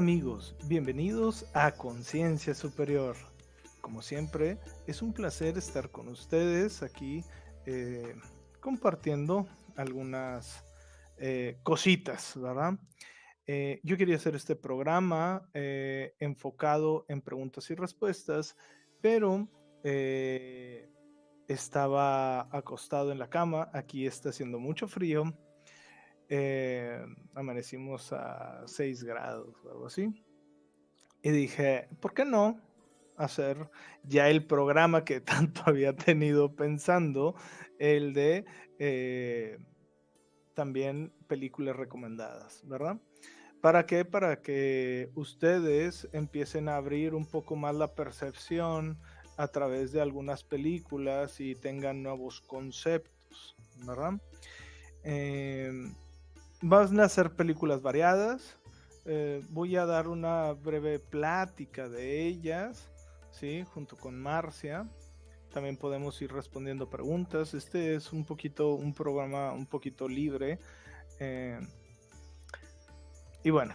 Amigos, bienvenidos a Conciencia Superior. Como siempre, es un placer estar con ustedes aquí eh, compartiendo algunas eh, cositas, ¿verdad? Eh, yo quería hacer este programa enfocado en preguntas y respuestas, pero estaba acostado en la cama, aquí está haciendo mucho frío eh, amanecimos a 6 grados o algo así. Y dije, ¿por qué no hacer ya el programa que tanto había tenido pensando, el de eh, también películas recomendadas, ¿verdad? ¿Para qué? Para que ustedes empiecen a abrir un poco más la percepción a través de algunas películas y tengan nuevos conceptos, ¿verdad? Eh, Van a ser películas variadas. Eh, voy a dar una breve plática de ellas, ¿sí? Junto con Marcia. También podemos ir respondiendo preguntas. Este es un poquito, un programa un poquito libre. Eh, y bueno,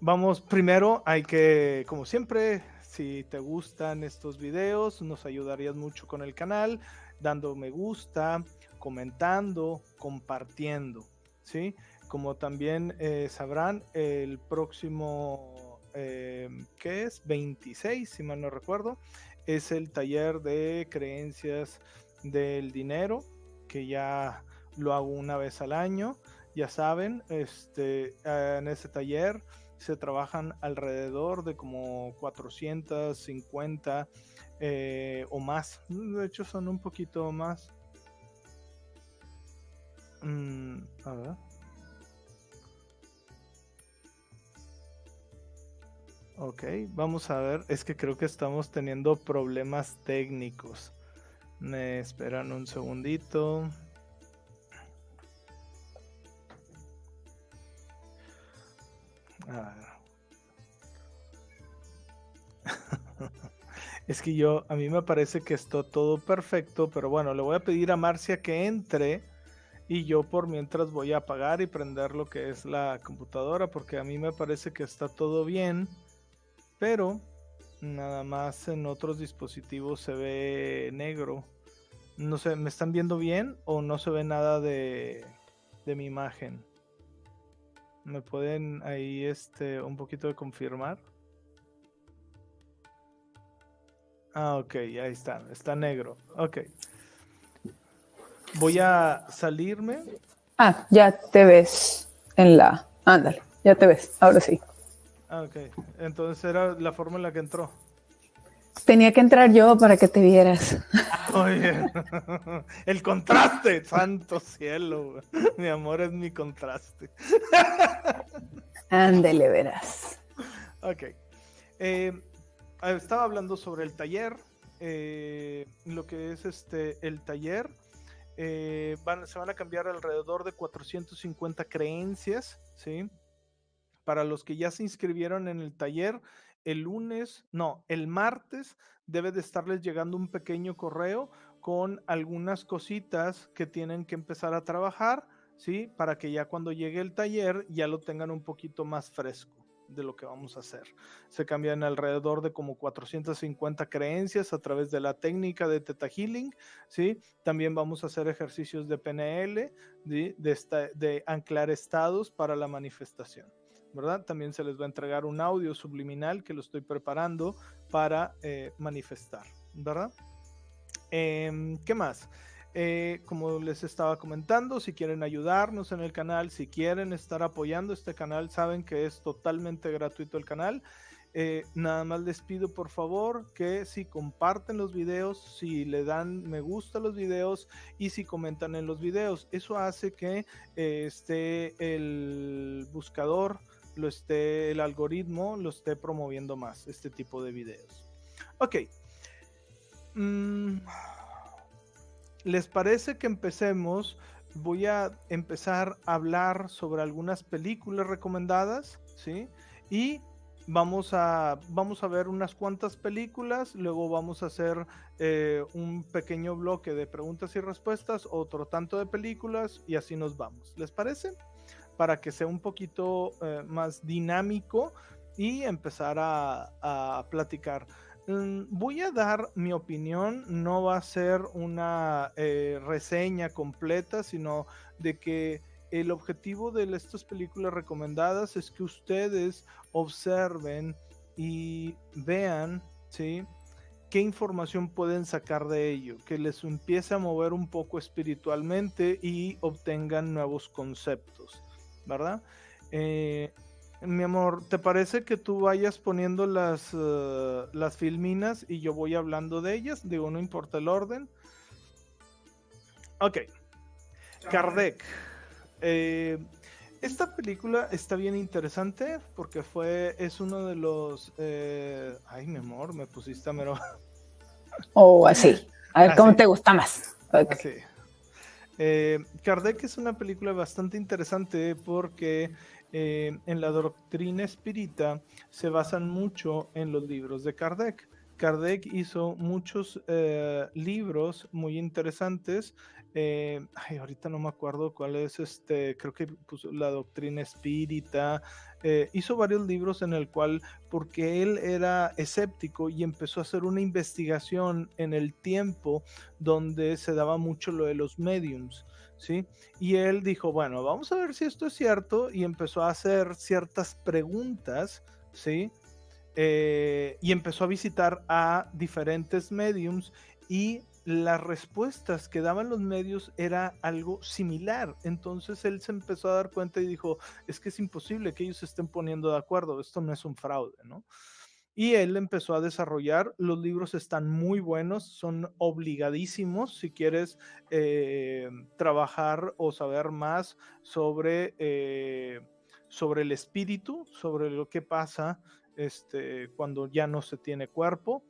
vamos primero, hay que, como siempre, si te gustan estos videos, nos ayudarías mucho con el canal, dando me gusta, comentando, compartiendo, ¿sí? Como también eh, sabrán, el próximo, eh, ¿qué es? 26, si mal no recuerdo, es el taller de creencias del dinero, que ya lo hago una vez al año. Ya saben, este, en ese taller se trabajan alrededor de como 450 eh, o más. De hecho, son un poquito más. Mm, a ver. Ok, vamos a ver. Es que creo que estamos teniendo problemas técnicos. Me esperan un segundito. es que yo, a mí me parece que está todo perfecto, pero bueno, le voy a pedir a Marcia que entre y yo por mientras voy a apagar y prender lo que es la computadora porque a mí me parece que está todo bien pero nada más en otros dispositivos se ve negro. No sé, ¿me están viendo bien o no se ve nada de, de mi imagen? ¿Me pueden ahí este un poquito de confirmar? Ah, ok, ahí está, está negro. Ok. Voy a salirme. Ah, ya te ves en la. Ándale, ya te ves, ahora sí. Ah, ok. Entonces era la forma en la que entró. Tenía que entrar yo para que te vieras. Oye, el contraste, santo cielo. Mi amor es mi contraste. Ándele, verás. Ok. Eh, estaba hablando sobre el taller. Eh, lo que es este el taller. Eh, se van a cambiar alrededor de 450 creencias, ¿sí? Para los que ya se inscribieron en el taller, el lunes, no, el martes debe de estarles llegando un pequeño correo con algunas cositas que tienen que empezar a trabajar, ¿sí? Para que ya cuando llegue el taller ya lo tengan un poquito más fresco de lo que vamos a hacer. Se cambian alrededor de como 450 creencias a través de la técnica de Theta Healing, ¿sí? También vamos a hacer ejercicios de PNL, de, de anclar estados para la manifestación. ¿Verdad? También se les va a entregar un audio subliminal que lo estoy preparando para eh, manifestar, ¿verdad? Em, ¿Qué más? Eh, como les estaba comentando, si quieren ayudarnos en el canal, si quieren estar apoyando este canal, saben que es totalmente gratuito el canal. Eh, nada más les pido por favor que si comparten los videos, si le dan me gusta a los videos y si comentan en los videos, eso hace que esté el buscador lo esté, el algoritmo lo esté promoviendo más, este tipo de videos. Ok. Mm, ¿Les parece que empecemos? Voy a empezar a hablar sobre algunas películas recomendadas, ¿sí? Y vamos a, vamos a ver unas cuantas películas, luego vamos a hacer eh, un pequeño bloque de preguntas y respuestas, otro tanto de películas y así nos vamos. ¿Les parece? Para que sea un poquito eh, más dinámico y empezar a, platicar. Mm, voy a dar mi opinión, no va a ser una eh, reseña completa, sino de que el objetivo de estas películas recomendadas es que ustedes observen y vean, ¿sí? qué información pueden sacar de ello, que les empiece a mover un poco espiritualmente y obtengan nuevos conceptos, ¿verdad? Eh, mi amor, ¿te parece que tú vayas poniendo las, eh, las filminas y yo voy hablando de ellas? Digo, no importa el orden. Ok. Kardec. Eh, esta película está bien interesante porque fue, es uno de los... Eh, ay, mi amor, me pusiste a mero... O así. A ver, ¿cómo te gusta más? Okay. Kardec es una película bastante interesante porque eh, en la doctrina espírita se basan mucho en los libros de Kardec. Kardec hizo muchos eh, libros muy interesantes. Eh, ahorita no me acuerdo cuál es este, creo que puso la doctrina espírita. Hizo varios libros en el cual, porque él era escéptico y empezó a hacer una investigación en el tiempo donde se daba mucho lo de los mediums. ¿sí? Y él dijo, bueno, vamos a ver si esto es cierto y empezó a hacer ciertas preguntas, ¿sí? Eh, y empezó a visitar a diferentes mediums y las respuestas que daban los medios era algo similar. Entonces él se empezó a dar cuenta y dijo, es que es imposible que ellos se estén poniendo de acuerdo, esto no es un fraude, ¿no? Y él empezó a desarrollar, los libros están muy buenos, son obligadísimos si quieres eh, trabajar o saber más sobre, eh, sobre el espíritu, sobre lo que pasa este, cuando ya no se tiene cuerpo.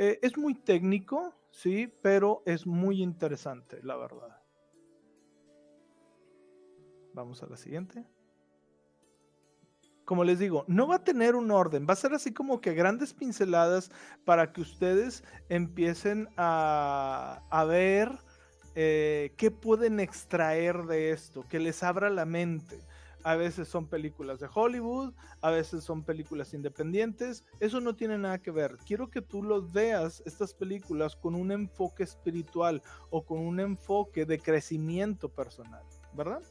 Eh, es muy técnico, sí, pero es muy interesante, la verdad. Vamos a la siguiente como les digo, no va a tener un orden, va a ser así como que grandes pinceladas para que ustedes empiecen a, ver eh, qué pueden extraer de esto, que les abra la mente. A veces son películas de Hollywood, a veces son películas independientes, eso no tiene nada que ver. Quiero que tú los veas, estas películas, con un enfoque espiritual o con un enfoque de crecimiento personal, ¿verdad?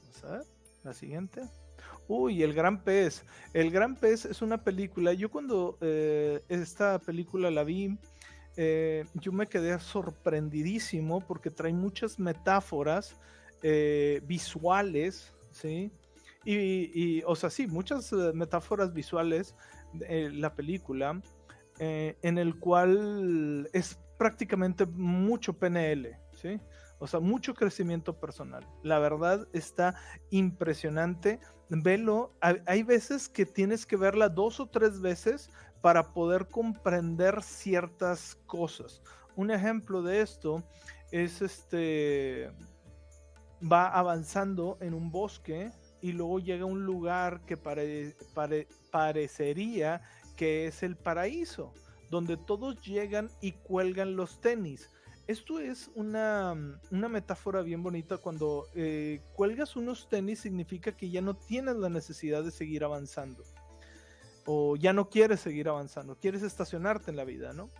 Vamos a ver, la siguiente. Uy, El Gran Pez. El Gran Pez es una película. Yo cuando eh, esta película la vi, eh, yo me quedé sorprendidísimo porque trae muchas metáforas eh, visuales, ¿sí? Y, o sea, sí, muchas metáforas visuales de la película, en el cual es prácticamente mucho PNL, ¿sí? O sea, mucho crecimiento personal. La verdad está impresionante velo. Hay veces que tienes que verla dos o tres veces para poder comprender ciertas cosas. Un ejemplo de esto es este va avanzando en un bosque y luego llega a un lugar que parecería que es el paraíso, donde todos llegan y cuelgan los tenis. Esto es una, una, metáfora bien bonita. Cuando eh, cuelgas unos tenis significa que ya no tienes la necesidad de seguir avanzando. O ya no quieres seguir avanzando. Quieres estacionarte en la vida, ¿no?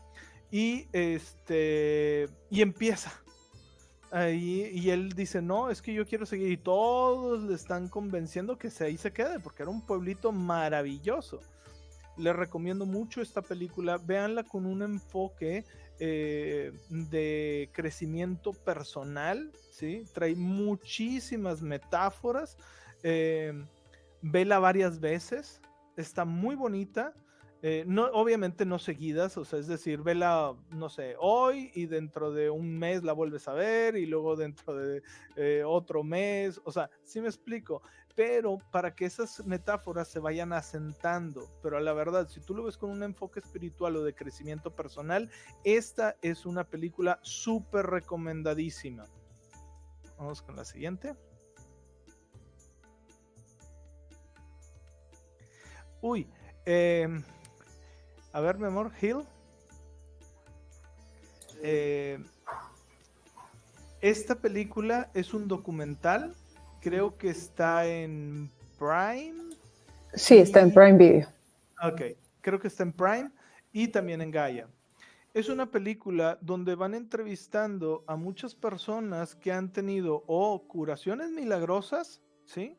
Y este. Y empieza. Y él dice, no, es que yo quiero seguir. Y todos le están convenciendo que ahí se quede, porque era un pueblito maravilloso. Les recomiendo mucho esta película. Véanla con un enfoque eh, de crecimiento personal, ¿sí? Trae muchísimas metáforas. Eh, vela varias veces. Está muy bonita. Eh, no, obviamente no seguidas, o sea, es decir, vela, no sé, hoy y dentro de un mes la vuelves a ver y luego dentro de otro mes, o sea, si me explico, pero para que esas metáforas se vayan asentando. Pero la verdad, si tú lo ves con un enfoque espiritual o de crecimiento personal, esta es una película súper recomendadísima. Vamos con la siguiente. Uy, em, a ver, mi amor, Hill. Eh, esta película es un documental creo que está en Prime. Sí, está en Prime Video. Ok, creo que está en Prime y también en Gaia. Es una película donde van entrevistando a muchas personas que han tenido o curaciones milagrosas, ¿sí?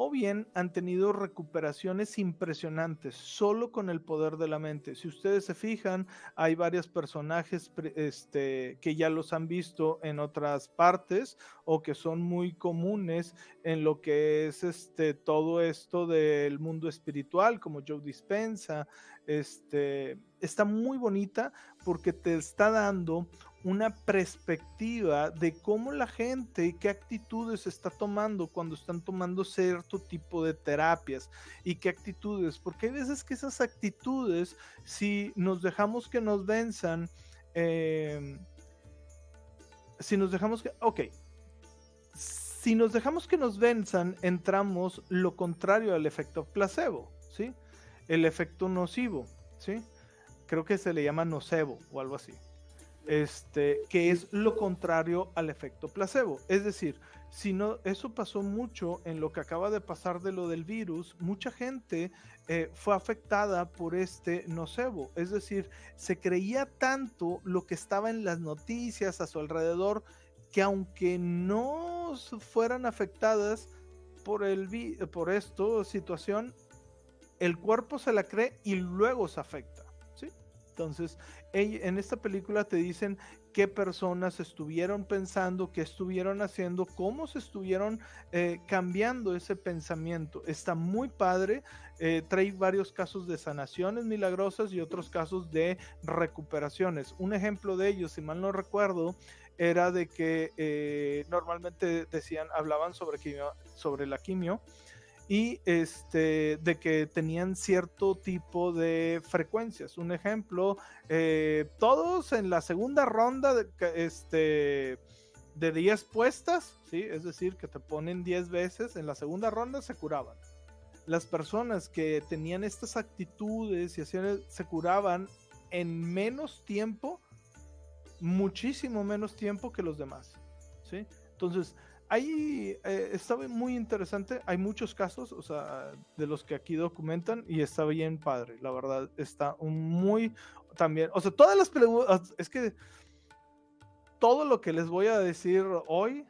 O bien han tenido recuperaciones impresionantes solo con el poder de la mente. Si ustedes se fijan, hay varios personajes este, que ya los han visto en otras partes o que son muy comunes en lo que es este, todo esto del mundo espiritual, como Joe Dispensa. Este, está muy bonita porque te está dando una perspectiva de cómo la gente y qué actitudes está tomando cuando están tomando cierto tipo de terapias y qué actitudes, porque hay veces que esas actitudes, si nos dejamos que nos venzan, em, si nos dejamos que, ok, si nos dejamos que nos venzan, entramos lo contrario al efecto placebo, ¿sí? El efecto nocivo, ¿sí? Creo que se le llama nocebo o algo así este, que es lo contrario al efecto placebo. Es decir, si no, eso pasó mucho en lo que acaba de pasar de lo del virus, mucha gente eh, fue afectada por este nocebo. Es decir, se creía tanto lo que estaba en las noticias a su alrededor que aunque no fueran afectadas por, el, por esto, situación, el cuerpo se la cree y luego se afecta. Entonces, en esta película te dicen qué personas estuvieron pensando, qué estuvieron haciendo, cómo se estuvieron eh, cambiando ese pensamiento. Está muy padre, eh, trae varios casos de sanaciones milagrosas y otros casos de recuperaciones. Un ejemplo de ellos, si mal no recuerdo, era de que eh, normalmente decían, hablaban sobre, sobre la quimio y este, de que tenían cierto tipo de frecuencias. Un ejemplo, eh, todos en la segunda ronda de, este, de 10 puestas, ¿sí? es decir, que te ponen 10 veces, en la segunda ronda se curaban. Las personas que tenían estas actitudes y hacían, se curaban en menos tiempo, muchísimo menos tiempo que los demás. ¿sí? Entonces, ahí eh, está muy interesante. Hay muchos casos, o sea, de los que aquí documentan y está bien padre. La verdad, está muy también. O sea, todas las preguntas, es que todo lo que les voy a decir hoy,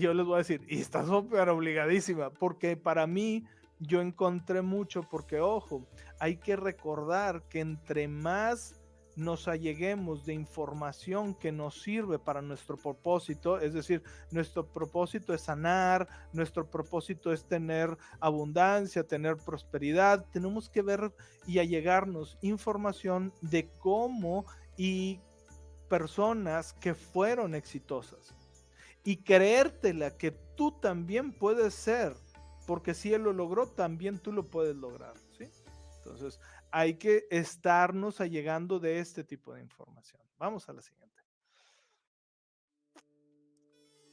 yo les voy a decir, y está súper obligadísima, porque para mí yo encontré mucho, porque ojo, hay que recordar que entre más nos alleguemos de información que nos sirve para nuestro propósito, es decir, nuestro propósito es sanar, nuestro propósito es tener abundancia, tener prosperidad, tenemos que ver y allegarnos información de cómo y personas que fueron exitosas y creértela que tú también puedes ser, porque si él lo logró, también tú lo puedes lograr, ¿sí? Entonces, hay que estarnos allegando de este tipo de información. Vamos a la siguiente.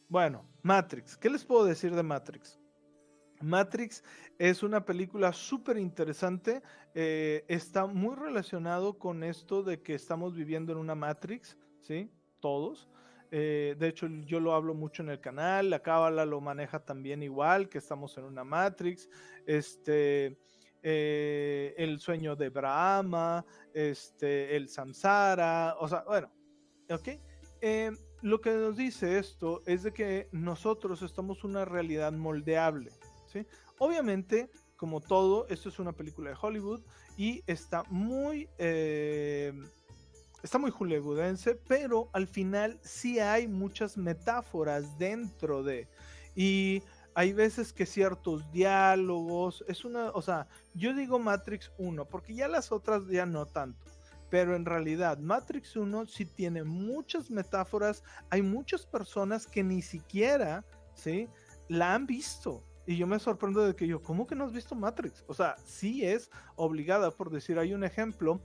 Bueno, Matrix. ¿Qué les puedo decir de Matrix? Matrix es una película súper interesante. Eh, está muy relacionado con esto de que estamos viviendo en una Matrix, ¿sí? Todos. Eh, de hecho, yo lo hablo mucho en el canal. La Cábala lo maneja también igual, que estamos en una Matrix. Este eh, el sueño de Brahma, este, el samsara, o sea, bueno, ¿ok? Eh, lo que nos dice esto es de que nosotros estamos una realidad moldeable, ¿sí? Obviamente, como todo, esto es una película de Hollywood y está muy... Eh, está muy hollywoodense, pero al final sí hay muchas metáforas dentro de... Y hay veces que ciertos diálogos, es una, o sea, yo digo Matrix 1, porque ya las otras ya no tanto, pero en realidad Matrix 1 sí tiene muchas metáforas, hay muchas personas que ni siquiera, ¿sí? La han visto. Y yo me sorprendo de que yo, ¿cómo que no has visto Matrix? O sea, sí es obligada, por decir, hay un ejemplo,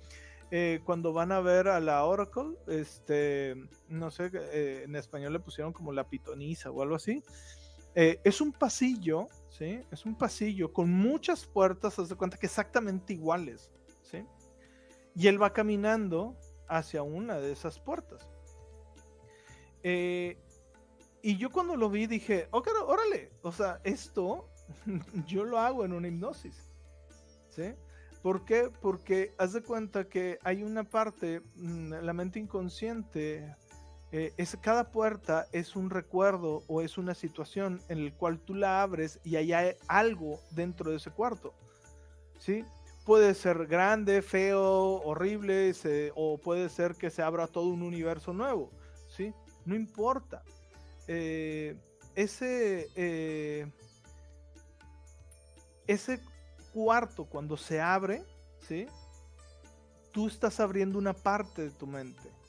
eh, cuando van a ver a la Oracle, este, no sé, eh, en español le pusieron como la pitoniza o algo así. Eh, es un pasillo, ¿sí? Es un pasillo con muchas puertas, haz de cuenta que exactamente iguales, ¿sí? Y él va caminando hacia una de esas puertas. Eh, y yo cuando lo vi dije, ok, órale, o sea, esto yo lo hago en una hipnosis. ¿sí? ¿Por qué? Porque haz de cuenta que hay una parte, mm, la mente inconsciente, eh, es, cada puerta es un recuerdo o es una situación en la cual tú la abres y hay algo dentro de ese cuarto, ¿sí? Puede ser grande, feo, horrible, o puede ser que se abra todo un universo nuevo, ¿sí? No importa. Eh, ese, eh, ese cuarto cuando se abre, ¿sí? Tú estás abriendo una parte de tu mente.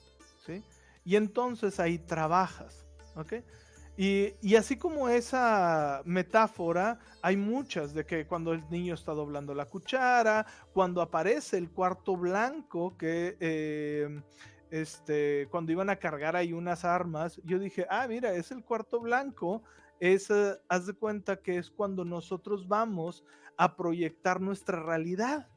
Y entonces ahí trabajas, ¿ok? Y, y, así como esa metáfora, hay muchas de que cuando el niño está doblando la cuchara, cuando aparece el cuarto blanco, que eh, este, cuando iban a cargar ahí unas armas, yo dije, ah, mira, es el cuarto blanco, es, haz de cuenta que es cuando nosotros vamos a proyectar nuestra realidad.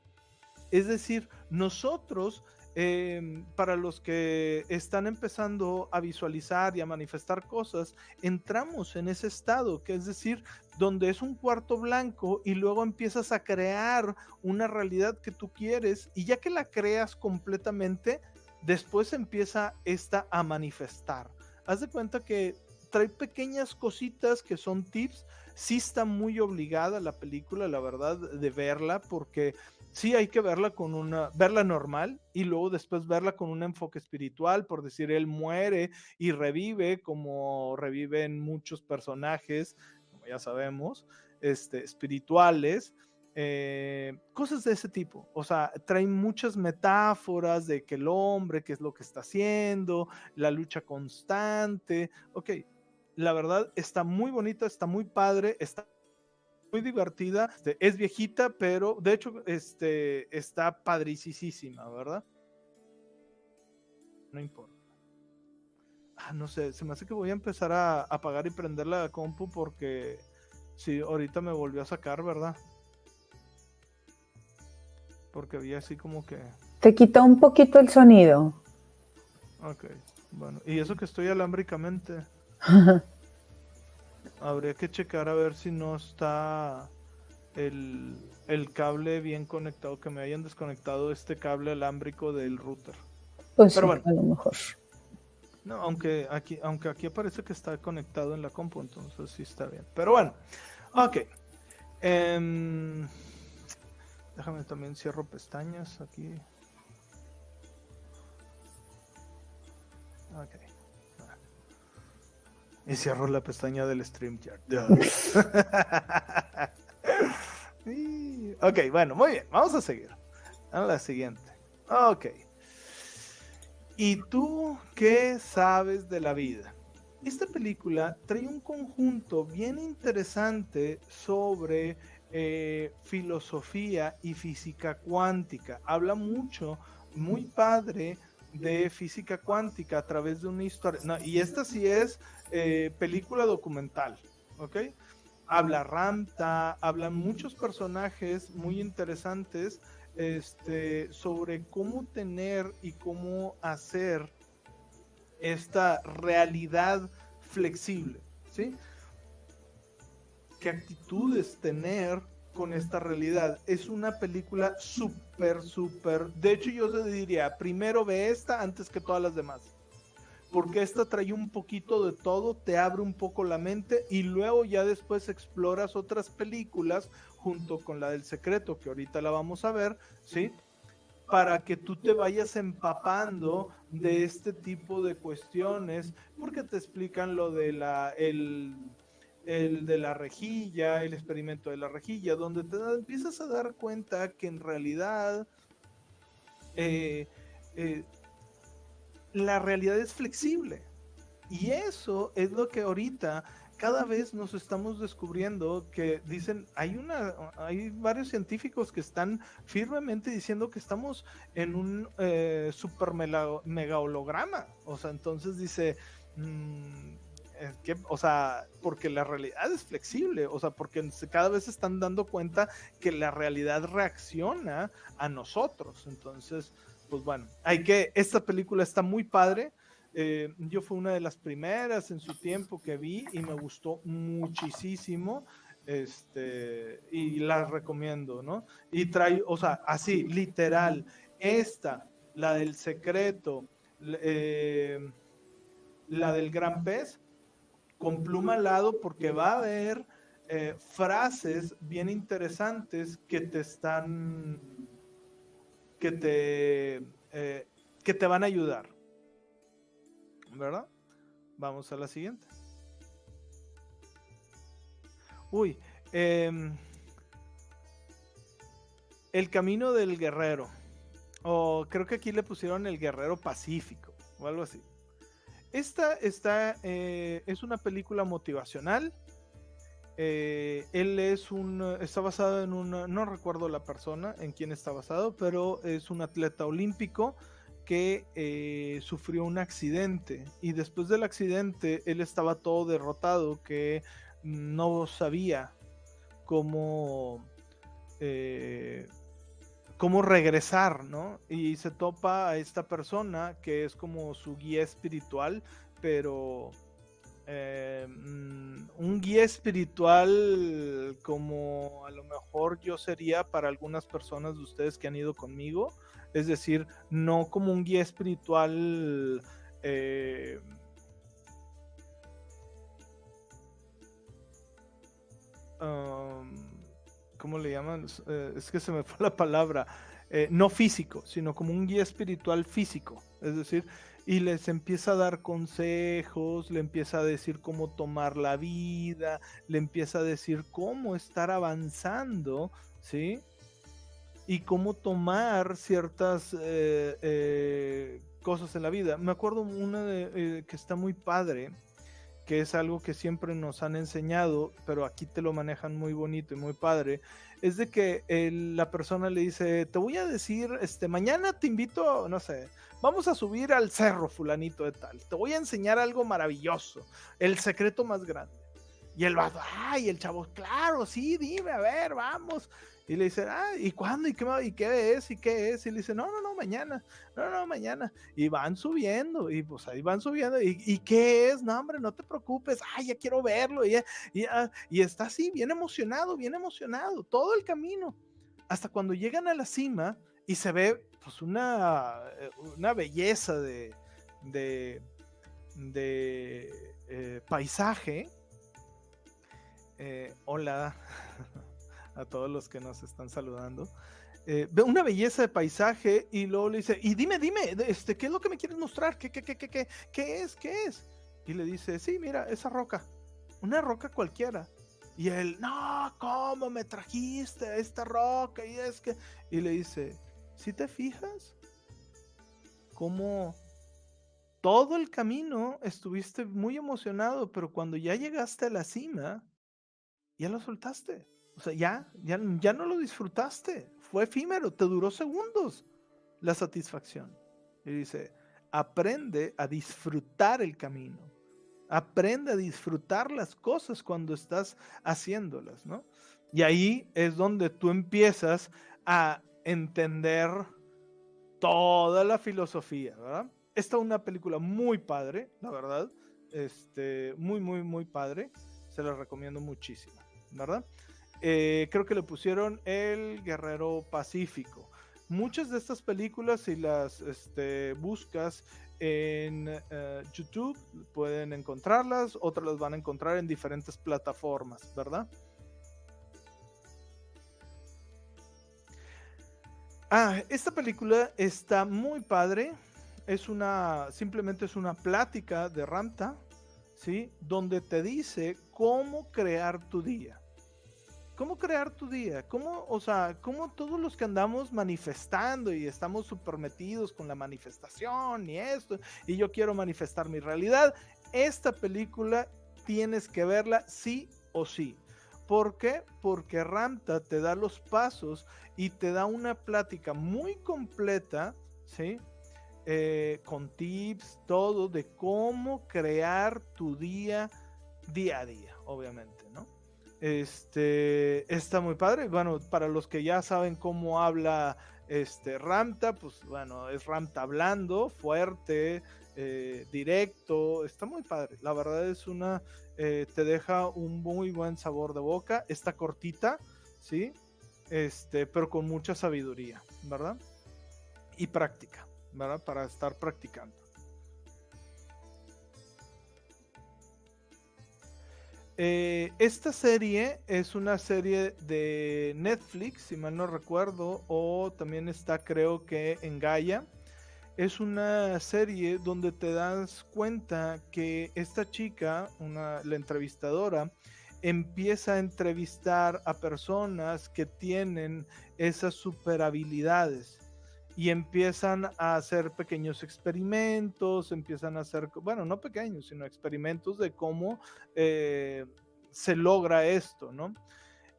Es decir, nosotros Em, para los que están empezando a visualizar y a manifestar cosas, entramos en ese estado, que es decir, donde es un cuarto blanco y luego empiezas a crear una realidad que tú quieres y ya que la creas completamente, después empieza esta a manifestar. Haz de cuenta que trae pequeñas cositas que son tips. Sí está muy obligada la película, la verdad, de verla, porque sí hay que verla con una, verla normal y luego después verla con un enfoque espiritual, por decir, él muere y revive como reviven muchos personajes, como ya sabemos, este, espirituales. Eh, cosas de ese tipo, o sea, traen muchas metáforas de que el hombre, qué es lo que está haciendo, la lucha constante, ok, la verdad está muy bonita, está muy padre, está muy divertida. Este, es viejita, pero de hecho este, está padricísima, ¿verdad? No importa. Ah, no sé, se me hace que voy a empezar a apagar y prender la compu porque sí, ahorita me volvió a sacar, ¿verdad? Porque había así como que... Te quita un poquito el sonido. Ok, bueno. Y eso que estoy alámbricamente. Habría que checar a ver si no está el, cable bien conectado, que me hayan desconectado este cable alámbrico del router. Pues Pero bueno, a lo mejor. No, aunque aquí, aunque aquí aparece que está conectado en la compu, entonces sí está bien. Pero bueno, ok. Em, déjame también cierro pestañas aquí. Ok. Y cierro la pestaña del StreamYard. ok, bueno, muy bien. Vamos a seguir. A la siguiente. Ok. ¿Y tú qué sabes de la vida? Esta película trae un conjunto bien interesante sobre eh, filosofía y física cuántica. Habla mucho, muy padre, de física cuántica a través de una historia. y esta sí es eh, película documental, ¿ok? Habla Ramta, hablan muchos personajes muy interesantes este, sobre cómo tener y cómo hacer esta realidad flexible, ¿sí? ¿Qué actitudes tener con esta realidad? Es una película súper, súper... De hecho, yo te diría, primero ve esta antes que todas las demás porque esta trae un poquito de todo, te abre un poco la mente y luego ya después exploras otras películas junto con la del secreto, que ahorita la vamos a ver, ¿sí? Para que tú te vayas empapando de este tipo de cuestiones, porque te explican lo de la, el, de la rejilla, el experimento de la rejilla, donde te empiezas a dar cuenta que en realidad eh, eh, la realidad es flexible. Y eso es lo que ahorita cada vez nos estamos descubriendo que dicen, hay una, hay varios científicos que están firmemente diciendo que estamos en un eh, super mega holograma. O sea, entonces dice, mm, que, o sea, porque la realidad es flexible, o sea, porque cada vez se están dando cuenta que la realidad reacciona a nosotros. Entonces, pues bueno, hay que, esta película está muy padre. Eh, yo fue una de las primeras en su tiempo que vi y me gustó muchísimo. Este, y las recomiendo, ¿no? Y trae, o sea, así, literal, esta, la del secreto, eh, la del gran pez, con pluma al lado, porque va a haber eh, frases bien interesantes que te están, que te, eh, que te van a ayudar. ¿Verdad? Vamos a la siguiente. Uy, em, el camino del guerrero. O creo que aquí le pusieron el guerrero pacífico o algo así. Esta está, eh, es una película motivacional. Eh, él es un, está basado en un, no recuerdo la persona en quién está basado, pero es un atleta olímpico que eh, sufrió un accidente y después del accidente él estaba todo derrotado, que no sabía cómo, eh, cómo regresar, ¿no? Y se topa a esta persona que es como su guía espiritual, pero eh, mm, un guía espiritual como a lo mejor yo sería para algunas personas de ustedes que han ido conmigo, es decir, no como un guía espiritual eh, ¿cómo le llaman? Eh, es que se me fue la palabra. No físico, sino como un guía espiritual físico. Es decir, y les empieza a dar consejos, le empieza a decir cómo tomar la vida, le empieza a decir cómo estar avanzando, ¿sí? Y cómo tomar ciertas eh, cosas en la vida. Me acuerdo una de, que está muy padre, que es algo que siempre nos han enseñado, pero aquí te lo manejan muy bonito y muy padre, es de que la persona le dice, te voy a decir, este, mañana te invito, no sé, vamos a subir al cerro fulanito de tal, te voy a enseñar algo maravilloso, el secreto más grande. Y el vato, ay, el chavo, claro, sí, dime, a ver, vamos. Y le dice, ah, ¿y cuándo? ¿Y qué, ¿Y qué es? ¿Y qué es? Y le dice, no, no, no, mañana, no, no, mañana. Y van subiendo, y pues ahí van subiendo. ¿Y, qué es? No, hombre, no te preocupes, ay, ya quiero verlo. Y, y, y está así, bien emocionado, bien emocionado, todo el camino. Hasta cuando llegan a la cima y se ve, pues, una, eh, una belleza de, de, de eh, paisaje. Eh, hola. A todos los que nos están saludando. Eh, ve una belleza de paisaje y luego le dice, y dime, dime, este, ¿qué es lo que me quieres mostrar? ¿Qué, qué, qué, qué, qué, qué es? ¿Qué es? Y le dice, sí, mira, esa roca, una roca cualquiera. Y él, no, ¿cómo me trajiste esta roca? Y es que, y le dice, si te fijas, cómo todo el camino estuviste muy emocionado, pero cuando ya llegaste a la cima, ya lo soltaste. O sea, ya, ya, ya no lo disfrutaste. Fue efímero, te duró segundos la satisfacción. Y dice, aprende a disfrutar el camino. Aprende a disfrutar las cosas cuando estás haciéndolas, ¿no? Y ahí es donde tú empiezas a entender toda la filosofía, ¿verdad? Esta es una película muy padre, la verdad. Este, muy, muy, muy padre. Se la recomiendo muchísimo, ¿verdad? Eh, creo que le pusieron El Guerrero Pacífico. Muchas de estas películas, si las este, buscas en eh, YouTube, pueden encontrarlas, otras las van a encontrar en diferentes plataformas, ¿verdad? Ah, esta película está muy padre. Es una, simplemente es una plática de Ramta, ¿sí? Donde te dice cómo crear tu día. ¿Cómo crear tu día? ¿Cómo, o sea, cómo todos los que andamos manifestando y estamos súper metidos con la manifestación y esto, y yo quiero manifestar mi realidad, esta película tienes que verla sí o sí. ¿Por qué? Porque Ramta te da los pasos y te da una plática muy completa, ¿sí? Eh, con tips, todo de cómo crear tu día día a día, obviamente, ¿no? Este está muy padre. Bueno, para los que ya saben cómo habla Este, Ramta, pues bueno, es Ramta hablando, fuerte, eh, directo, está muy padre. La verdad es una, eh, te deja un muy buen sabor de boca. Está cortita, ¿sí? Este, pero con mucha sabiduría, ¿verdad? Y práctica, ¿verdad? Para estar practicando. Eh, esta serie es una serie de Netflix, si mal no recuerdo, o también está creo que en Gaia. Es una serie donde te das cuenta que esta chica, una, la entrevistadora, empieza a entrevistar a personas que tienen esas super habilidades y empiezan a hacer pequeños experimentos, empiezan a hacer, bueno, no pequeños, sino experimentos de cómo eh, se logra esto, ¿no?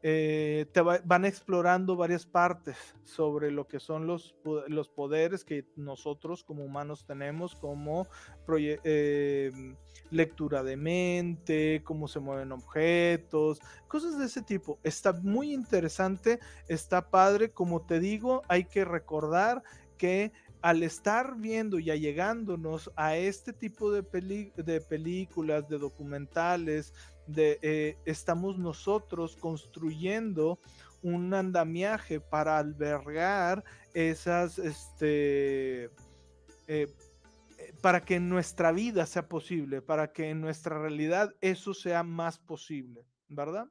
Eh, te van explorando varias partes sobre lo que son los, los poderes que nosotros como humanos tenemos, como eh, lectura de mente, cómo se mueven objetos, cosas de ese tipo. Está muy interesante, está padre, como te digo, hay que recordar que al estar viendo y allegándonos a este tipo de, de películas, de documentales, de, eh, estamos nosotros construyendo un andamiaje para albergar esas, este, eh, para que en nuestra vida sea posible, para que en nuestra realidad eso sea más posible, ¿verdad?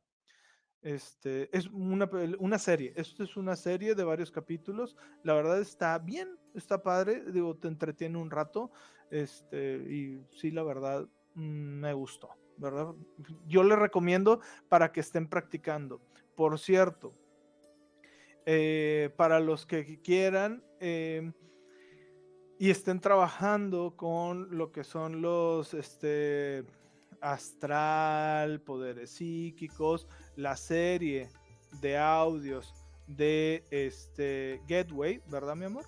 Este, es una, una, serie, esto es una serie de varios capítulos, la verdad está bien, está padre, digo, te entretiene un rato, este, y sí, la verdad, mm, me gustó. ¿verdad? Yo les recomiendo para que estén practicando. Por cierto, eh, para los que quieran eh, y estén trabajando con lo que son los este, astral, poderes psíquicos, la serie de audios de este Getaway, ¿verdad, mi amor?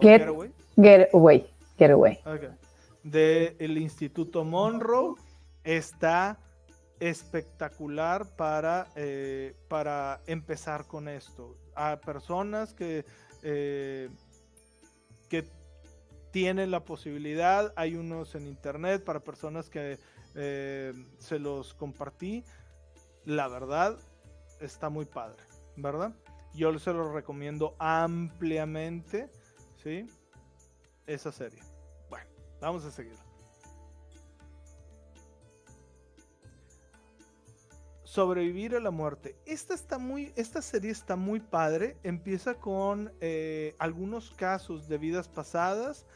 getaway. Getaway. Getaway del Instituto Monroe está espectacular para, eh, para empezar con esto. A personas que, eh, que tienen la posibilidad, hay unos en internet para personas que eh, se los compartí. La verdad, está muy padre, ¿verdad? Yo se los recomiendo ampliamente, ¿sí? Esa serie. Vamos a seguir. Sobrevivir a la muerte. Esta está muy, esta serie está muy padre. Empieza con eh, algunos casos de vidas pasadas.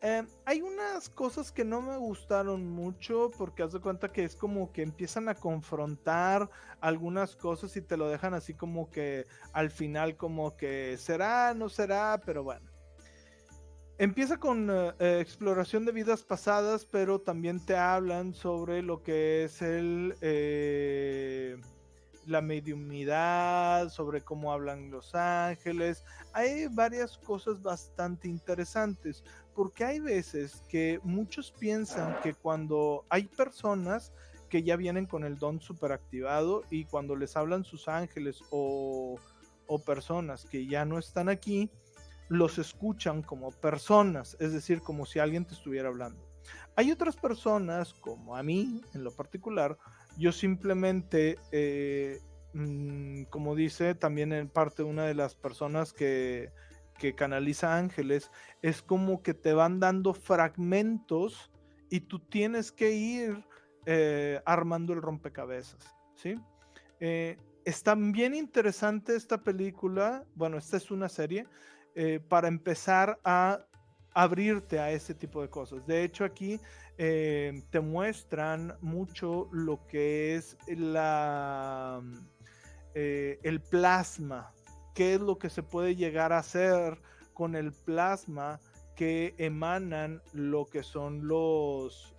Em, hay unas cosas que no me gustaron mucho porque haz de cuenta que es como que empiezan a confrontar algunas cosas y te lo dejan así como que al final como que será, no será, pero bueno. Empieza con eh, eh, exploración de vidas pasadas, pero también te hablan sobre lo que es el eh, la mediumidad, sobre cómo hablan los ángeles. Hay varias cosas bastante interesantes, porque hay veces que muchos piensan que cuando hay personas que ya vienen con el don superactivado y cuando les hablan sus ángeles o personas que ya no están aquí, los escuchan como personas, es decir, como si alguien te estuviera hablando. Hay otras personas, como a mí en lo particular, yo simplemente, eh, mm, como dice también en parte una de las personas que, que canaliza ángeles, es como que te van dando fragmentos y tú tienes que ir eh, armando el rompecabezas, ¿sí? Eh, está bien interesante esta película, bueno, esta es una serie, eh, para empezar a abrirte a ese tipo de cosas. De hecho, aquí eh, te muestran mucho lo que es eh, el plasma, qué es lo que se puede llegar a hacer con el plasma que emanan lo que son los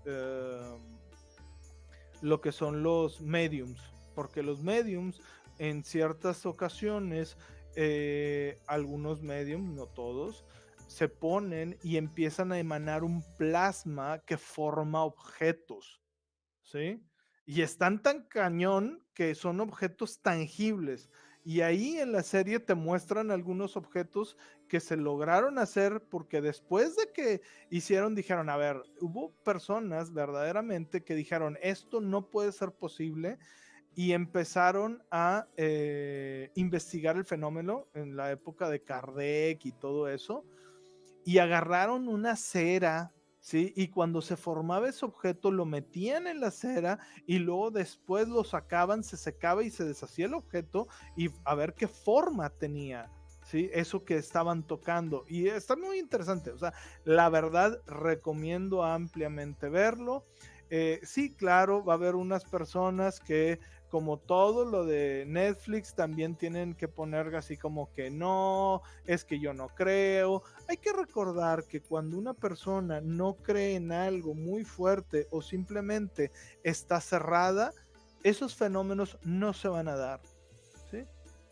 lo que son los mediums, porque los mediums en ciertas ocasiones eh, algunos mediums, no todos, se ponen y empiezan a emanar un plasma que forma objetos, ¿sí? Y están tan cañón que son objetos tangibles Y ahí en la serie te muestran algunos objetos que se lograron hacer porque después de que hicieron, dijeron, a ver, hubo personas verdaderamente que dijeron, esto no puede ser posible y empezaron a eh, investigar el fenómeno en la época de Kardec y todo eso, y agarraron una cera ¿sí? Y cuando se formaba ese objeto, lo metían en la cera y luego después lo sacaban, se secaba y se deshacía el objeto y a ver qué forma tenía. ¿Sí? Eso que estaban tocando. Y está muy interesante. O sea, la verdad, recomiendo ampliamente verlo. Eh, sí, claro, va a haber unas personas que como todo lo de Netflix, también tienen que poner así como que no, es que yo no creo. Hay que recordar que cuando una persona no cree en algo muy fuerte o simplemente está cerrada, esos fenómenos no se van a dar, ¿sí?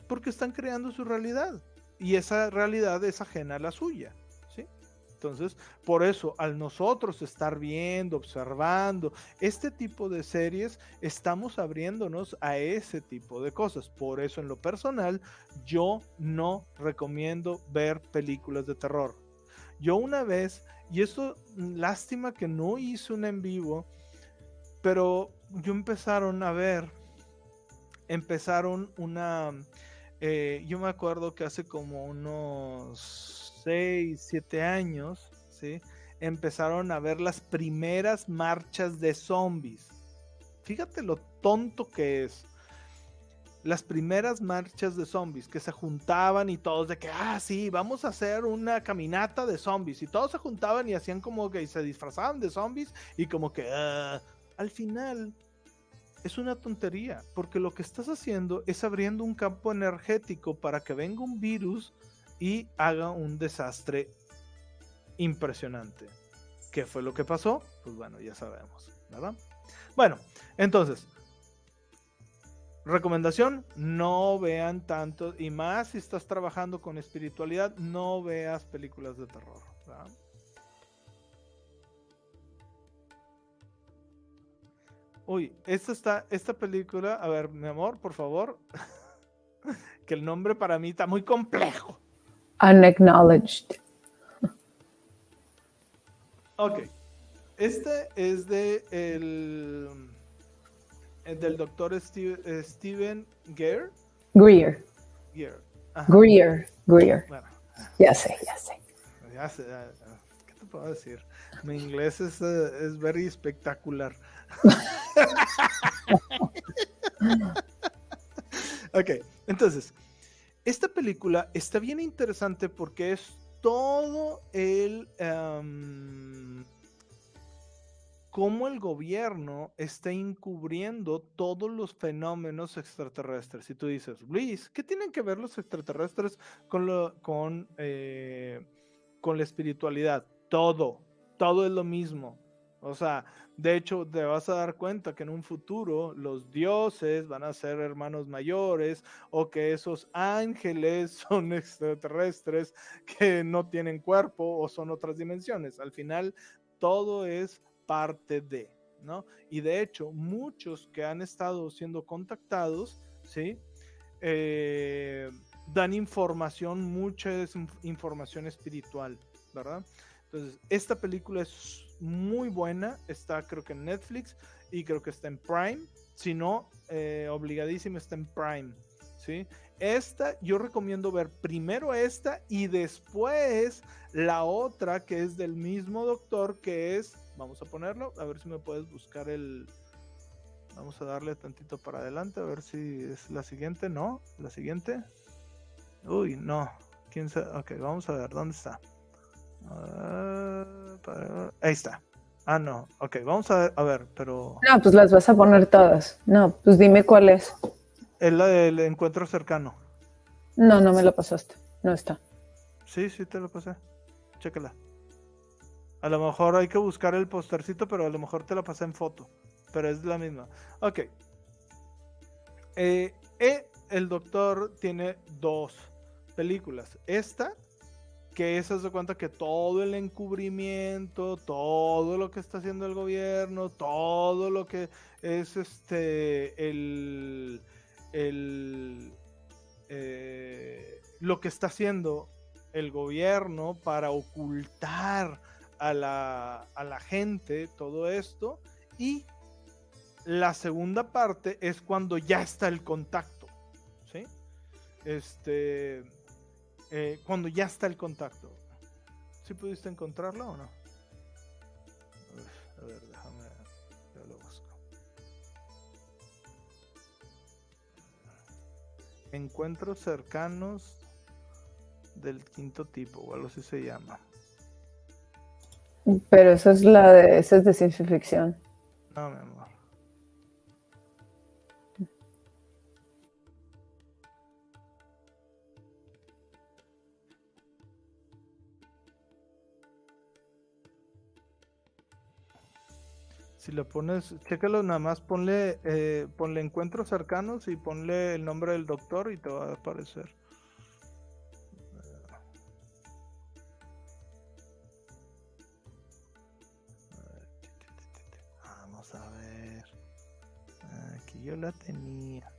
Porque están creando su realidad y esa realidad es ajena a la suya. Entonces, por eso, al nosotros estar viendo, observando este tipo de series, estamos abriéndonos a ese tipo de cosas. Por eso, en lo personal, yo no recomiendo ver películas de terror. Yo una vez, y esto, lástima que no hice una en vivo, pero yo empezaron a ver, empezaron una, eh, yo me acuerdo que hace como unos 6, 7 años, ¿sí? empezaron a ver las primeras marchas de zombies. Fíjate lo tonto que es. Las primeras marchas de zombies que se juntaban y todos de que, ah, sí, vamos a hacer una caminata de zombies. Y todos se juntaban y hacían como que se disfrazaban de zombies y como que, ah, al final es una tontería, porque lo que estás haciendo es abriendo un campo energético para que venga un virus y haga un desastre impresionante. ¿Qué fue lo que pasó? Pues bueno, ya sabemos, ¿verdad? Bueno, entonces, recomendación, no vean tanto, y más si estás trabajando con espiritualidad, no veas películas de terror. ¿verdad? Uy, esta está, esta película, a ver, mi amor, por favor, que el nombre para mí está muy complejo. Unacknowledged. Ok. Este es de el, del doctor Steve, Steven Greer. Greer. Greer. Greer. Greer. Bueno. Ya sé, ya sé. Ya sé. ¿Qué te puedo decir? Mi inglés es, uh, es very espectacular. ok, entonces, esta película está bien interesante porque es todo el... Um, cómo el gobierno está encubriendo todos los fenómenos extraterrestres. Y tú dices, Luis, ¿qué tienen que ver los extraterrestres con, lo, con, eh, con la espiritualidad? Todo, todo es lo mismo. O sea, de hecho, te vas a dar cuenta que en un futuro los dioses van a ser hermanos mayores o que esos ángeles son extraterrestres que no tienen cuerpo o son otras dimensiones. Al final, todo es parte de, ¿no? Y de hecho, muchos que han estado siendo contactados, ¿sí? Eh, dan información, mucha información espiritual, ¿verdad? Entonces, esta película es muy buena. Está creo que en Netflix y creo que está en Prime. Si no, eh, obligadísimo está en Prime. ¿sí? Esta yo recomiendo ver primero esta y después la otra que es del mismo doctor que es, vamos a ponerlo, a ver si me puedes buscar el... Vamos a darle tantito para adelante a ver si es la siguiente, ¿no? La siguiente. Uy, no. ¿Quién sabe? Ok, vamos a ver, ¿dónde está? Ah, ahí está. Ah, no. Ok, vamos a, ver, pero. No, pues las vas a poner todas. No, pues dime cuál es. Es la del encuentro cercano. No, no me lo pasaste. No está. Sí, sí te lo pasé. Chécala. A lo mejor hay que buscar el postercito, pero a lo mejor te la pasé en foto. Pero es la misma. Ok. Eh, eh, el doctor tiene dos películas. Esta que eso se cuenta que todo el encubrimiento, todo lo que está haciendo el gobierno, todo lo que es este el, el eh, lo que está haciendo el gobierno para ocultar a la, a la gente todo esto y la segunda parte es cuando ya está el contacto, ¿sí? Este, eh, cuando ya está el contacto. ¿Sí pudiste encontrarlo o no? a ver, déjame, yo lo busco. Encuentros cercanos del quinto tipo, o algo así se llama. Pero esa es la de, esa es de ciencia ficción. No, mi amor. Si le pones, chécalo nada más, ponle, eh, ponle encuentros cercanos y ponle el nombre del doctor y te va a aparecer. Vamos a ver. Aquí yo la tenía.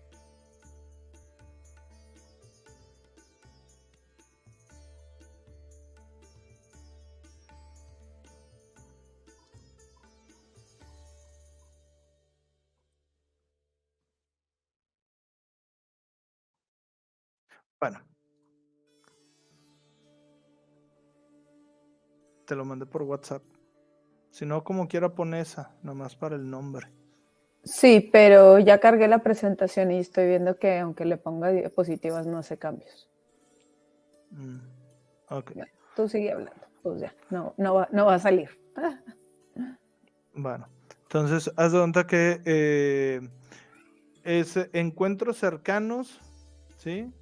Bueno. Te lo mandé por WhatsApp. Si no, como quiera pone esa, nomás para el nombre. Sí, pero ya cargué la presentación y estoy viendo que aunque le ponga diapositivas no hace cambios. Mm, ok. Tú sigue hablando, pues ya, no, no, va, no va a salir. Bueno, entonces haz de cuenta que eh, es encuentros cercanos, ¿sí?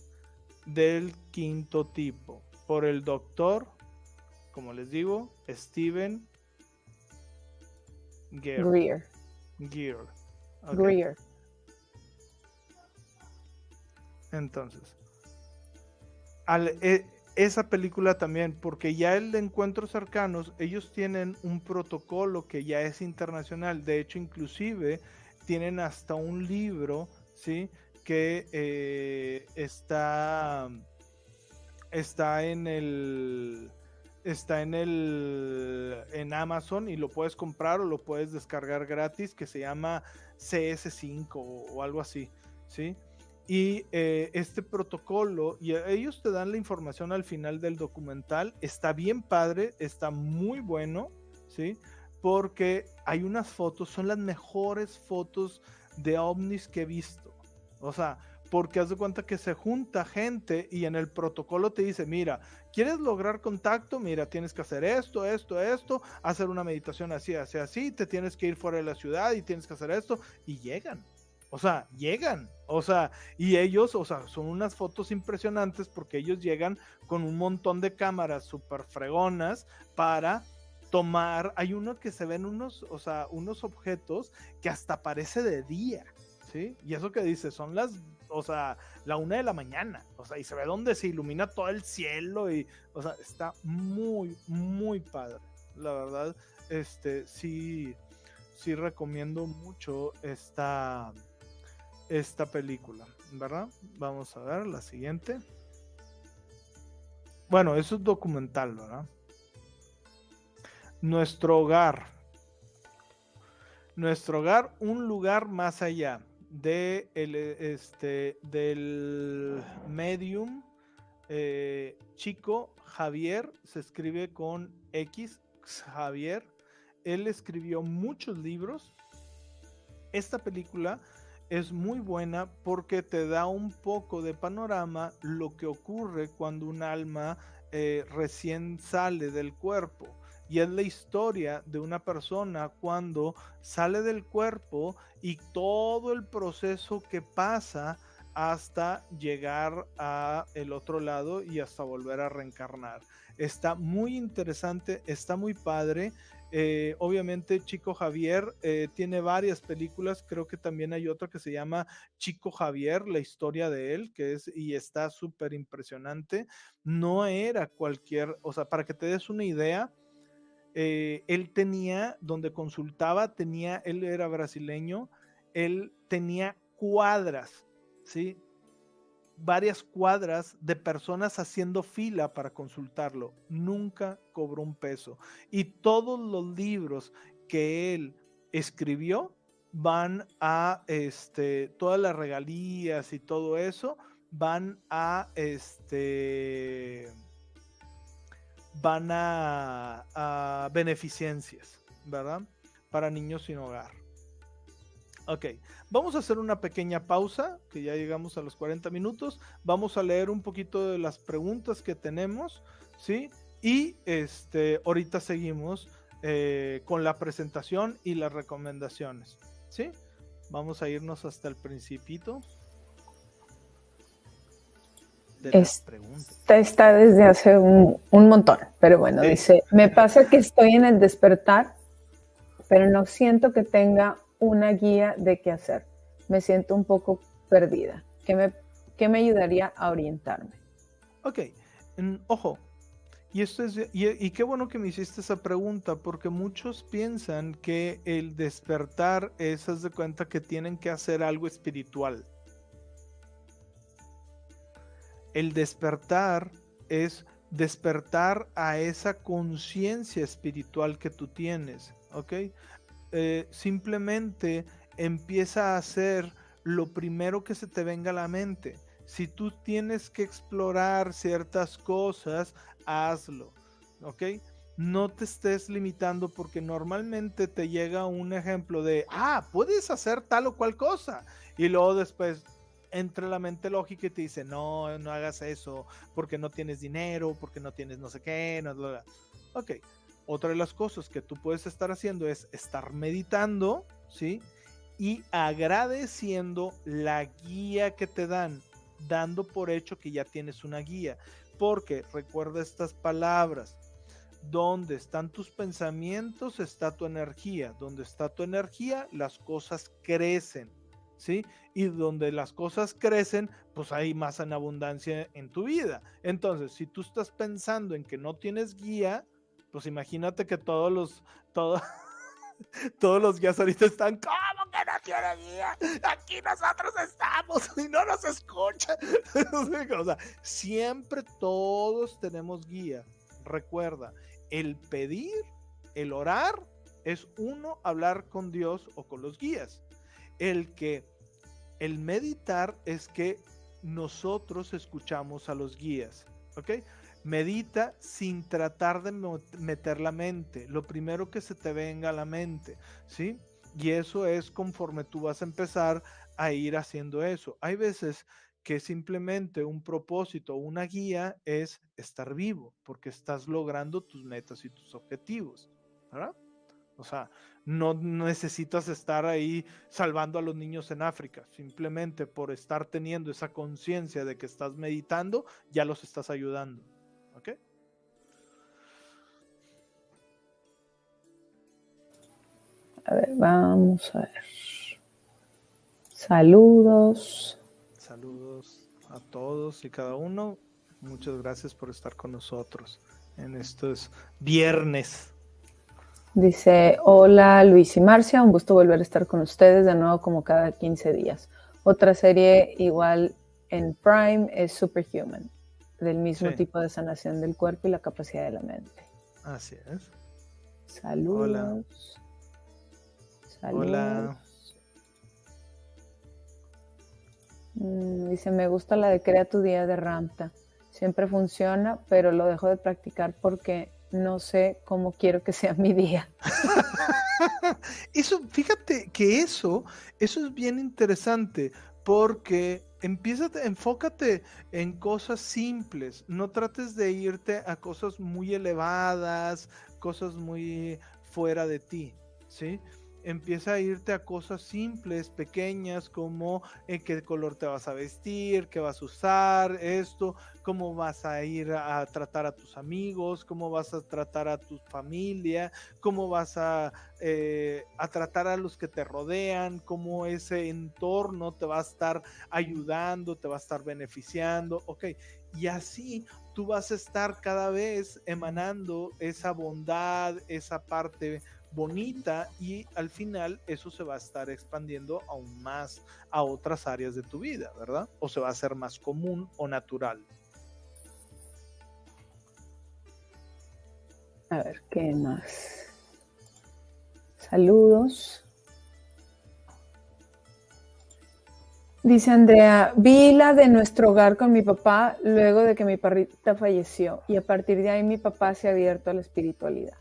Del quinto tipo, por el doctor, como les digo, Steven Gear. Greer. Gear. Greer. Entonces, al- e- esa película también, porque ya el de Encuentros Cercanos, ellos tienen un protocolo que ya es internacional. De hecho, inclusive tienen hasta un libro, ¿sí? Que eh, está, está en el está en el en Amazon y lo puedes comprar o lo puedes descargar gratis que se llama CS5 o, algo así, ¿sí? Y eh, este protocolo, y ellos te dan la información al final del documental, está bien padre, está muy bueno, ¿sí? Porque hay unas fotos, son las mejores fotos de ovnis que he visto. O sea, porque haz de cuenta que se junta gente y en el protocolo te dice, mira, ¿quieres lograr contacto? Mira, tienes que hacer esto, esto, esto, hacer una meditación así, así, así, te tienes que ir fuera de la ciudad y tienes que hacer esto, y llegan. O sea, llegan. O sea, y ellos, o sea, son unas fotos impresionantes porque ellos llegan con un montón de cámaras súper fregonas para tomar. Hay uno que se ven unos, o sea, unos objetos que hasta parece de día, ¿sí? Y eso que dice, son las, o sea, la una de la mañana, o sea, y se ve donde se ilumina todo el cielo y, o sea, está muy, muy padre. La verdad, este, sí, sí recomiendo mucho esta esta película, ¿verdad? Vamos a ver la siguiente. Bueno, eso es documental, ¿verdad? Nuestro hogar. Nuestro hogar, un lugar más allá de el, este, del medium eh, chico Javier, se escribe con X, Javier. Él escribió muchos libros. Esta película es muy buena porque te da un poco de panorama lo que ocurre cuando un alma eh, recién sale del cuerpo. Y es la historia de una persona cuando sale del cuerpo y todo el proceso que pasa hasta llegar a el otro lado y hasta volver a reencarnar. Está muy interesante, está muy padre. Eh, obviamente Chico Javier eh, tiene varias películas, creo que también hay otra que se llama Chico Javier, la historia de él, que es y está súper impresionante. No era cualquier, o sea, para que te des una idea, eh, él tenía, donde consultaba, tenía, él era brasileño, él tenía cuadras, ¿sí? varias cuadras de personas haciendo fila para consultarlo. Nunca cobró un peso. Y todos los libros que él escribió van a, este, todas las regalías y todo eso van a, este, van a, beneficencias, ¿verdad? Para niños sin hogar. Ok, vamos a hacer una pequeña pausa, que ya llegamos a los 40 minutos. Vamos a leer un poquito de las preguntas que tenemos, ¿sí? Y este, ahorita seguimos eh, con la presentación y las recomendaciones, ¿sí? Vamos a irnos hasta el principito. De Esta está desde hace un, montón, pero bueno, dice, me pasa que estoy en el despertar, pero no siento que tenga una guía de qué hacer. Me siento un poco perdida. ¿Qué me, me ayudaría a orientarme? Ok, ojo. Y, esto es, y, qué bueno que me hiciste esa pregunta, porque muchos piensan que el despertar es, haz de cuenta que tienen que hacer algo espiritual. El despertar es despertar a esa conciencia espiritual que tú tienes, ¿ok? Eh, simplemente empieza a hacer lo primero que se te venga a la mente. Si tú tienes que explorar ciertas cosas, hazlo, ¿ok? No te estés limitando porque normalmente te llega un ejemplo de, ah, puedes hacer tal o cual cosa. Y luego después entra la mente lógica y te dice, no, no hagas eso porque no tienes dinero, porque no tienes no sé qué, no, ok otra de las cosas que tú puedes estar haciendo es estar meditando, ¿sí? Y agradeciendo la guía que te dan, dando por hecho que ya tienes una guía. Porque recuerda estas palabras, donde están tus pensamientos está tu energía, donde está tu energía las cosas crecen, ¿sí? Y donde las cosas crecen, pues hay más en abundancia en tu vida. Entonces, si tú estás pensando en que no tienes guía, pues imagínate que todos los, todos los guías ahorita están, ¿cómo que no tiene guía? Aquí nosotros estamos y no nos escucha. siempre todos tenemos guía. Recuerda, el pedir, el orar, es uno hablar con Dios o con los guías. El que, el meditar es que nosotros escuchamos a los guías. ¿Ok? Medita sin tratar de meter la mente, lo primero que se te venga a la mente, ¿sí? Y eso es conforme tú vas a empezar a ir haciendo eso. Hay veces que simplemente un propósito, una guía es estar vivo, porque estás logrando tus metas y tus objetivos, ¿verdad? O sea, no necesitas estar ahí salvando a los niños en África. Simplemente por estar teniendo esa conciencia de que estás meditando, ya los estás ayudando. ¿Ok? A ver, vamos a ver. Saludos. Saludos a todos y cada uno. Muchas gracias por estar con nosotros en estos viernes. Dice, hola Luis y Marcia, un gusto volver a estar con ustedes de nuevo como cada 15 días. Otra serie igual en Prime es Superhuman del mismo tipo de sanación del cuerpo y la capacidad de la mente. Así es. Saludos. Hola. Saludos. Hola. Mm, dice, me gusta la de crea tu día de Ramta. Siempre funciona, pero lo dejo de practicar porque no sé cómo quiero que sea mi día. eso, fíjate que eso, eso es bien interesante porque empieza, enfócate en cosas simples, no trates de irte a cosas muy elevadas, cosas muy fuera de ti, ¿sí? Empieza a irte a cosas simples, pequeñas, como en qué color te vas a vestir, qué vas a usar, esto, cómo vas a ir a tratar a tus amigos, cómo vas a tratar a tu familia, cómo vas a, eh, a tratar a los que te rodean, cómo ese entorno te va a estar ayudando, te va a estar beneficiando, ok. Y así tú vas a estar cada vez emanando esa bondad, esa parte bonita y al final eso se va a estar expandiendo aún más a otras áreas de tu vida, ¿verdad? O se va a hacer más común o natural. A ver, ¿qué más? Saludos. Dice Andrea, vi la de nuestro hogar con mi papá luego de que mi parrita falleció y a partir de ahí mi papá se ha abierto a la espiritualidad.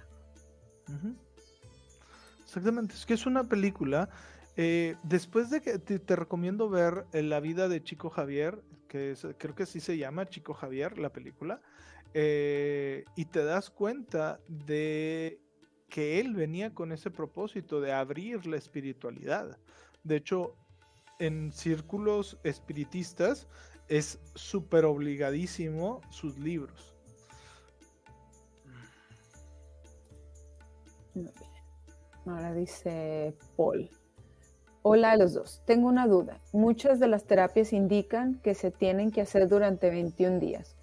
Exactamente, es que es una película. Eh, después de que te, recomiendo ver eh, La vida de Chico Javier, que creo que sí se llama Chico Javier, la película, eh, y te das cuenta de que él venía con ese propósito de abrir la espiritualidad. De hecho, en círculos espiritistas es súper obligadísimo sus libros. Ahora dice Paul. Hola a los dos. Tengo una duda. Muchas de las terapias indican que se tienen que hacer durante 21 días.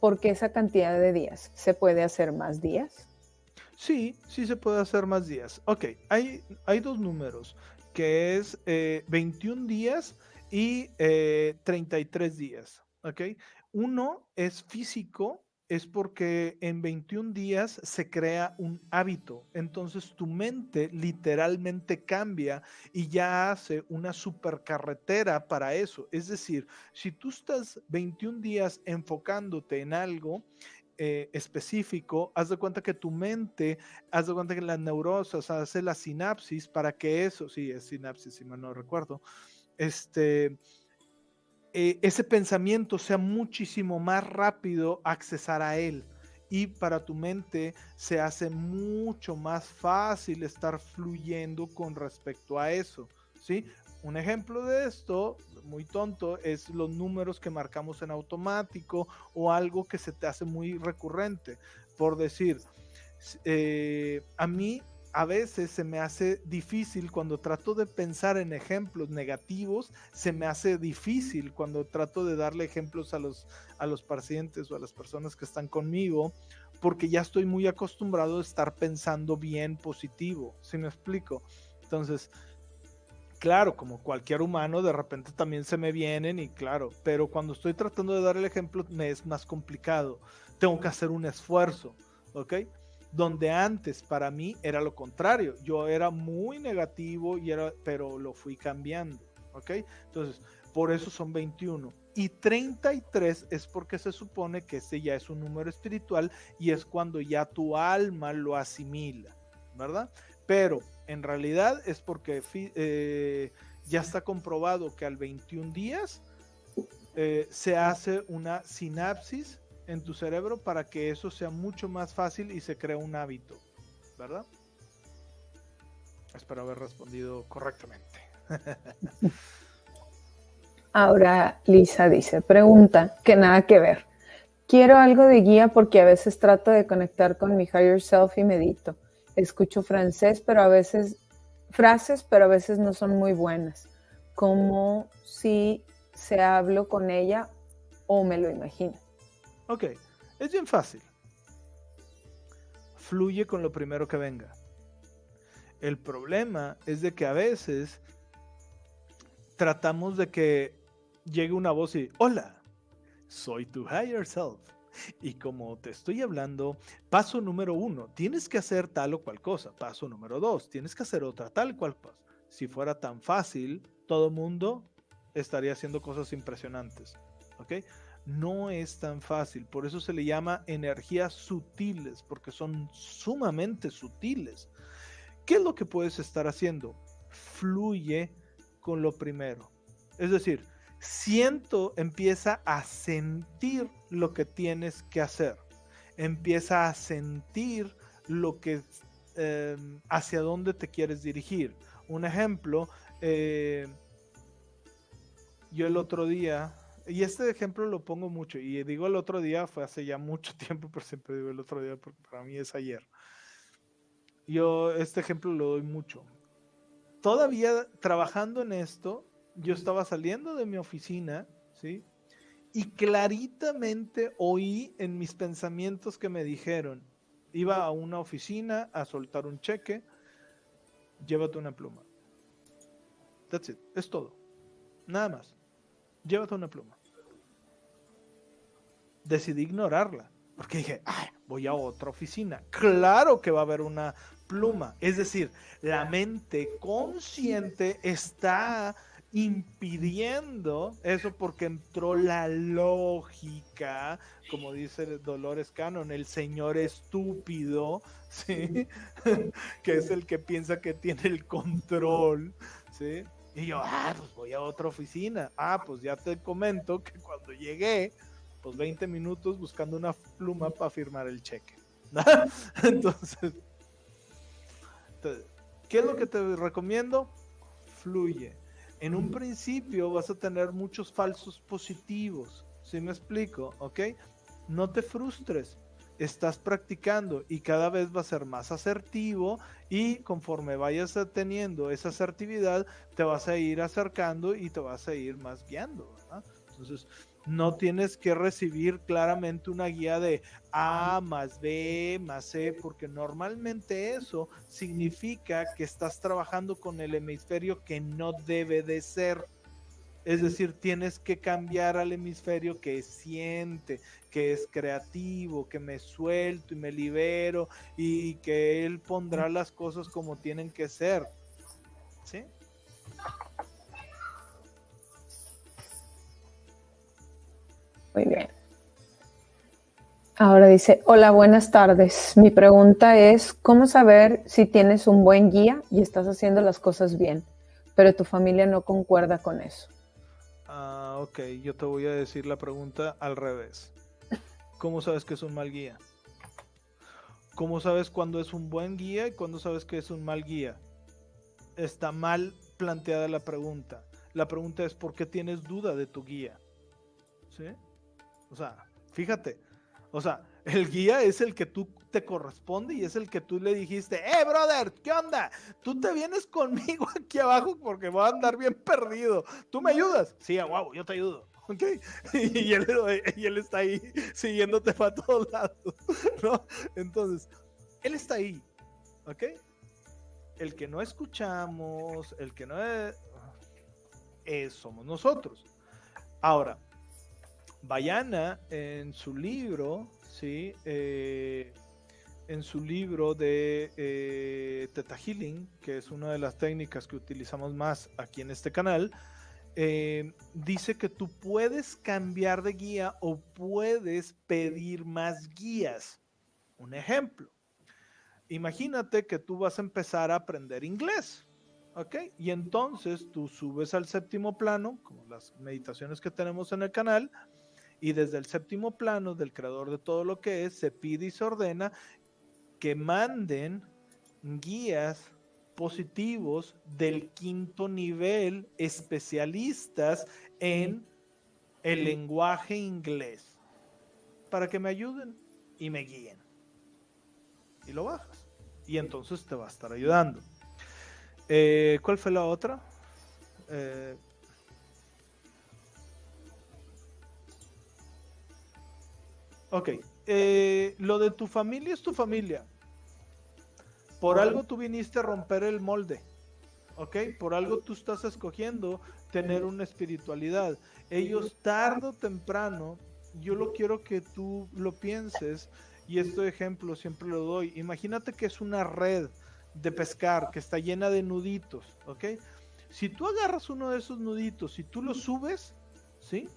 ¿Por qué esa cantidad de días? ¿Se puede hacer más días? Sí, sí se puede hacer más días. Ok, hay, hay dos números que es 21 eh, días y 33 eh, días. ¿ok? Uno es físico, es porque en 21 días se crea un hábito. Entonces tu mente literalmente cambia y ya hace una supercarretera para eso. Es decir, si tú estás 21 días enfocándote en algo, eh, específico, haz de cuenta que tu mente, haz de cuenta que las neurosas hace la sinapsis para que eso, sí, es sinapsis, si mal no recuerdo, este, eh, ese pensamiento sea muchísimo más rápido accesar a él. Y para tu mente se hace mucho más fácil estar fluyendo con respecto a eso. ¿sí? Un ejemplo de esto, muy tonto, es los números que marcamos en automático o algo que se te hace muy recurrente. Por decir, eh, a mí a veces se me hace difícil cuando trato de pensar en ejemplos negativos, se me hace difícil cuando trato de darle ejemplos a los, a los pacientes o a las personas que están conmigo, porque ya estoy muy acostumbrado a estar pensando bien positivo, si me explico? Entonces, claro, como cualquier humano, de repente también se me vienen y claro, pero cuando estoy tratando de dar el ejemplo me es más complicado. Tengo que hacer un esfuerzo, ¿ok? Donde antes para mí era lo contrario. Yo era muy negativo, y era, pero lo fui cambiando, ¿ok? Entonces, por eso son 21. Y 33 es porque se supone que ese ya es un número espiritual y es cuando ya tu alma lo asimila, ¿verdad? Pero en realidad es porque eh, ya está comprobado que al 21 días eh, se hace una sinapsis en tu cerebro para que eso sea mucho más fácil y se crea un hábito, ¿verdad? Espero haber respondido correctamente. Ahora Lisa dice, pregunta que nada que ver. Quiero algo de guía porque a veces trato de conectar con mi higher self y medito escucho francés, pero a veces, frases, pero a veces no son muy buenas, como si se hablo con ella o me lo imagino. Ok, es bien fácil. Fluye con lo primero que venga. El problema es de que a veces tratamos de que llegue una voz y, hola, soy tu higher self y como te estoy hablando, paso número uno, tienes que hacer tal o cual cosa. Paso número dos, tienes que hacer otra tal cual cosa. Si fuera tan fácil, todo mundo estaría haciendo cosas impresionantes. ¿Ok? No es tan fácil, por eso se le llama energías sutiles, porque son sumamente sutiles. ¿Qué es lo que puedes estar haciendo? Fluye con lo primero. Es decir, siento, empieza a sentir lo que tienes que hacer. Empieza a sentir lo que em, hacia dónde te quieres dirigir. Un ejemplo, eh, yo el otro día, y este ejemplo lo pongo mucho, y digo el otro día, fue hace ya mucho tiempo, pero siempre digo el otro día porque para mí es ayer. Yo este ejemplo lo doy mucho. Todavía trabajando en esto, yo estaba saliendo de mi oficina, ¿sí? Y claritamente oí en mis pensamientos que me dijeron, iba a una oficina a soltar un cheque llévate una pluma. That's it, es todo. Nada más. Llévate una pluma. Decidí ignorarla, porque dije, voy a otra oficina. Claro que va a haber una pluma. Es decir, la mente consciente está impidiendo eso porque entró la lógica, como dice Dolores Cannon, el señor estúpido, ¿sí? que es el que piensa que tiene el control, ¿sí? Y yo, ah, pues voy a otra oficina. Ah, pues ya te comento que cuando llegué, pues 20 minutos buscando una pluma para firmar el cheque. Entonces, ¿qué es lo que te recomiendo? Fluye en un principio vas a tener muchos falsos positivos. ¿Sí me explico? ¿Ok? No te frustres. Estás practicando y cada vez va a ser más asertivo y conforme vayas teniendo esa asertividad, te vas a ir acercando y te vas a ir más guiando. Entonces, no tienes que recibir claramente una guía de A más B más C, porque normalmente eso significa que estás trabajando con el hemisferio que no debe de ser. Es decir, tienes que cambiar al hemisferio que siente, que es creativo, que me suelto y me libero y que él pondrá las cosas como tienen que ser. ¿Sí? Muy bien. Ahora dice, hola, buenas tardes. Mi pregunta es, ¿cómo saber si tienes un buen guía y estás haciendo las cosas bien, pero tu familia no concuerda con eso? Ah, ok, yo te voy a decir la pregunta al revés. ¿Cómo sabes que es un mal guía? ¿Cómo sabes cuándo es un buen guía y cuándo sabes que es un mal guía? Está mal planteada la pregunta. La pregunta es ¿por qué tienes duda de tu guía? ¿Sí? O sea, fíjate. O sea, el guía es el que tú te corresponde y es el que tú le dijiste, eh, brother, ¿qué onda? Tú te vienes conmigo aquí abajo porque voy a andar bien perdido. ¿Tú me ayudas? Sí, wow, yo te ayudo. ¿Ok? Y él, y él está ahí siguiéndote para todos lados. ¿No? Entonces, él está ahí. ¿Ok? El que no escuchamos, el que no es, es somos nosotros. Ahora, Bayana en su libro, ¿sí? Eh, en su libro de eh, Teta Healing, que es una de las técnicas que utilizamos más aquí en este canal, eh, dice que tú puedes cambiar de guía o puedes pedir más guías. Un ejemplo, imagínate que tú vas a empezar a aprender inglés. ¿Ok? Y entonces tú subes al séptimo plano, como las meditaciones que tenemos en el canal, y desde el séptimo plano del creador de todo lo que es, se pide y se ordena que manden guías positivos del quinto nivel, especialistas en el lenguaje inglés, para que me ayuden y me guíen. Y lo bajas. Y entonces te va a estar ayudando. Eh, ¿Cuál fue la otra? Eh, Ok, eh, lo de tu familia es tu familia. Por algo tú viniste a romper el molde. ¿Ok? Por algo tú estás escogiendo tener una espiritualidad. Ellos tarde o temprano, yo lo quiero que tú lo pienses, y este ejemplo siempre lo doy. Imagínate que es una red de pescar que está llena de nuditos, ¿ok? Si tú agarras uno de esos nuditos y tú lo subes, ¿sí?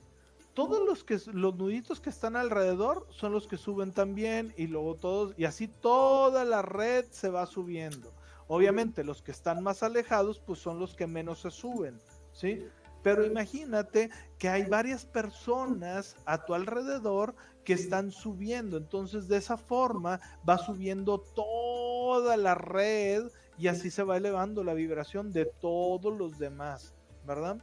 Todos los que los nuditos que están alrededor son los que suben también y luego todos y así toda la red se va subiendo. Obviamente los que están más alejados pues son los que menos se suben, ¿sí? Pero imagínate que hay varias personas a tu alrededor que están subiendo, entonces de esa forma va subiendo toda la red y así se va elevando la vibración de todos los demás, ¿verdad?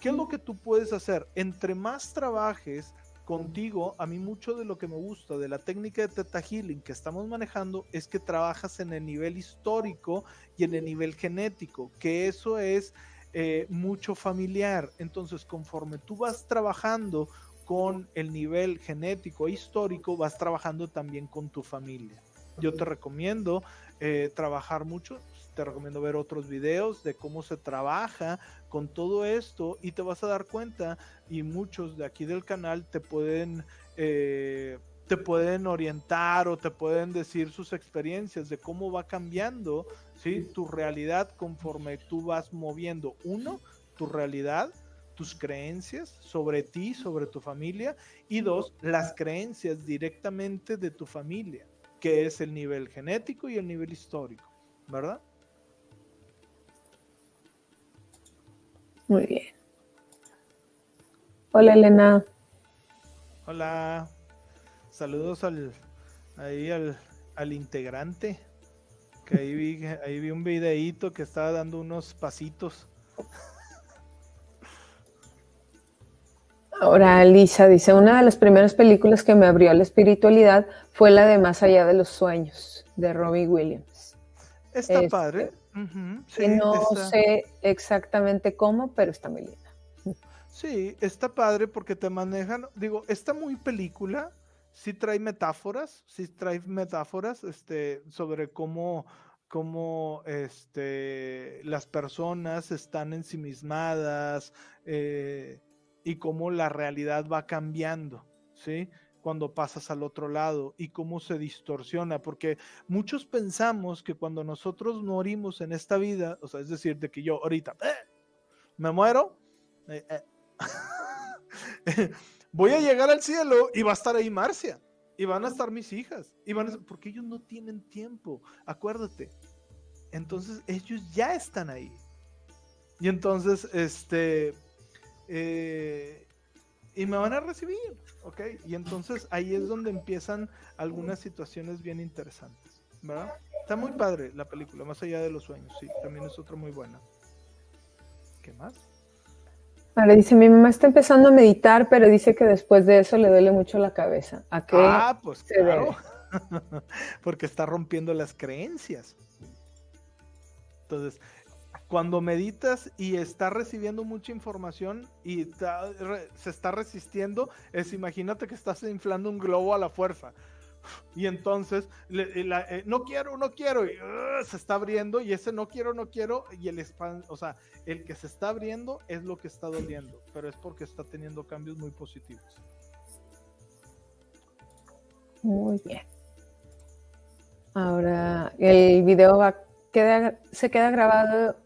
¿Qué es lo que tú puedes hacer? Entre más trabajes contigo, a mí mucho de lo que me gusta de la técnica de Teta Healing que estamos manejando es que trabajas en el nivel histórico y en el nivel genético, que eso es eh, mucho familiar. Entonces, conforme tú vas trabajando con el nivel genético e histórico, vas trabajando también con tu familia. Yo te recomiendo eh, trabajar mucho te recomiendo ver otros videos de cómo se trabaja con todo esto y te vas a dar cuenta y muchos de aquí del canal te pueden... Eh, te pueden orientar o te pueden decir sus experiencias de cómo va cambiando ¿sí? tu realidad conforme tú vas moviendo. Uno, tu realidad, tus creencias sobre ti, sobre tu familia. Y dos, las creencias directamente de tu familia, que es el nivel genético y el nivel histórico, ¿verdad? Muy bien. Hola Elena. Hola. Saludos al ahí al, al integrante. Que ahí vi, ahí vi un videíto que estaba dando unos pasitos. Ahora Lisa dice, una de las primeras películas que me abrió a la espiritualidad fue la de Más allá de los sueños, de Robbie Williams. Está este, padre. No sé exactamente cómo, pero está muy linda. Sí, está padre porque te manejan, digo, está muy película, sí trae metáforas, sí trae metáforas este, sobre cómo, cómo este, las personas están ensimismadas eh, y cómo la realidad va cambiando, ¿sí? Cuando pasas al otro lado y cómo se distorsiona, porque muchos pensamos que cuando nosotros morimos en esta vida, o sea, es decir, de que yo ahorita ¡eh! me muero, eh, voy a llegar al cielo y va a estar ahí Marcia. Y van a estar mis hijas. Y van a, porque ellos no tienen tiempo. Acuérdate. Entonces ellos ya están ahí. Y entonces, este. Eh, y me van a recibir. ¿Ok? Y entonces ahí es donde empiezan algunas situaciones bien interesantes. ¿Verdad? Está muy padre la película, más allá de los sueños. Sí, también es otra muy buena. ¿Qué más? Ahora dice, mi mamá está empezando a meditar, pero dice que después de eso le duele mucho la cabeza. ¿A qué ah, pues claro. Porque está rompiendo las creencias. Entonces, cuando meditas y está recibiendo mucha información y se está resistiendo, es imagínate que estás inflando un globo a la fuerza. Y entonces, eh, no quiero, no quiero, y se está abriendo, y ese no quiero, no quiero, y el spam, o sea, el que se está abriendo es lo que está doliendo, pero es porque está teniendo cambios muy positivos. Muy bien. Ahora, el video va, queda, se queda grabado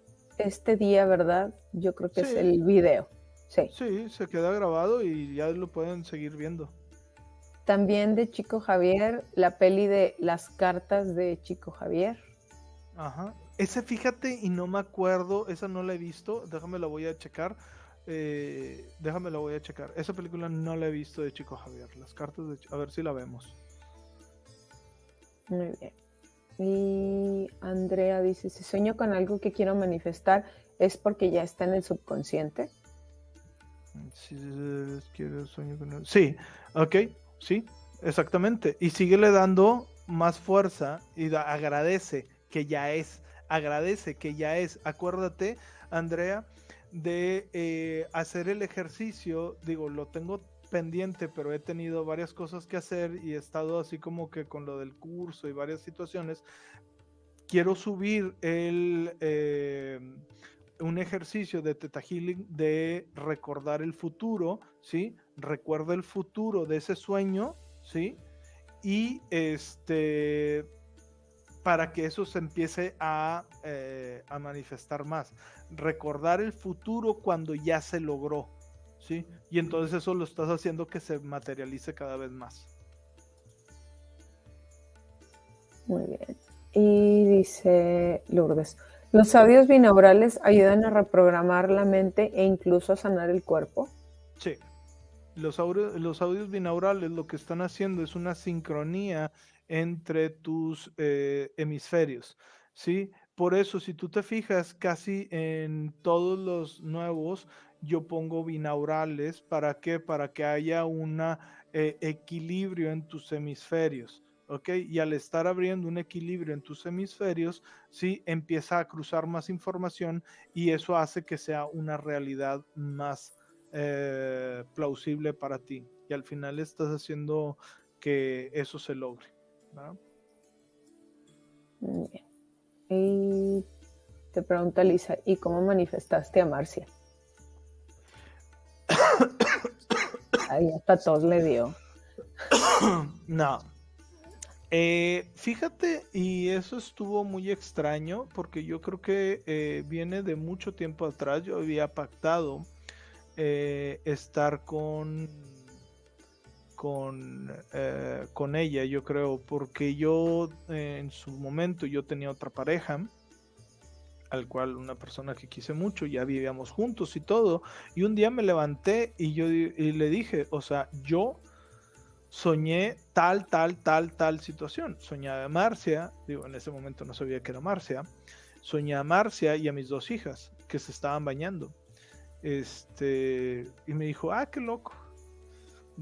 este día, ¿verdad? Yo creo que es el video. Sí. Sí, se queda grabado y ya lo pueden seguir viendo. También de Chico Javier, la peli de Las cartas de Chico Javier. Ajá. Ese fíjate y no me acuerdo, esa no la he visto, déjame la voy a checar. Eh, déjame la voy a checar. Esa película no la he visto de Chico Javier. Las cartas de A ver si la vemos. Muy bien. Y Andrea dice, si sueño con algo que quiero manifestar, ¿es porque ya está en el subconsciente? Sí, sí ok. Sí, exactamente. Y síguele dando más fuerza y agradece que ya es, agradece que ya es. Acuérdate, Andrea, de eh, hacer el ejercicio, digo, lo tengo pendiente, pero he tenido varias cosas que hacer y he estado así como que con lo del curso y varias situaciones. Quiero subir eh, un ejercicio de Teta Healing de recordar el futuro, ¿sí? Recuerda el futuro de ese sueño, ¿sí? Y este, para que eso se empiece a, eh, a manifestar más. Recordar el futuro cuando ya se logró, ¿sí? Y entonces eso lo estás haciendo que se materialice cada vez más. Muy bien. Y dice Lourdes, ¿Los audios binaurales ayudan a reprogramar la mente e incluso a sanar el cuerpo? Sí. Los audios, los audios binaurales lo que están haciendo es una sincronía entre tus eh, hemisferios. ¿sí? Por eso, si tú te fijas, casi en todos los nuevos yo pongo binaurales. ¿Para qué? Para que haya un eh, equilibrio en tus hemisferios. ¿ok? Y al estar abriendo un equilibrio en tus hemisferios, sí, empieza a cruzar más información y eso hace que sea una realidad más eh, plausible para ti. Y al final estás haciendo que eso se logre. Y te pregunta Lisa, ¿y cómo manifestaste a Marcia? Ahí hasta todos le dio. no. Eh, fíjate, y eso estuvo muy extraño, porque yo creo que eh, viene de mucho tiempo atrás. Yo había pactado eh, estar con con, con ella, yo creo, porque yo en su momento yo tenía otra pareja al cual una persona que quise mucho, ya vivíamos juntos y todo, y un día me levanté y yo y le dije, o sea, yo soñé tal, tal, tal, tal situación. Soñaba a Marcia, digo, en ese momento no sabía que era Marcia, soñé a Marcia y a mis dos hijas que se estaban bañando. Este, y me dijo, ah, qué loco.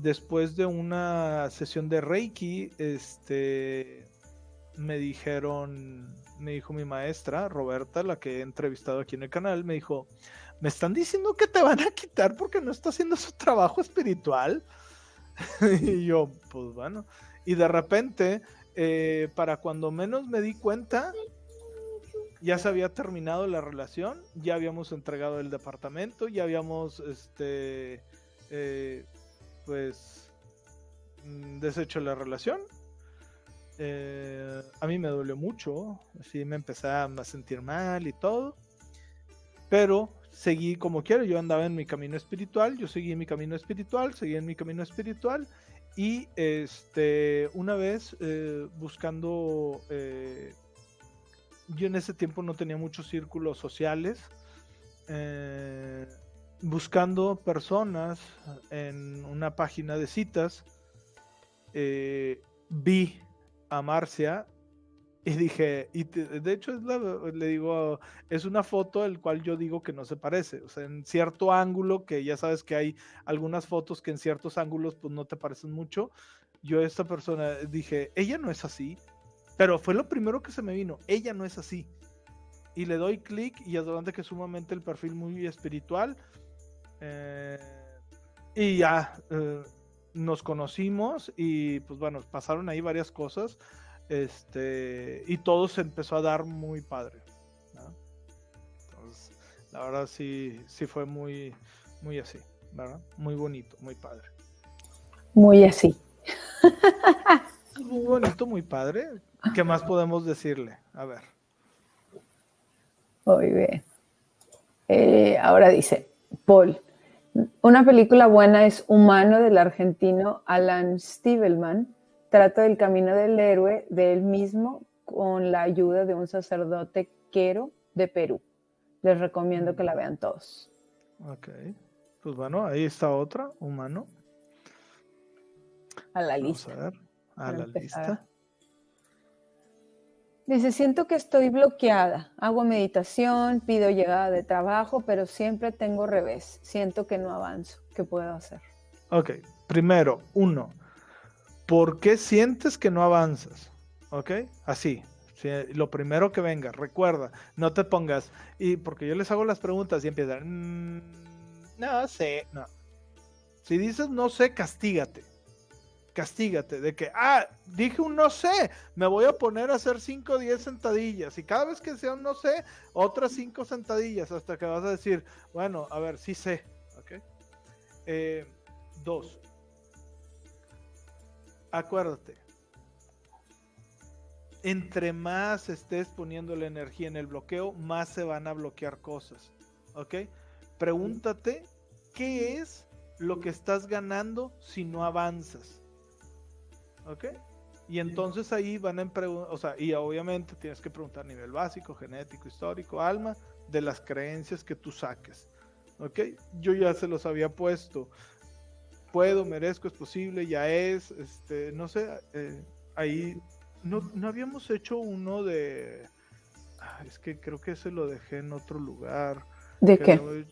Después de una sesión de Reiki, este, me dijeron, me dijo mi maestra, Roberta, la que he entrevistado aquí en el canal, me dijo, me están diciendo que te van a quitar porque no está haciendo su trabajo espiritual. y yo, pues bueno. Y de repente, eh, para cuando menos me di cuenta, ya se había terminado la relación, ya habíamos entregado el departamento, ya habíamos, este, eh, pues, mm, deshecho la relación. Eh, a mí me dolió mucho, así me empecé a sentir mal y todo, pero seguí como quiero, yo andaba en mi camino espiritual, yo seguí en mi camino espiritual, seguí en mi camino espiritual y este, una vez eh, buscando, eh, yo en ese tiempo no tenía muchos círculos sociales, buscando personas en una página de citas, vi a Marcia y dije, y de hecho es le digo, es una foto el cual yo digo que no se parece, o sea, en cierto ángulo, que ya sabes que hay algunas fotos que en ciertos ángulos pues no te parecen mucho, yo a esta persona dije, ella no es así, pero fue lo primero que se me vino, ella no es así. Y le doy clic y adelante que sumamente el perfil muy espiritual. Eh, y ya eh, nos conocimos y pues bueno, pasaron ahí varias cosas. Este, y todo se empezó a dar muy padre. Entonces, la verdad sí, sí fue muy, muy así, ¿verdad? Muy bonito, muy padre. Muy así. Muy bonito, muy padre. ¿Qué más podemos decirle? A ver. Muy bien. Eh, ahora dice, Paul, una película buena es Humano del argentino Alan Stivelman Trata del camino del héroe de él mismo con la ayuda de un sacerdote quero de Perú. Les recomiendo que la vean todos. Ok. Pues bueno, ahí está otra, humano. A la lista. A ver, a la lista. Dice, siento que estoy bloqueada. Hago meditación, pido llegada de trabajo, pero siempre tengo revés. Siento que no avanzo. ¿Qué puedo hacer? Ok, primero, uno, ¿Por qué sientes que no avanzas? ¿Ok? Así. lo primero que venga, recuerda, no te pongas, y porque yo les hago las preguntas y empiezan, mm, no sé, no. Si dices no sé, castígate. Castígate de que, ah, dije un no sé, me voy a poner a hacer 5 o 10 sentadillas. Y cada vez que sea un no sé, otras 5 sentadillas hasta que vas a decir, bueno, a ver, sí sé. ¿Ok? Eh, dos, acuérdate, entre más estés poniendo la energía en el bloqueo, más se van a bloquear cosas. ¿Ok? Pregúntate qué es lo que estás ganando si no avanzas. ¿Ok? Y entonces ahí van a preguntar, o sea, y obviamente tienes que preguntar a nivel básico, genético, histórico, alma, de las creencias que tú saques. ¿Ok? Yo ya se los había puesto puedo, merezco, es posible, ya es, este, no sé, eh, ahí no, habíamos hecho uno de, ah, es que creo que ese lo dejé en otro lugar. ¿De qué?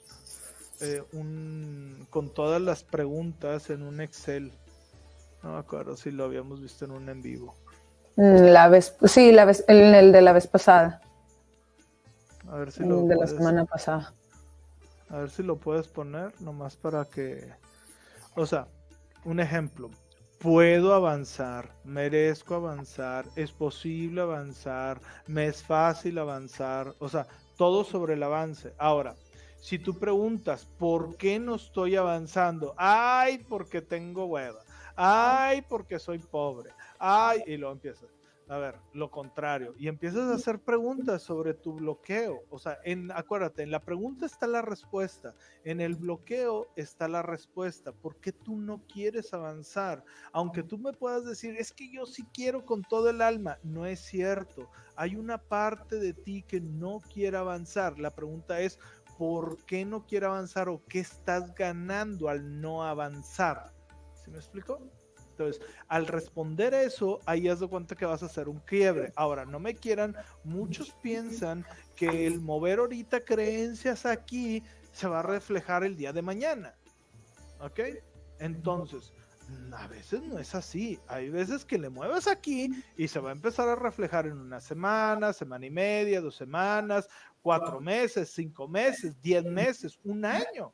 Eh, un, con todas las preguntas en un Excel. No me acuerdo si lo habíamos visto en un en vivo. Mm, la vez, sí, la vez, el, el de la vez pasada. A ver si lo de la semana pasada. A ver si lo puedes poner, nomás para que o sea, un ejemplo, puedo avanzar, merezco avanzar, es posible avanzar, me es fácil avanzar, o sea, todo sobre el avance. Ahora, si tú preguntas, ¿por qué no estoy avanzando? Ay, porque tengo hueva. Ay, porque soy pobre. Ay, y lo empiezas a ver, lo contrario, y empiezas a hacer preguntas sobre tu bloqueo. O sea, en, acuérdate, en la pregunta está la respuesta, en el bloqueo está la respuesta. ¿Por qué tú no quieres avanzar? Aunque tú me puedas decir, es que yo sí quiero con todo el alma, no es cierto. Hay una parte de ti que no quiere avanzar. La pregunta es, ¿por qué no quiere avanzar o qué estás ganando al no avanzar? ¿Se me explicó? Entonces, al responder eso, ahí has de cuenta que vas a hacer un quiebre. Ahora, no me quieran, muchos piensan que el mover ahorita creencias aquí se va a reflejar el día de mañana. ¿Ok? Entonces, a veces no es así. Hay veces que le mueves aquí y se va a empezar a reflejar en una semana, semana y media, dos semanas, cuatro meses, cinco meses, diez meses, un año.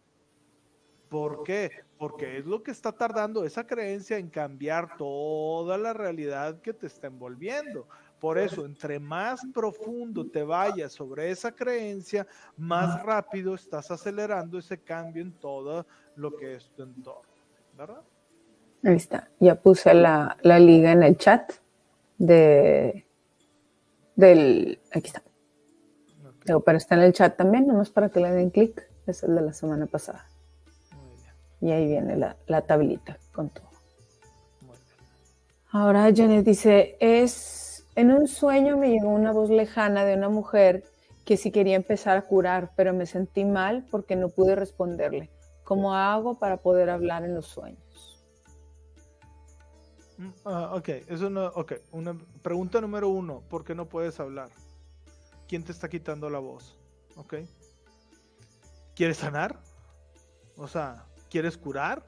¿Por qué? Porque es lo que está tardando esa creencia en cambiar toda la realidad que te está envolviendo. Por eso, entre más profundo te vayas sobre esa creencia, más rápido estás acelerando ese cambio en todo lo que es tu entorno. ¿Verdad? Ahí está. Ya puse la, liga en el chat de del. Aquí está. Pero está en el chat también, nomás para que le den clic. Es el de la semana pasada. Y ahí viene la, tablita con todo. Ahora Janet dice, es, en un sueño me llegó una voz lejana de una mujer que sí quería empezar a curar, pero me sentí mal porque no pude responderle. ¿Cómo hago para poder hablar en los sueños? Ah, ok, eso no, ok. Una pregunta número uno, ¿por qué no puedes hablar? ¿Quién te está quitando la voz? Ok. ¿Quieres sanar? O sea, ¿Quieres curar?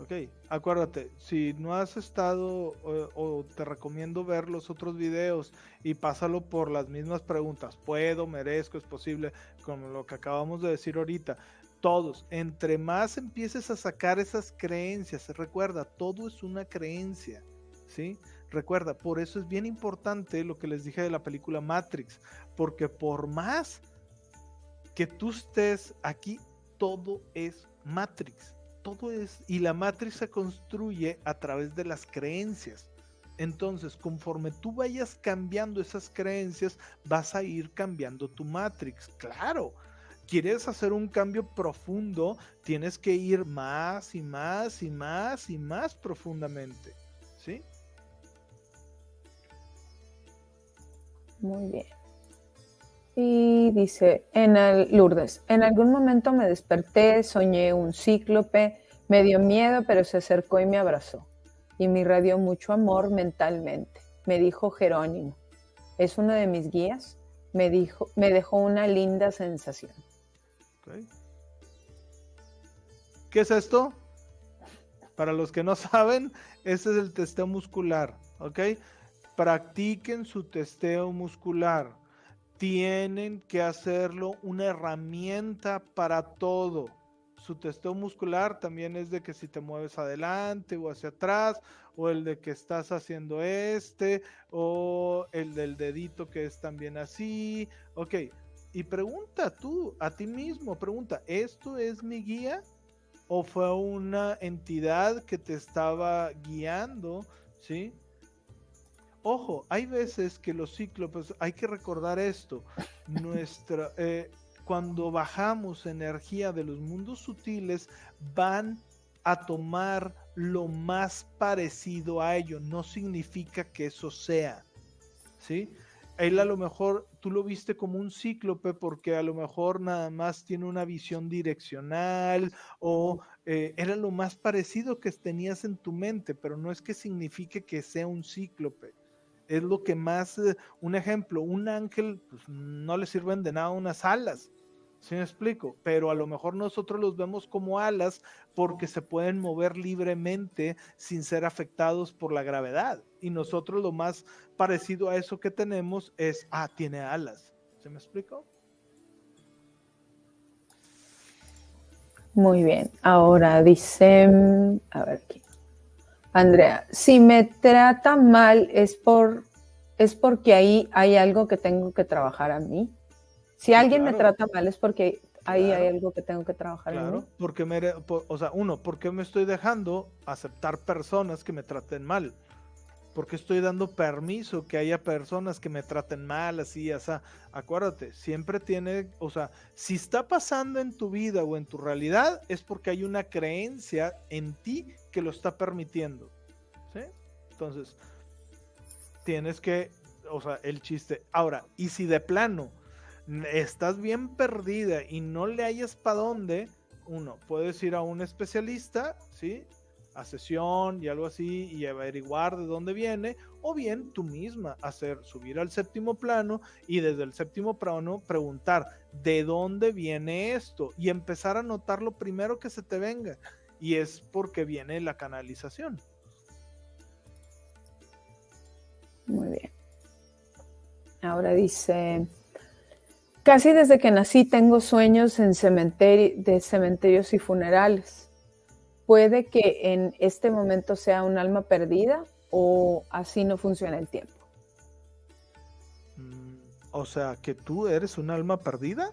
Ok, acuérdate, si no has estado o, te recomiendo ver los otros videos y pásalo por las mismas preguntas, puedo, merezco, es posible, como lo que acabamos de decir ahorita, todos, entre más empieces a sacar esas creencias, recuerda, todo es una creencia, ¿sí? Recuerda, por eso es bien importante lo que les dije de la película Matrix, porque por más que tú estés aquí, todo es Matrix. Todo es, y la Matrix se construye a través de las creencias. Entonces, conforme tú vayas cambiando esas creencias, vas a ir cambiando tu Matrix. Claro, quieres hacer un cambio profundo, tienes que ir más y más y más y más profundamente. ¿Sí? Muy bien. Y dice, en el Lourdes, en algún momento me desperté, soñé un cíclope, me dio miedo, pero se acercó y me abrazó. Y me irradió mucho amor mentalmente. Me dijo Jerónimo, es uno de mis guías. Me, dijo, me dejó una linda sensación. ¿Qué es esto? Para los que no saben, este es el testeo muscular, ¿ok? Practiquen su testeo muscular tienen que hacerlo una herramienta para todo. Su testeo muscular también es de que si te mueves adelante o hacia atrás, o el de que estás haciendo este, o el del dedito que es también así. Ok, y pregunta tú a ti mismo, pregunta, ¿esto es mi guía? ¿O fue una entidad que te estaba guiando? ¿Sí? Ojo, hay veces que los cíclopes, hay que recordar esto, nuestra, eh, cuando bajamos energía de los mundos sutiles, van a tomar lo más parecido a ello, no significa que eso sea, ¿sí? Él a lo mejor tú lo viste como un cíclope porque a lo mejor nada más tiene una visión direccional o eh, era lo más parecido que tenías en tu mente, pero no es que signifique que sea un cíclope es lo que más, eh, un ejemplo, un ángel, pues no le sirven de nada unas alas, ¿sí me explico? Pero a lo mejor nosotros los vemos como alas porque se pueden mover libremente sin ser afectados por la gravedad. Y nosotros lo más parecido a eso que tenemos es, ah, tiene alas, ¿se me explico? Muy bien, ahora dice, a ver aquí. Andrea, si me trata mal es por es porque ahí hay algo que tengo que trabajar a mí. Si alguien me trata mal es porque ahí hay algo que tengo que trabajar claro, porque me, o sea, uno, ¿por qué me estoy dejando aceptar personas que me traten mal? Porque estoy dando permiso que haya personas que me traten mal, así, así. Acuérdate, siempre tiene, o sea, si está pasando en tu vida o en tu realidad, es porque hay una creencia en ti que lo está permitiendo. ¿Sí? Entonces, tienes que, o sea, el chiste. Ahora, y si de plano estás bien perdida y no le hayas para dónde, uno, puedes ir a un especialista, ¿sí? A sesión y algo así y averiguar de dónde viene, o bien tú misma hacer, subir al séptimo plano y desde el séptimo plano preguntar de dónde viene esto y empezar a notar lo primero que se te venga. Y es porque viene la canalización. Muy bien. Ahora dice, casi desde que nací tengo sueños en cementerio, de cementerios y funerales puede que en este momento sea un alma perdida o así no funciona el tiempo. Mm, o sea, que tú eres un alma perdida.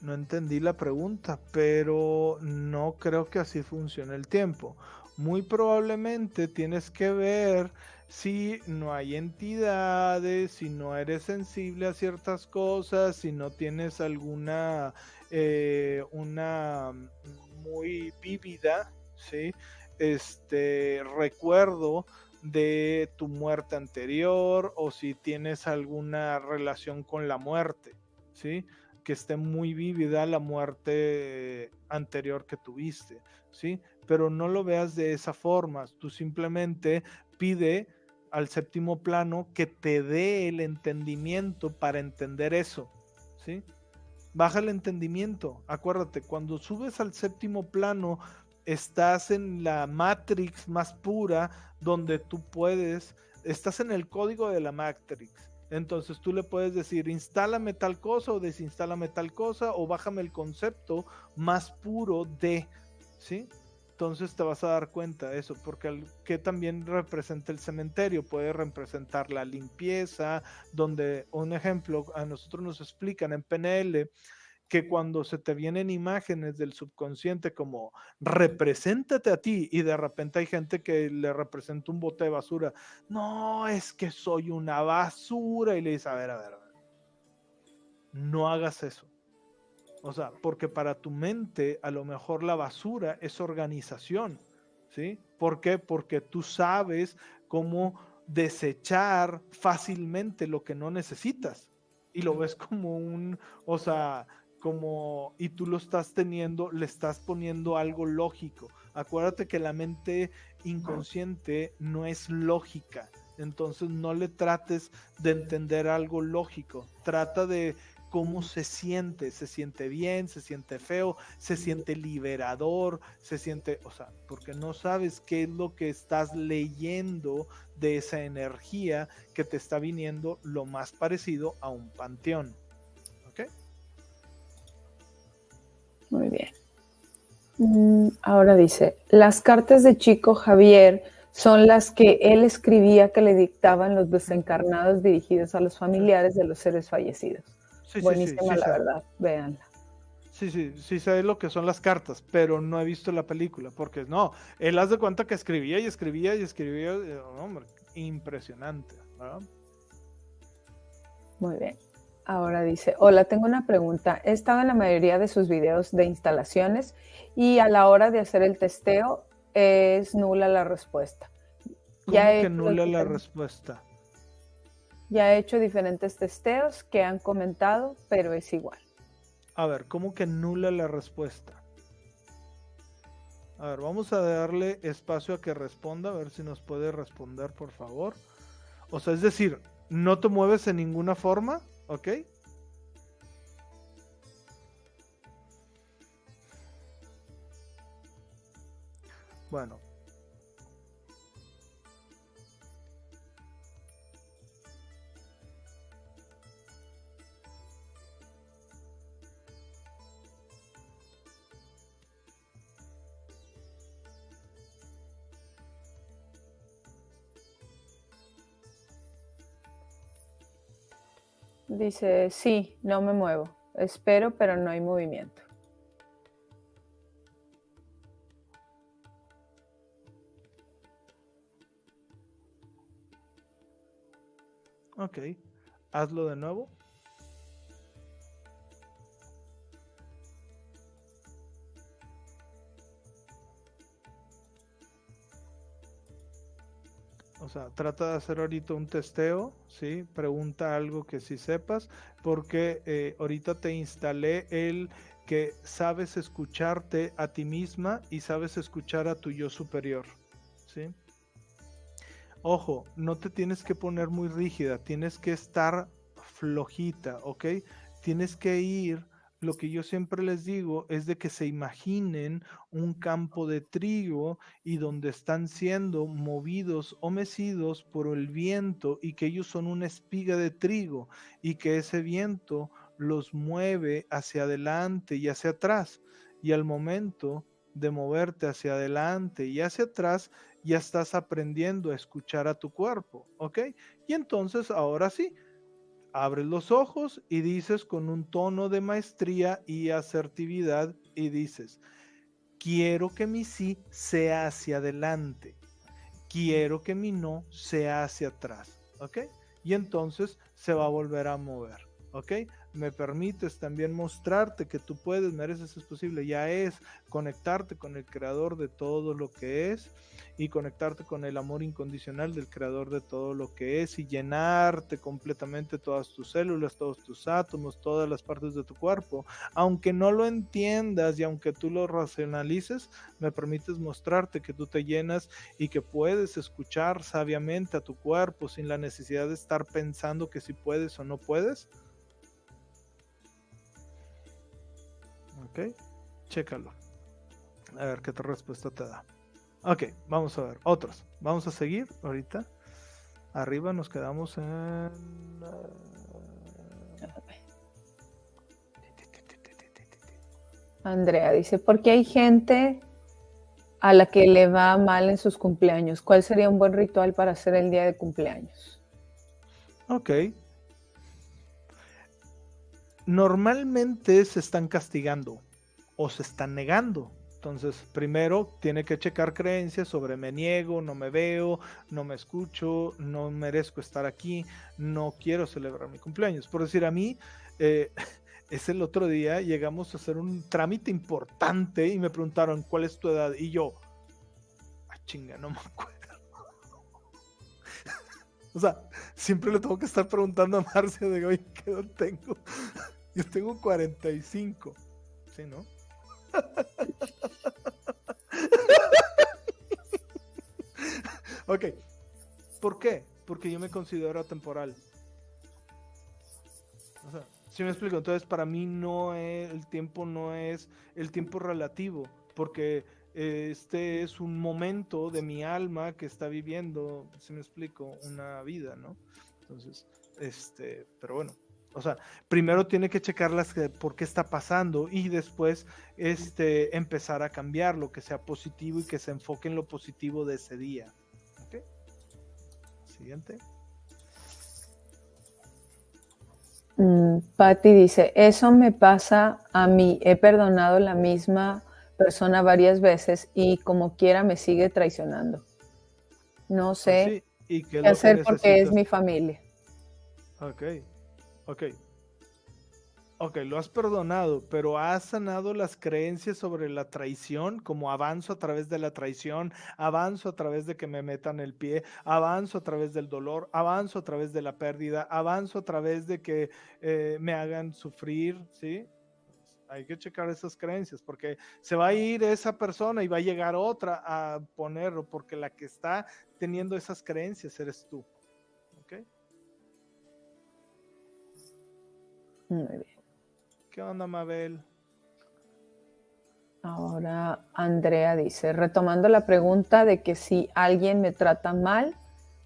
No entendí la pregunta, pero no creo que así funcione el tiempo. Muy probablemente tienes que ver si no hay entidades, si no eres sensible a ciertas cosas, si no tienes alguna eh, una muy vívida, ¿sí? Este recuerdo de tu muerte anterior o si tienes alguna relación con la muerte, ¿sí? Que esté muy vívida la muerte anterior que tuviste, ¿sí? Pero no lo veas de esa forma, tú simplemente pide al séptimo plano que te dé el entendimiento para entender eso, ¿sí? Baja el entendimiento. Acuérdate, cuando subes al séptimo plano, estás en la matrix más pura donde tú puedes, estás en el código de la matrix. Entonces tú le puedes decir, instálame tal cosa o desinstálame tal cosa o bájame el concepto más puro de, ¿sí? Entonces te vas a dar cuenta de eso, porque que también representa el cementerio, puede representar la limpieza, donde un ejemplo, a nosotros nos explican en PNL que cuando se te vienen imágenes del subconsciente como represéntate a ti y de repente hay gente que le representa un bote de basura, no, es que soy una basura y le dice, a ver, a ver, a ver, no hagas eso o sea, porque para tu mente a lo mejor la basura es organización, ¿sí? ¿Por qué? Porque tú sabes cómo desechar fácilmente lo que no necesitas y lo ves como un, o sea, como, y tú lo estás teniendo, le estás poniendo algo lógico. Acuérdate que la mente inconsciente no es lógica, entonces no le trates de entender algo lógico, trata de cómo se siente, se siente bien, se siente feo, se siente liberador, se siente, o sea, porque no sabes qué es lo que estás leyendo de esa energía que te está viniendo lo más parecido a un panteón. ¿Ok? Muy bien. Mm, ahora dice, las cartas de Chico Javier son las que él escribía que le dictaban los desencarnados dirigidos a los familiares de los seres fallecidos. Buenísima, la verdad, véanla. Sí, sí, sí sé lo que son las cartas, pero no he visto la película, porque no, él hace cuenta que escribía y escribía y escribía, eh, hombre, impresionante, Muy bien. Ahora dice, hola, tengo una pregunta. He estado en la mayoría de sus videos de instalaciones y a la hora de hacer el testeo es nula la respuesta. ¿Cómo que nula la respuesta? Ya he hecho diferentes testeos que han comentado, pero es igual. A ver, ¿cómo que nula la respuesta? A ver, vamos a darle espacio a que responda, a ver si nos puede responder, por favor. O sea, es decir, no te mueves en ninguna forma, ¿ok? Bueno, dice, sí, no me muevo. Espero, pero no hay movimiento. Ok, hazlo de nuevo. Trata de hacer ahorita un testeo, ¿sí? Pregunta algo que sí sepas, porque eh, ahorita te instalé el que sabes escucharte a ti misma y sabes escuchar a tu yo superior, ¿sí? Ojo, no te tienes que poner muy rígida, tienes que estar flojita, ¿ok? Tienes que ir lo que yo siempre les digo es de que se imaginen un campo de trigo y donde están siendo movidos o mecidos por el viento y que ellos son una espiga de trigo y que ese viento los mueve hacia adelante y hacia atrás. Y al momento de moverte hacia adelante y hacia atrás, ya estás aprendiendo a escuchar a tu cuerpo, ¿ok? Y entonces ahora sí, abres los ojos y dices con un tono de maestría y asertividad y dices, quiero que mi sí sea hacia adelante, quiero que mi no sea hacia atrás, ¿ok? Y entonces se va a volver a mover, ¿ok? Me permites también mostrarte que tú puedes, mereces, es posible, ya es conectarte con el creador de todo lo que es y conectarte con el amor incondicional del creador de todo lo que es y llenarte completamente todas tus células, todos tus átomos, todas las partes de tu cuerpo. Aunque no lo entiendas y aunque tú lo racionalices, me permites mostrarte que tú te llenas y que puedes escuchar sabiamente a tu cuerpo sin la necesidad de estar pensando que si puedes o no puedes Ok, chécalo. A ver qué otra respuesta te da. Ok, vamos a ver. Otros. Vamos a seguir ahorita. Arriba nos quedamos en. Andrea dice, ¿por qué hay gente a la que le va mal en sus cumpleaños? ¿Cuál sería un buen ritual para hacer el día de cumpleaños? Ok, normalmente se están castigando o se están negando. Entonces, primero tiene que checar creencias sobre me niego, no me veo, no me escucho, no merezco estar aquí, no quiero celebrar mi cumpleaños. Por decir, a mí, eh, es el otro día, llegamos a hacer un trámite importante y me preguntaron, ¿cuál es tu edad? Y yo, ah, chinga, no me acuerdo. o sea, siempre le tengo que estar preguntando a Marcia de, hoy ¿qué edad tengo? Yo tengo 45. ¿Sí, no? ok. ¿Por qué? Porque yo me considero atemporal. O sea, si me explico, entonces para mí no es, el tiempo no es el tiempo relativo, porque este es un momento de mi alma que está viviendo, si me explico, una vida, ¿no? Entonces, este, pero bueno, o sea, primero tiene que checar las por qué está pasando y después este, empezar a cambiar lo que sea positivo y que se enfoque en lo positivo de ese día. Siguiente. Mm, Patty dice, eso me pasa a mí, he perdonado la misma persona varias veces y como quiera me sigue traicionando. No pues sé qué, hacer porque es mi familia. Ok. Ok. Ok, lo has perdonado, pero has sanado las creencias sobre la traición, como avanzo a través de la traición, avanzo a través de que me metan el pie, avanzo a través del dolor, avanzo a través de la pérdida, avanzo a través de que eh, me hagan sufrir, ¿sí? Hay que checar esas creencias porque se va a ir esa persona y va a llegar otra a ponerlo porque la que está teniendo esas creencias eres tú. Muy bien. ¿Qué onda, Mabel? Ahora Andrea dice, retomando la pregunta de que si alguien me trata mal,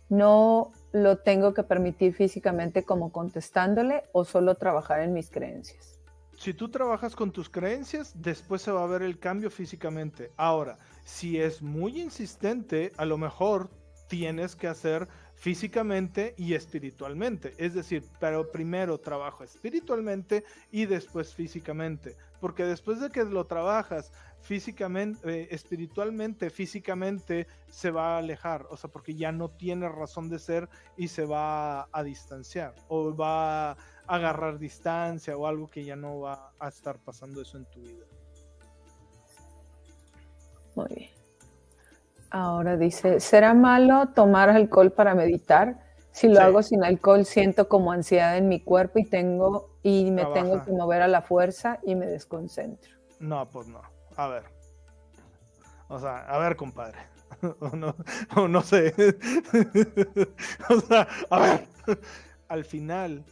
no lo tengo que permitir físicamente como contestándole o solo trabajar en mis creencias. Si tú trabajas con tus creencias, después se va a ver el cambio físicamente. Ahora, si es muy insistente, a lo mejor tienes que hacer físicamente y espiritualmente. Es decir, pero primero trabajo espiritualmente y después físicamente. Porque después de que lo trabajas físicamente, eh, espiritualmente, físicamente se va a alejar. O sea, porque ya no tiene razón de ser y se va a, distanciar. O va a agarrar distancia o algo que ya no va a estar pasando eso en tu vida. Muy bien. Ahora dice, ¿será malo tomar alcohol para meditar? Si lo hago sin alcohol, siento como ansiedad en mi cuerpo y tengo y me tengo que mover a la fuerza y me desconcentro. No, pues no. A ver. O sea, a ver, compadre. o, no, no sé. o sea, a ver. Al final,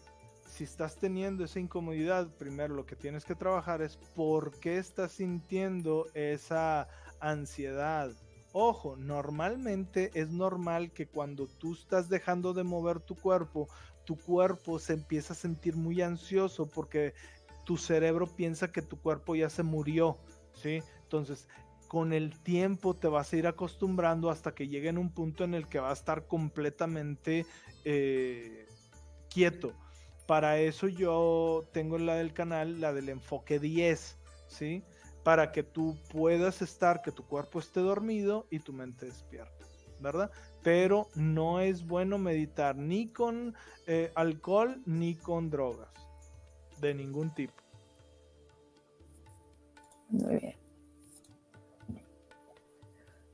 si estás teniendo esa incomodidad, primero lo que tienes que trabajar es por qué estás sintiendo esa ansiedad Ojo, normalmente es normal que cuando tú estás dejando de mover tu cuerpo, tu cuerpo se empieza a sentir muy ansioso porque tu cerebro piensa que tu cuerpo ya se murió, ¿sí? Entonces, con el tiempo te vas a ir acostumbrando hasta que llegue en un punto en el que va a estar completamente eh, quieto. Para eso yo tengo la del canal, la del enfoque 10, ¿sí? Para que tú puedas estar, que tu cuerpo esté dormido y tu mente despierta, ¿verdad? Pero no es bueno meditar ni con eh, alcohol ni con drogas, de ningún tipo. Muy bien.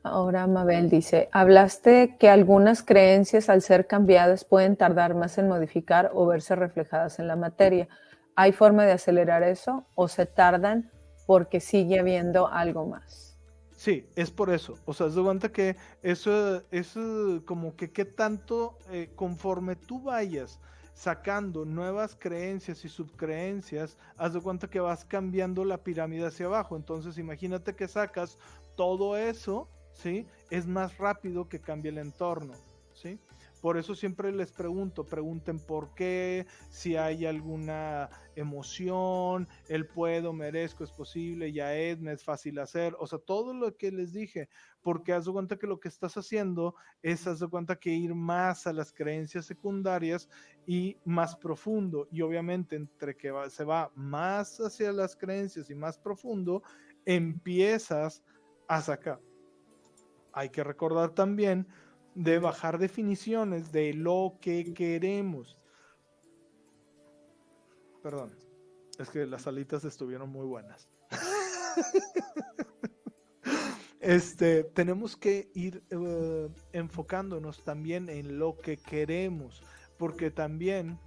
Ahora Mabel dice, hablaste que algunas creencias al ser cambiadas pueden tardar más en modificar o verse reflejadas en la materia. ¿Hay forma de acelerar eso o se tardan porque sigue habiendo algo más. Sí, es por eso. O sea, se cuenta que eso es como que qué tanto, eh, conforme tú vayas sacando nuevas creencias y subcreencias, haz de cuenta que vas cambiando la pirámide hacia abajo. Entonces, imagínate que sacas todo eso, ¿sí? Es más rápido que cambie el entorno, ¿sí? Por eso siempre les pregunto, pregunten por qué, si hay alguna emoción, el puedo, merezco, es posible, ya es, me es fácil hacer, o sea, todo lo que les dije, porque haz de cuenta que lo que estás haciendo es, haz de cuenta que ir más a las creencias secundarias y más profundo, y obviamente entre que se va más hacia las creencias y más profundo, empiezas a sacar. Hay que recordar también de bajar definiciones de lo que queremos. Perdón, es que las alitas estuvieron muy buenas. este, tenemos que ir eh, enfocándonos también en lo que queremos, porque también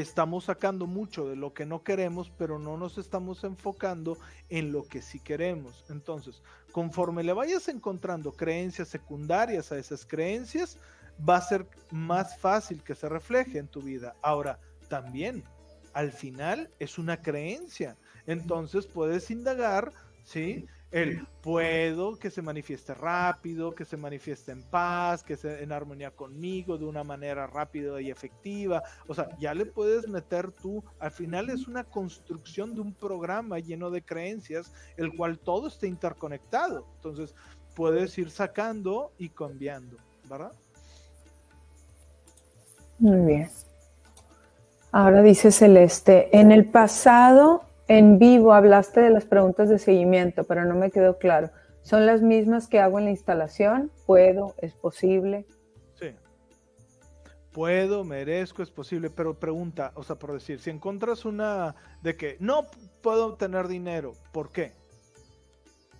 estamos sacando mucho de lo que no queremos, pero no nos estamos enfocando en lo que sí queremos. Entonces, conforme le vayas encontrando creencias secundarias a esas creencias, va a ser más fácil que se refleje en tu vida. Ahora, también, al final es una creencia. Entonces puedes indagar, ¿sí? El puedo, que se manifieste rápido, que se manifieste en paz, que se en armonía conmigo de una manera rápida y efectiva. O sea, ya le puedes meter tú, al final es una construcción de un programa lleno de creencias, el cual todo está interconectado. Entonces, puedes ir sacando y cambiando, ¿verdad? Muy bien. Ahora dice Celeste, en el pasado en vivo hablaste de las preguntas de seguimiento, pero no me quedó claro. ¿Son las mismas que hago en la instalación? ¿Puedo? ¿Es posible? Sí. Puedo, merezco, es posible, pero pregunta, o sea, por decir, si encuentras una de que no puedo tener dinero, ¿por qué?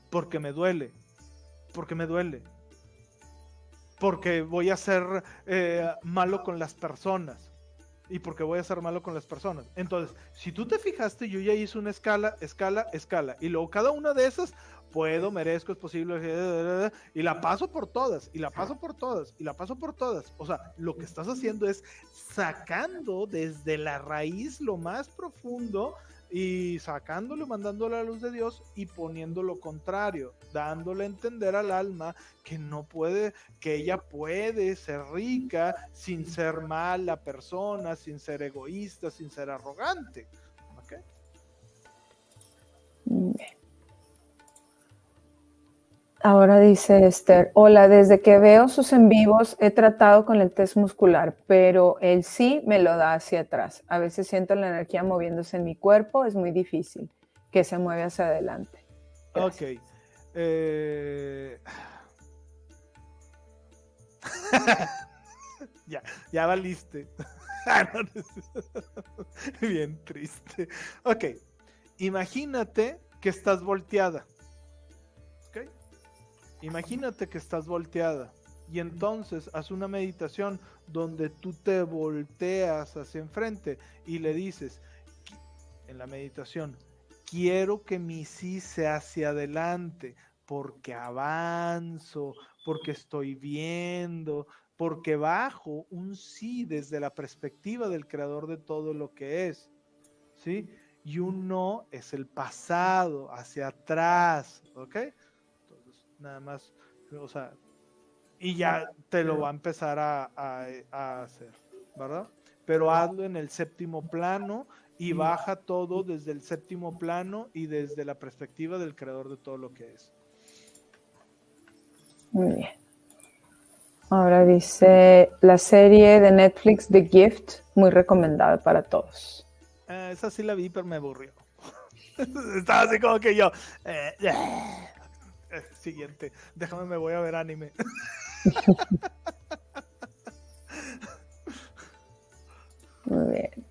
Porque me duele, porque me duele, porque voy a ser eh, malo con las personas, y porque voy a ser malo con las personas. Entonces, si tú te fijaste, yo ya hice una escala, escala, escala, y luego cada una de esas, puedo, merezco, es posible, y la paso por todas, y la paso por todas, y la paso por todas. O sea, lo que estás haciendo es sacando desde la raíz lo más profundo y sacándolo, mandándolo a la luz de Dios y poniendo lo contrario, dándole a entender al alma que no puede, que ella puede ser rica sin ser mala persona, sin ser egoísta, sin ser arrogante. Ahora dice Esther, hola, desde que veo sus en vivos he tratado con el test muscular, pero el sí me lo da hacia atrás. A veces siento la energía moviéndose en mi cuerpo, es muy difícil que se mueva hacia adelante. Ok. Eh, ya, ya valiste. Bien triste. Ok, imagínate que estás volteada. Imagínate que estás volteada y entonces haz una meditación donde tú te volteas hacia enfrente y le dices en la meditación, quiero que mi sí sea hacia adelante porque avanzo, porque estoy viendo, porque bajo un sí desde la perspectiva del creador de todo lo que es. ¿Sí? Y un no es el pasado, hacia atrás, ¿ok? Nada más, o sea, y ya te lo va a empezar a, hacer, ¿verdad? Pero hazlo en el séptimo plano y baja todo desde el séptimo plano y desde la perspectiva del creador de todo lo que es. Muy bien. Ahora dice la serie de Netflix The Gift, muy recomendada para todos. Eh, esa sí la vi, pero me aburrió. Estaba así como que yo. Eh, siguiente. Déjame, me voy a ver anime. Muy bien.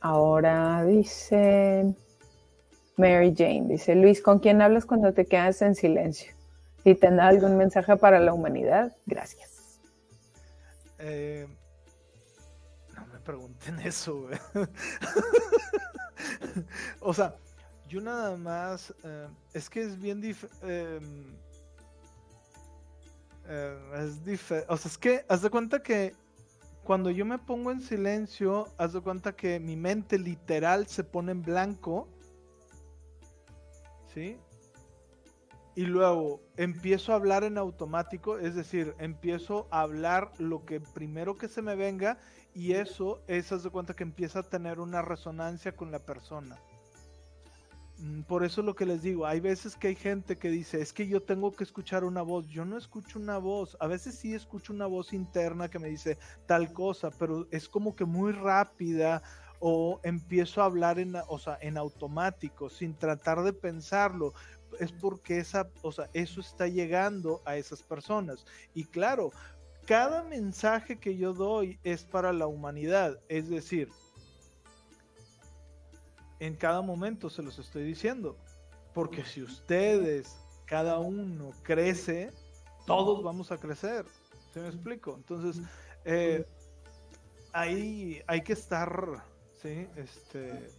Ahora dice Mary Jane, dice Luis, ¿con quién hablas cuando te quedas en silencio? Si tendrá algún mensaje para la humanidad, gracias. Eh, no me pregunten eso, o sea, yo nada más, eh, es que es bien diferente. Em, eh, es diferente. O sea, es que haz de cuenta que cuando yo me pongo en silencio, haz de cuenta que mi mente literal se pone en blanco. ¿Sí? Y luego empiezo a hablar en automático, es decir, empiezo a hablar lo que primero que se me venga y eso es, haz de cuenta que empieza a tener una resonancia con la persona. Mm, por eso lo que les digo, hay veces que hay gente que dice, es que yo tengo que escuchar una voz, yo no escucho una voz, a veces sí escucho una voz interna que me dice tal cosa, pero es como que muy rápida o empiezo a hablar en, o sea, en automático, sin tratar de pensarlo, es porque esa, o sea, eso está llegando a esas personas. Y claro, cada mensaje que yo doy es para la humanidad, es decir, en cada momento se los estoy diciendo. Porque si ustedes, cada uno crece, todos vamos a crecer. ¿Se me explico? Entonces, eh, ahí hay que estar, ¿sí? Este,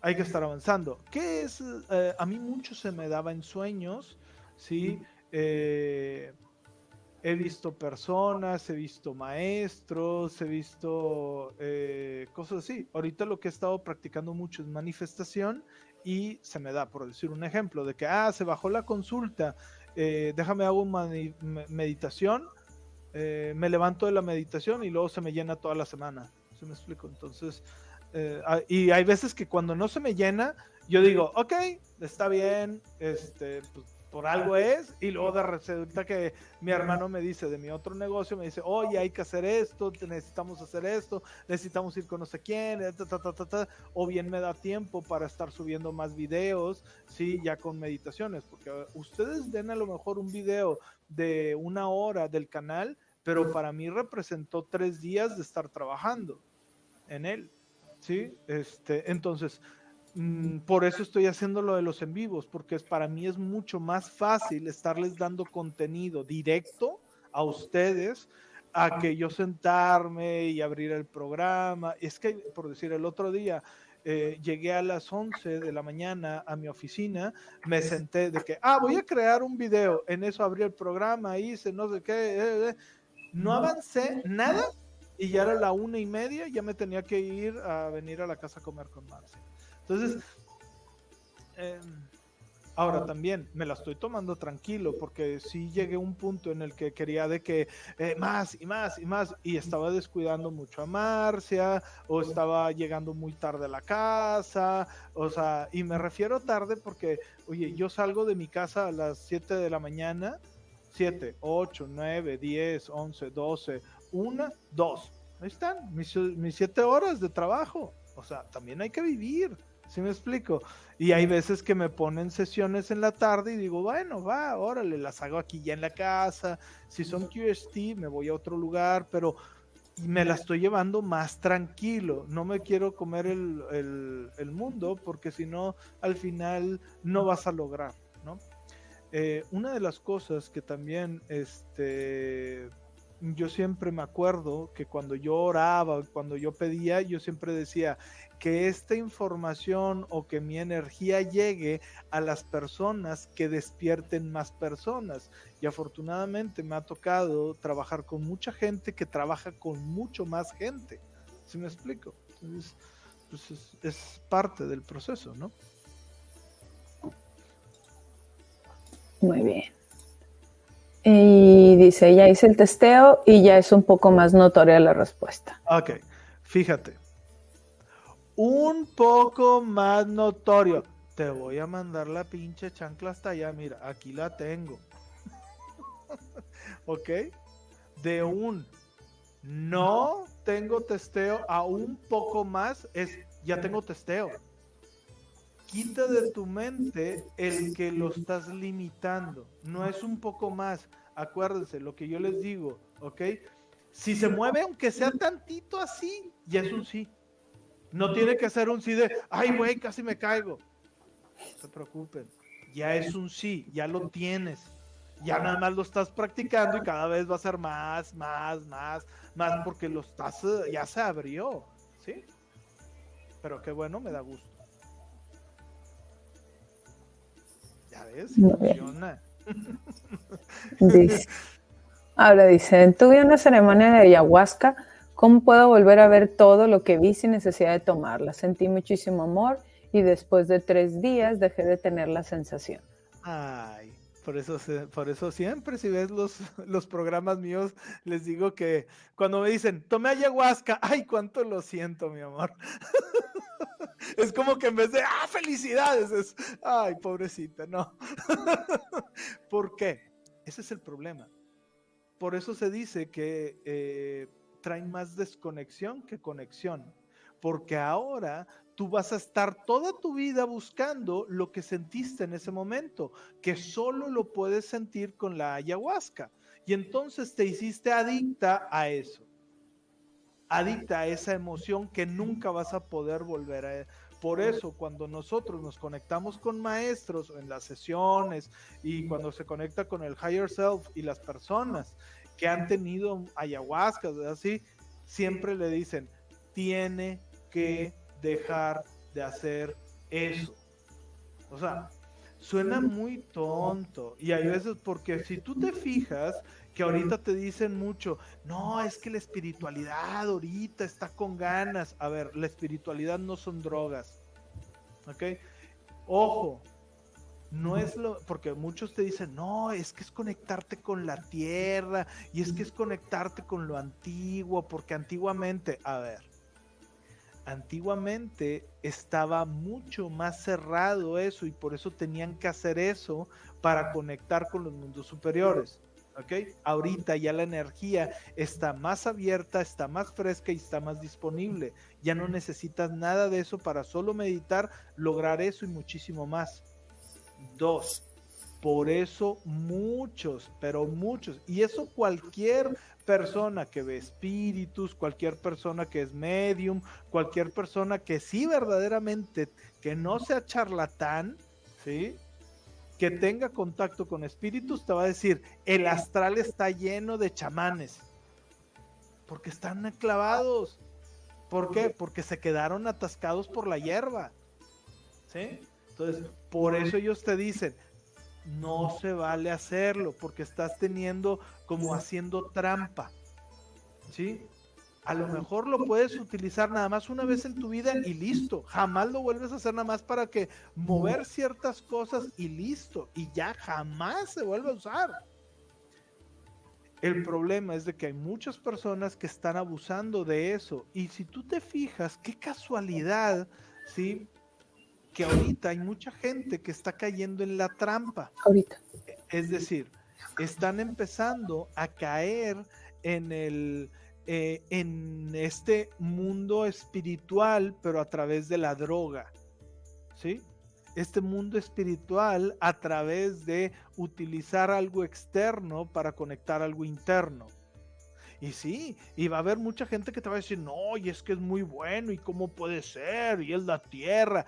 hay que estar avanzando. ¿Qué es? Eh, a mí mucho se me daba en sueños, ¿sí? Eh, he visto personas, he visto maestros, he visto eh, cosas así. Ahorita lo que he estado practicando mucho es manifestación y se me da, por decir un ejemplo, de que, ah, se bajó la consulta, eh, déjame hago una meditación, eh, me levanto de la meditación y luego se me llena toda la semana. ¿Se me explico? Entonces, ah, y hay veces que cuando no se me llena, yo digo, ok, está bien, este, pues, por algo es, y luego de resulta que mi hermano me dice de mi otro negocio, me dice, oye, hay que hacer esto, necesitamos hacer esto, necesitamos ir con no sé quién, o bien me da tiempo para estar subiendo más videos, sí, ya con meditaciones, porque ustedes ven a lo mejor un video de una hora del canal, pero para mí representó tres días de estar trabajando en él, sí, este, entonces, por eso estoy haciendo lo de los en vivos, porque es, para mí es mucho más fácil estarles dando contenido directo a ustedes a que yo sentarme y abrir el programa. Es que, por decir, el otro día eh, llegué a las 11 de la mañana a mi oficina, me senté de que, ah, voy a crear un video, en eso abrí el programa, hice no sé qué, eh, eh, no avancé nada y ya era la una y media, ya me tenía que ir a venir a la casa a comer con Marcia. Entonces, em, ahora también me la estoy tomando tranquilo porque sí llegué a un punto en el que quería de que eh, más y más y más y estaba descuidando mucho a Marcia o estaba llegando muy tarde a la casa, o sea, y me refiero tarde porque, oye, yo salgo de mi casa a las 7 de la mañana 7, 8, 9, 10, 11, 12, 1, 2. Ahí están mis, mis 7 horas de trabajo. O sea, también hay que vivir. ¿Sí me explico? Y hay veces que me ponen sesiones en la tarde y digo, bueno, va, órale, las hago aquí ya en la casa. Si son QST, me voy a otro lugar, pero me la estoy llevando más tranquilo. No me quiero comer el, el, mundo porque si no, al final no vas a lograr, ¿no? Eh, una de las cosas que también este, yo siempre me acuerdo que cuando yo oraba, cuando yo pedía, yo siempre decía, que esta información o que mi energía llegue a las personas que despierten más personas. Y afortunadamente me ha tocado trabajar con mucha gente que trabaja con mucho más gente. ¿Sí me explico? Entonces, pues es, es parte del proceso, ¿no? Muy bien. Y dice, ya hice el testeo y ya es un poco más notoria la respuesta. Ok, fíjate, un poco más notorio. Te voy a mandar la pinche chancla hasta allá. Mira, aquí la tengo. ¿Ok? De un no tengo testeo a un poco más es ya tengo testeo. Quita de tu mente el que lo estás limitando. No es un poco más. Acuérdense lo que yo les digo, ¿ok? Si se mueve, aunque sea tantito así, ya es un sí. No tiene que ser un sí de, ay, güey, casi me caigo. No se preocupen. Ya es un sí, ya lo tienes. Ya nada más lo estás practicando y cada vez va a ser más, más, más, más, porque lo estás, ya se abrió. ¿Sí? Pero qué bueno, me da gusto. Ya ves, funciona. ahora dice, tuve una ceremonia de ayahuasca ¿Cómo puedo volver a ver todo lo que vi sin necesidad de tomarla? Sentí muchísimo amor y después de tres días dejé de tener la sensación. Ay, por eso, por eso siempre si ves los, los programas míos, les digo que cuando me dicen, tomé ayahuasca, ay, cuánto lo siento, mi amor. es como que en vez de, ah, felicidades, es, ay, pobrecita, no. ¿Por qué? Ese es el problema. Por eso se dice que eh, traen más desconexión que conexión. Porque ahora tú vas a estar toda tu vida buscando lo que sentiste en ese momento, que solo lo puedes sentir con la ayahuasca. Y entonces te hiciste adicta a eso. Adicta a esa emoción que nunca vas a poder volver a... Por eso, cuando nosotros nos conectamos con maestros en las sesiones y cuando se conecta con el higher self y las personas que han tenido ayahuasca, así, siempre le dicen, tiene que dejar de hacer eso. O sea, suena muy tonto. Y hay veces porque si tú te fijas que ahorita te dicen mucho, no, es que la espiritualidad ahorita está con ganas. A ver, la espiritualidad no son drogas. ¿Ok? Ojo, no es lo, porque muchos te dicen, no, es que es conectarte con la tierra y es que es conectarte con lo antiguo, porque antiguamente, a ver, antiguamente estaba mucho más cerrado eso y por eso tenían que hacer eso para conectar con los mundos superiores. ¿Ok? Ahorita ya la energía está más abierta, está más fresca y está más disponible. Ya no necesitas nada de eso para solo meditar, lograr eso y muchísimo más. Dos. Por eso muchos, pero muchos, y eso cualquier persona que ve espíritus, cualquier persona que es medium, cualquier persona que sí verdaderamente, que no sea charlatán, ¿sí? Que tenga contacto con espíritus, te va a decir, el astral está lleno de chamanes, porque están clavados. ¿Por qué? Porque se quedaron atascados por la hierba, ¿sí? Entonces, por eso ellos te dicen, no se vale hacerlo porque estás teniendo como haciendo trampa. ¿Sí? A lo mejor lo puedes utilizar nada más una vez en tu vida y listo. Jamás lo vuelves a hacer nada más para que mover ciertas cosas y listo. Y ya jamás se vuelve a usar. El problema es de que hay muchas personas que están abusando de eso. Y si tú te fijas, qué casualidad, ¿sí? Que ahorita hay mucha gente que está cayendo en la trampa. Ahorita. Es decir, están empezando a caer en el eh, en este mundo espiritual, pero a través de la droga. ¿Sí? Este mundo espiritual a través de utilizar algo externo para conectar algo interno. Y sí, y va a haber mucha gente que te va a decir, no, y es que es muy bueno, y cómo puede ser, y es la tierra.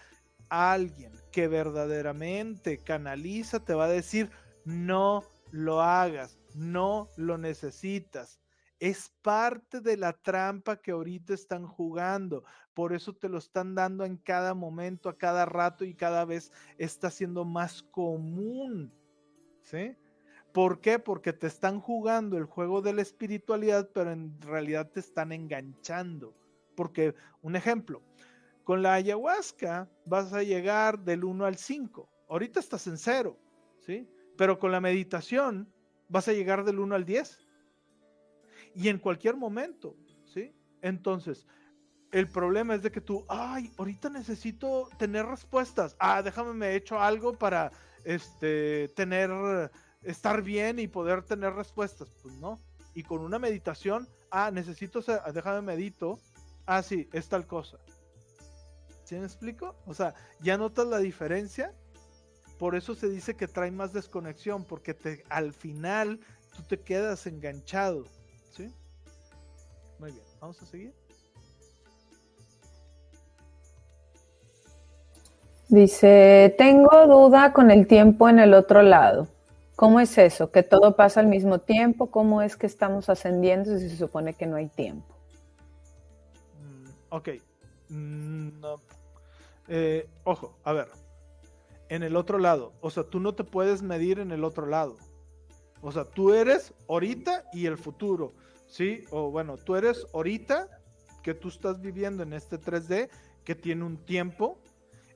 Alguien que verdaderamente canaliza te va a decir, no lo hagas, no lo necesitas. Es parte de la trampa que ahorita están jugando. Por eso te lo están dando en cada momento, a cada rato y cada vez está siendo más común. ¿Sí? ¿Por qué? Porque te están jugando el juego de la espiritualidad, pero en realidad te están enganchando. Porque, un ejemplo, con la ayahuasca vas a llegar del 1 al 5. Ahorita estás en 0, ¿sí? Pero con la meditación vas a llegar del 1 al 10. Y en cualquier momento, ¿sí? Entonces, el problema es de que tú, ay, ahorita necesito tener respuestas. Ah, déjame me he hecho algo para este tener estar bien y poder tener respuestas. Pues no. Y con una meditación, ah, necesito, déjame medito. Ah, sí, es tal cosa. ¿Sí me explico? O sea, ya notas la diferencia. Por eso se dice que trae más desconexión, porque te, al final tú te quedas enganchado. ¿Sí? Muy bien, vamos a seguir. Dice, tengo duda con el tiempo en el otro lado. ¿Cómo es eso? ¿Que todo pasa al mismo tiempo? ¿Cómo es que estamos ascendiendo si se supone que no hay tiempo? Mm, ok. Mm, eh, ojo, a ver. En el otro lado. O sea, tú no te puedes medir en el otro lado. O sea, tú eres ahorita y el futuro. ¿Sí? O bueno, tú eres ahorita que tú estás viviendo en este 3D que tiene un tiempo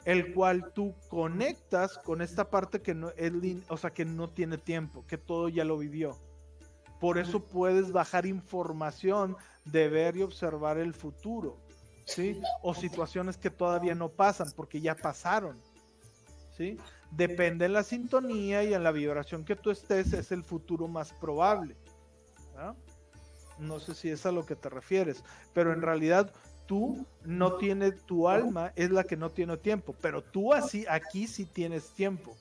el cual tú conectas con esta parte que no es, o sea, que no tiene tiempo, que todo ya lo vivió. Por eso puedes bajar información de ver y observar el futuro, ¿sí? O situaciones que todavía no pasan porque ya pasaron, ¿sí? Depende en la sintonía y en la vibración que tú estés, es el futuro más probable. No sé si es a lo que te refieres, pero en realidad tú no tienes, tu alma es la que no tiene tiempo, pero tú así, aquí sí tienes tiempo.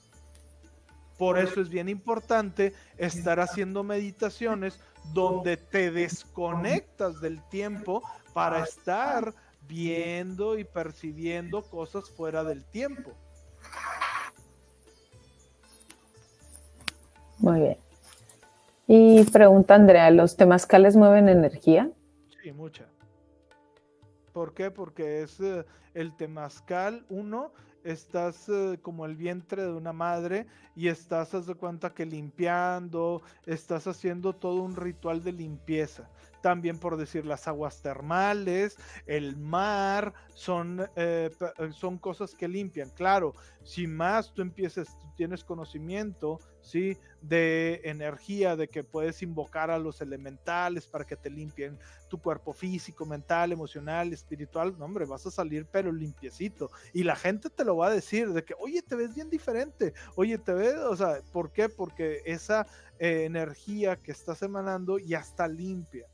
Por eso es bien importante estar haciendo meditaciones donde te desconectas del tiempo para estar viendo y percibiendo cosas fuera del tiempo. Muy bien. Y pregunta Andrea, ¿los temazcales mueven energía? Sí, mucha. ¿Por qué? Porque es eh, el temazcal, uno, estás eh, como el vientre de una madre y estás, haz de cuenta que limpiando, estás haciendo todo un ritual de limpieza. También por decir las aguas termales, el mar, son, eh, son cosas que limpian. Claro, si más tú empiezas, tú tienes conocimiento, ¿sí? De energía, de que puedes invocar a los elementales para que te limpien tu cuerpo físico, mental, emocional, espiritual, no hombre, vas a salir pero limpiecito. Y la gente te lo va a decir, de que, oye, te ves bien diferente, oye, te ves, o sea, ¿por qué? Porque esa eh, energía que estás emanando ya está limpia.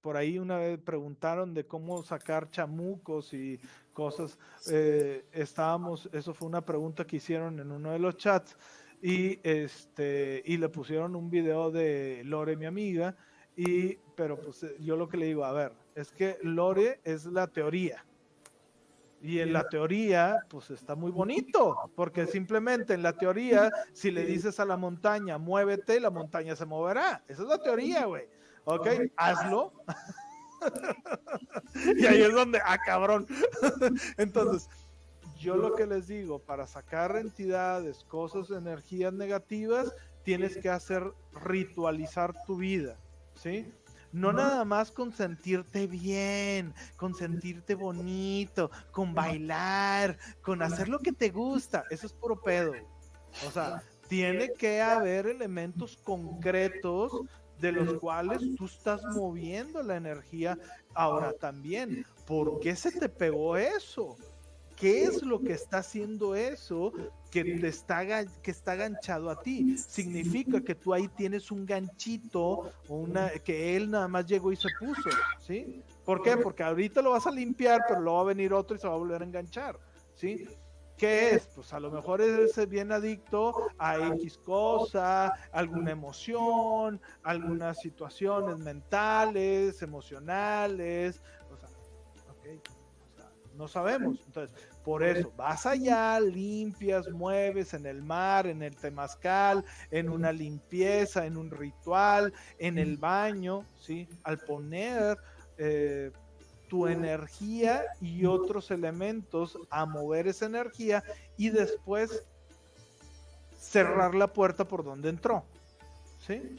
Por ahí una vez preguntaron de cómo sacar chamucos y cosas. Eh, estábamos, eso fue una pregunta que hicieron en uno de los chats y este y le pusieron un video de Lore, mi amiga, y pero pues eh, yo lo que le digo, a ver, es que Lore es la teoría. Y en la teoría, pues está muy bonito, porque simplemente en la teoría, si le dices a la montaña, muévete, la montaña se moverá. Esa es la teoría, güey. Ok, hazlo. y ahí es donde, ah, cabrón. Entonces, yo lo que les digo, para sacar entidades, cosas, energías negativas, tienes que hacer ritualizar tu vida, ¿sí? No nada más con sentirte bien, con sentirte bonito, con bailar, con hacer lo que te gusta. Eso es puro pedo. O sea, tiene que haber elementos concretos de los cuales tú estás moviendo la energía ahora también. ¿Por qué se te pegó eso? ¿qué es lo que está haciendo eso que te está, que está ganchado a ti? Significa que tú ahí tienes un ganchito, una, que él nada más llegó y se puso, ¿sí? ¿Por qué? Porque ahorita lo vas a limpiar, pero luego va a venir otro y se va a volver a enganchar, ¿sí? ¿Qué es? Pues a lo mejor es bien adicto a X cosa, alguna emoción, algunas situaciones mentales, emocionales, o sea, no sabemos. Entonces, por eso, vas allá, limpias, mueves en el mar, en el temazcal, en una limpieza, en un ritual, en el baño, ¿sí? Al poner... Eh, tu energía y otros elementos a mover esa energía y después cerrar la puerta por donde entró. ¿Sí?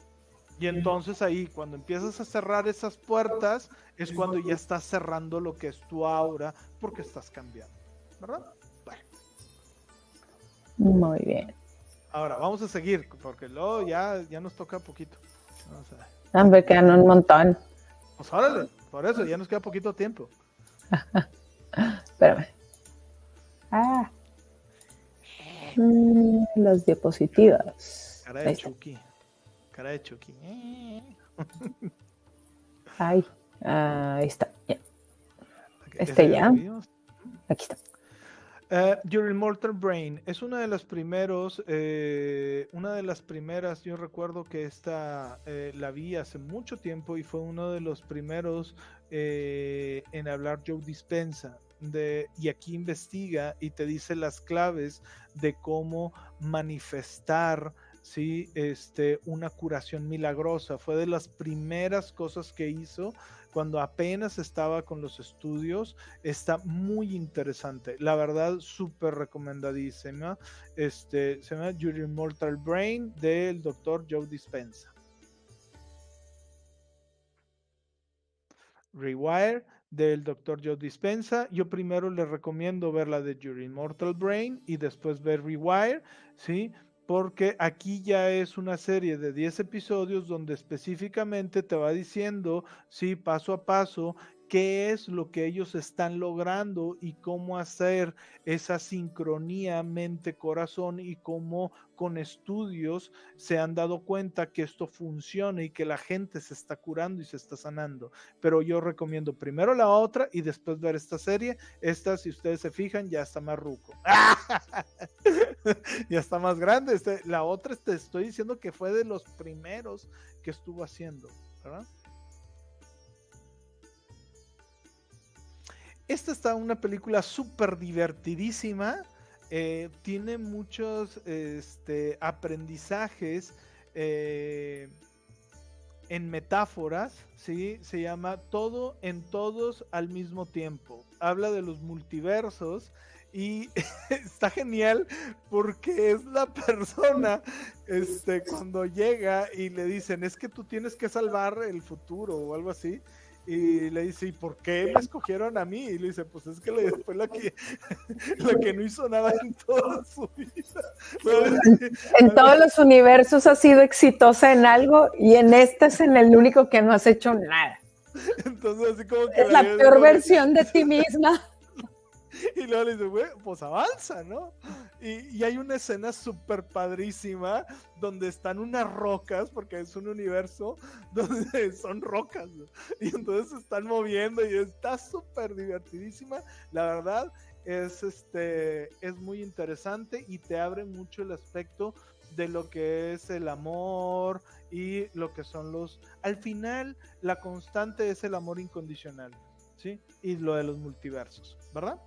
Y entonces ahí, cuando empiezas a cerrar esas puertas, es cuando ya estás cerrando lo que es tu aura, porque estás cambiando. ¿Verdad? Muy bien. Ahora, vamos a seguir, porque luego ya, ya nos toca poquito. Vamos a... quedan un montón. Pues órale. Por eso, ya nos queda poquito tiempo. Espérame. Ah. Mm, las diapositivas. Cara de Chucky. Cara de Chucky. Ay, ahí está. Este ya. Aquí está. Uh, Your Immortal Brain es una de las primeros, eh, una de las primeras, yo recuerdo que esta eh, la vi hace mucho tiempo y fue uno de los primeros eh, en hablar Joe Dispensa. De, y aquí investiga y te dice las claves de cómo manifestar ¿sí? este, una curación milagrosa. Fue de las primeras cosas que hizo cuando apenas estaba con los estudios, está muy interesante. La verdad, súper recomendadísima. Este, se llama Your Immortal Brain del doctor Joe Dispensa. Rewire del doctor Joe Dispensa. Yo primero les recomiendo ver la de Your Immortal Brain y después ver Rewire, ¿sí? Porque aquí ya es una serie de 10 episodios donde específicamente te va diciendo, sí, paso a paso, qué es lo que ellos están logrando y cómo hacer esa sincronía mente-corazón y cómo con estudios se han dado cuenta que esto funciona y que la gente se está curando y se está sanando. Pero yo recomiendo primero la otra y después ver esta serie. Esta, si ustedes se fijan, ya está más ruco. ya está más grande. Este, la otra, te estoy diciendo que fue de los primeros que estuvo haciendo. ¿verdad? Esta está una película súper divertidísima. Eh, tiene muchos este, aprendizajes eh, en metáforas, ¿sí? Se llama Todo en Todos al mismo tiempo. Habla de los multiversos y está genial porque es la persona este, cuando llega y le dicen es que tú tienes que salvar el futuro o algo así y le dice, ¿y por qué me escogieron a mí? Y le dice, pues es que fue la que, la que no hizo nada en toda su vida. En, todos los universos has sido exitosa en algo y en este es en el único que no has hecho nada. Entonces, así como que. Es la peor versión de ti misma. Y luego le dice, güey, pues avanza, ¿no? Y, hay una escena súper padrísima donde están unas rocas, porque es un universo donde son rocas, y entonces se están moviendo y está súper divertidísima. La verdad es, este, es muy interesante y te abre mucho el aspecto de lo que es el amor y lo que son los... Al final, la constante es el amor incondicional, ¿sí? Y lo de los multiversos, ¿verdad?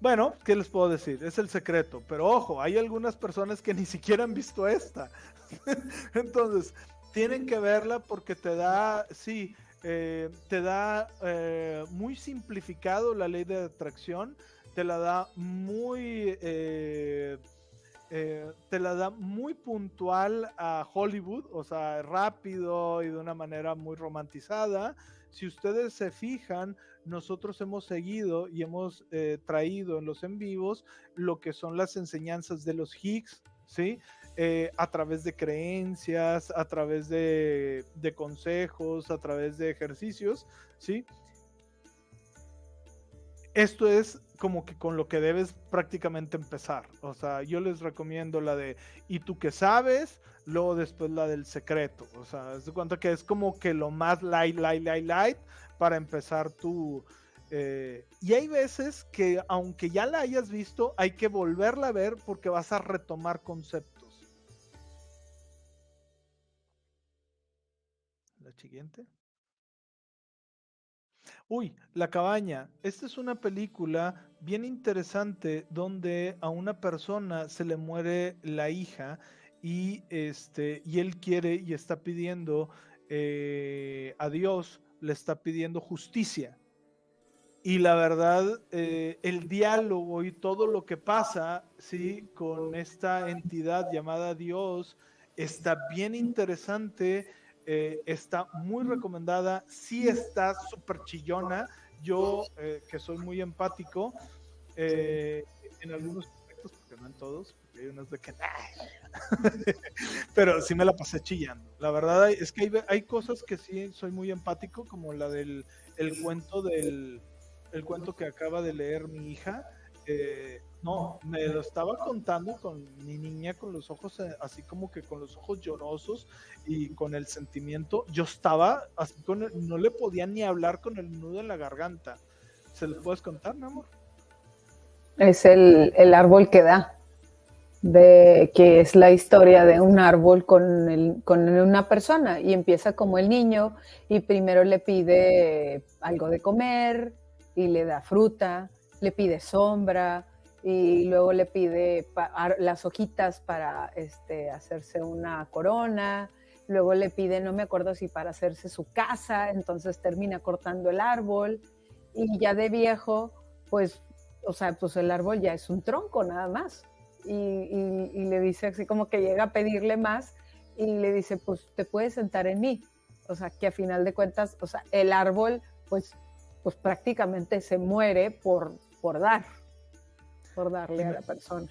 Bueno, ¿qué les puedo decir? Es el secreto. Pero ojo, hay algunas personas que ni siquiera han visto esta. Entonces, tienen que verla porque te da, sí, eh, te da eh, muy simplificado la ley de atracción, te la da muy, eh, te la da muy puntual a Hollywood, o sea, rápido y de una manera muy romantizada. Si ustedes se fijan, nosotros hemos seguido y hemos eh, traído en los en vivos lo que son las enseñanzas de los Higgs, ¿sí? eh, a través de creencias, a través de, de, consejos, a través de ejercicios, ¿sí? Esto es como que con lo que debes prácticamente empezar. O sea, yo les recomiendo la de ¿y tú qué sabes? Luego después la del secreto. O sea, es de cuenta que es como que lo más light, light, light, light para empezar tu... Eh, y hay veces que aunque ya la hayas visto, hay que volverla a ver porque vas a retomar conceptos. La siguiente. Uy, La cabaña. Esta es una película bien interesante donde a una persona se le muere la hija y, este, y él quiere y está pidiendo eh, a Dios, le está pidiendo justicia. Y la verdad, eh, el diálogo y todo lo que pasa, ¿sí? Con esta entidad llamada Dios, está bien interesante eh, está muy recomendada, sí está súper chillona. Yo, eh, que soy muy empático, eh, en algunos aspectos, porque no en todos, porque hay unos de que... Pero sí me la pasé chillando. La verdad es que hay, hay, cosas que sí soy muy empático, como la del el cuento del el cuento que acaba de leer mi hija. No, me lo estaba contando con mi niña con los ojos eh, así como que con los ojos llorosos y con el sentimiento. Yo estaba así con no le podía ni hablar con el nudo en la garganta. ¿Se lo puedes contar, mi amor? Es el, el árbol que da, de que es la historia de un árbol con, el, con una persona y empieza como el niño y primero le pide algo de comer y le da fruta, le pide sombra, y luego le pide las hojitas para este, hacerse una corona, luego le pide, no me acuerdo si para hacerse su casa, entonces termina cortando el árbol y ya de viejo, pues, o sea, pues el árbol ya es un tronco nada más. Y, y, le dice así como que llega a pedirle más y le dice, pues te puedes sentar en mí. O sea, que a final de cuentas, o sea, el árbol, pues, pues prácticamente se muere por, por dar por darle a la persona.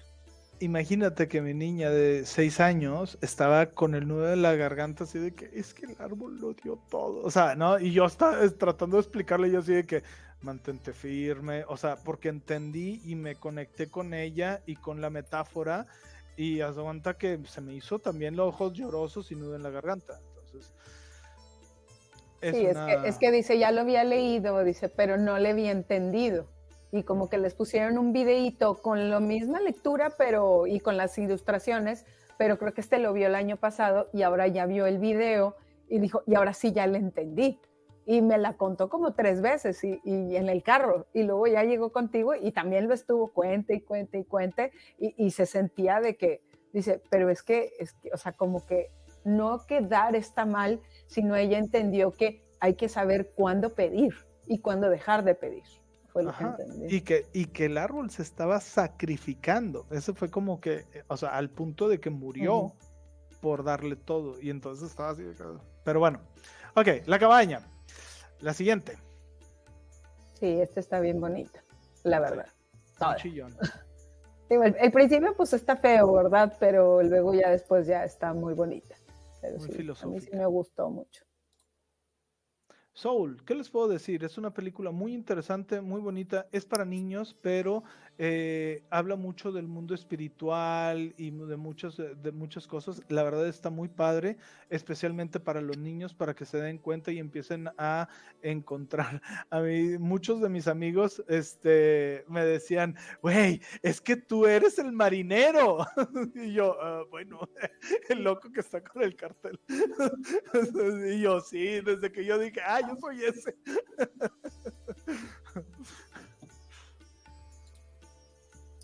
Imagínate que mi niña de seis años estaba con el nudo de la garganta así de que es que el árbol lo dio todo. O sea, ¿no? Y yo estaba tratando de explicarle yo así de que mantente firme. O sea, porque entendí y me conecté con ella y con la metáfora. Y haz cuenta que se me hizo también los ojos llorosos y nudo en la garganta. Entonces. sí, es, que, es que dice, ya lo había leído, dice, pero no le había entendido y como que les pusieron un videíto con la misma lectura, pero y con las ilustraciones, pero creo que este lo vio el año pasado y ahora ya vio el video y dijo, y ahora sí ya le entendí. Y me la contó como tres veces y, en el carro. Y luego ya llegó contigo y también lo estuvo cuente y cuente y cuente y, se sentía de que, dice, pero es que, es que, o sea, como que no que dar está mal, sino ella entendió que hay que saber cuándo pedir y cuándo dejar de pedir y que, y que el árbol se estaba sacrificando. Eso fue como que, eh, o sea, al punto de que murió por darle todo. Y entonces estaba así. Pero bueno. Ok, la cabaña. La siguiente. Sí, esta está bien bonita, la verdad. el, principio pues está feo, ¿verdad? Pero luego ya después ya está muy bonita. muy sí, a mí sí me gustó mucho. Soul, ¿qué les puedo decir? Es una película muy interesante, muy bonita, es para niños, pero eh, habla mucho del mundo espiritual y de muchas, de muchas cosas. La verdad está muy padre, especialmente para los niños, para que se den cuenta y empiecen a encontrar. A mí, muchos de mis amigos este, me decían, güey, es que tú eres el marinero. y yo, ah, bueno, el loco que está con el cartel. y yo, sí, desde que yo dije, ah, yo soy ese.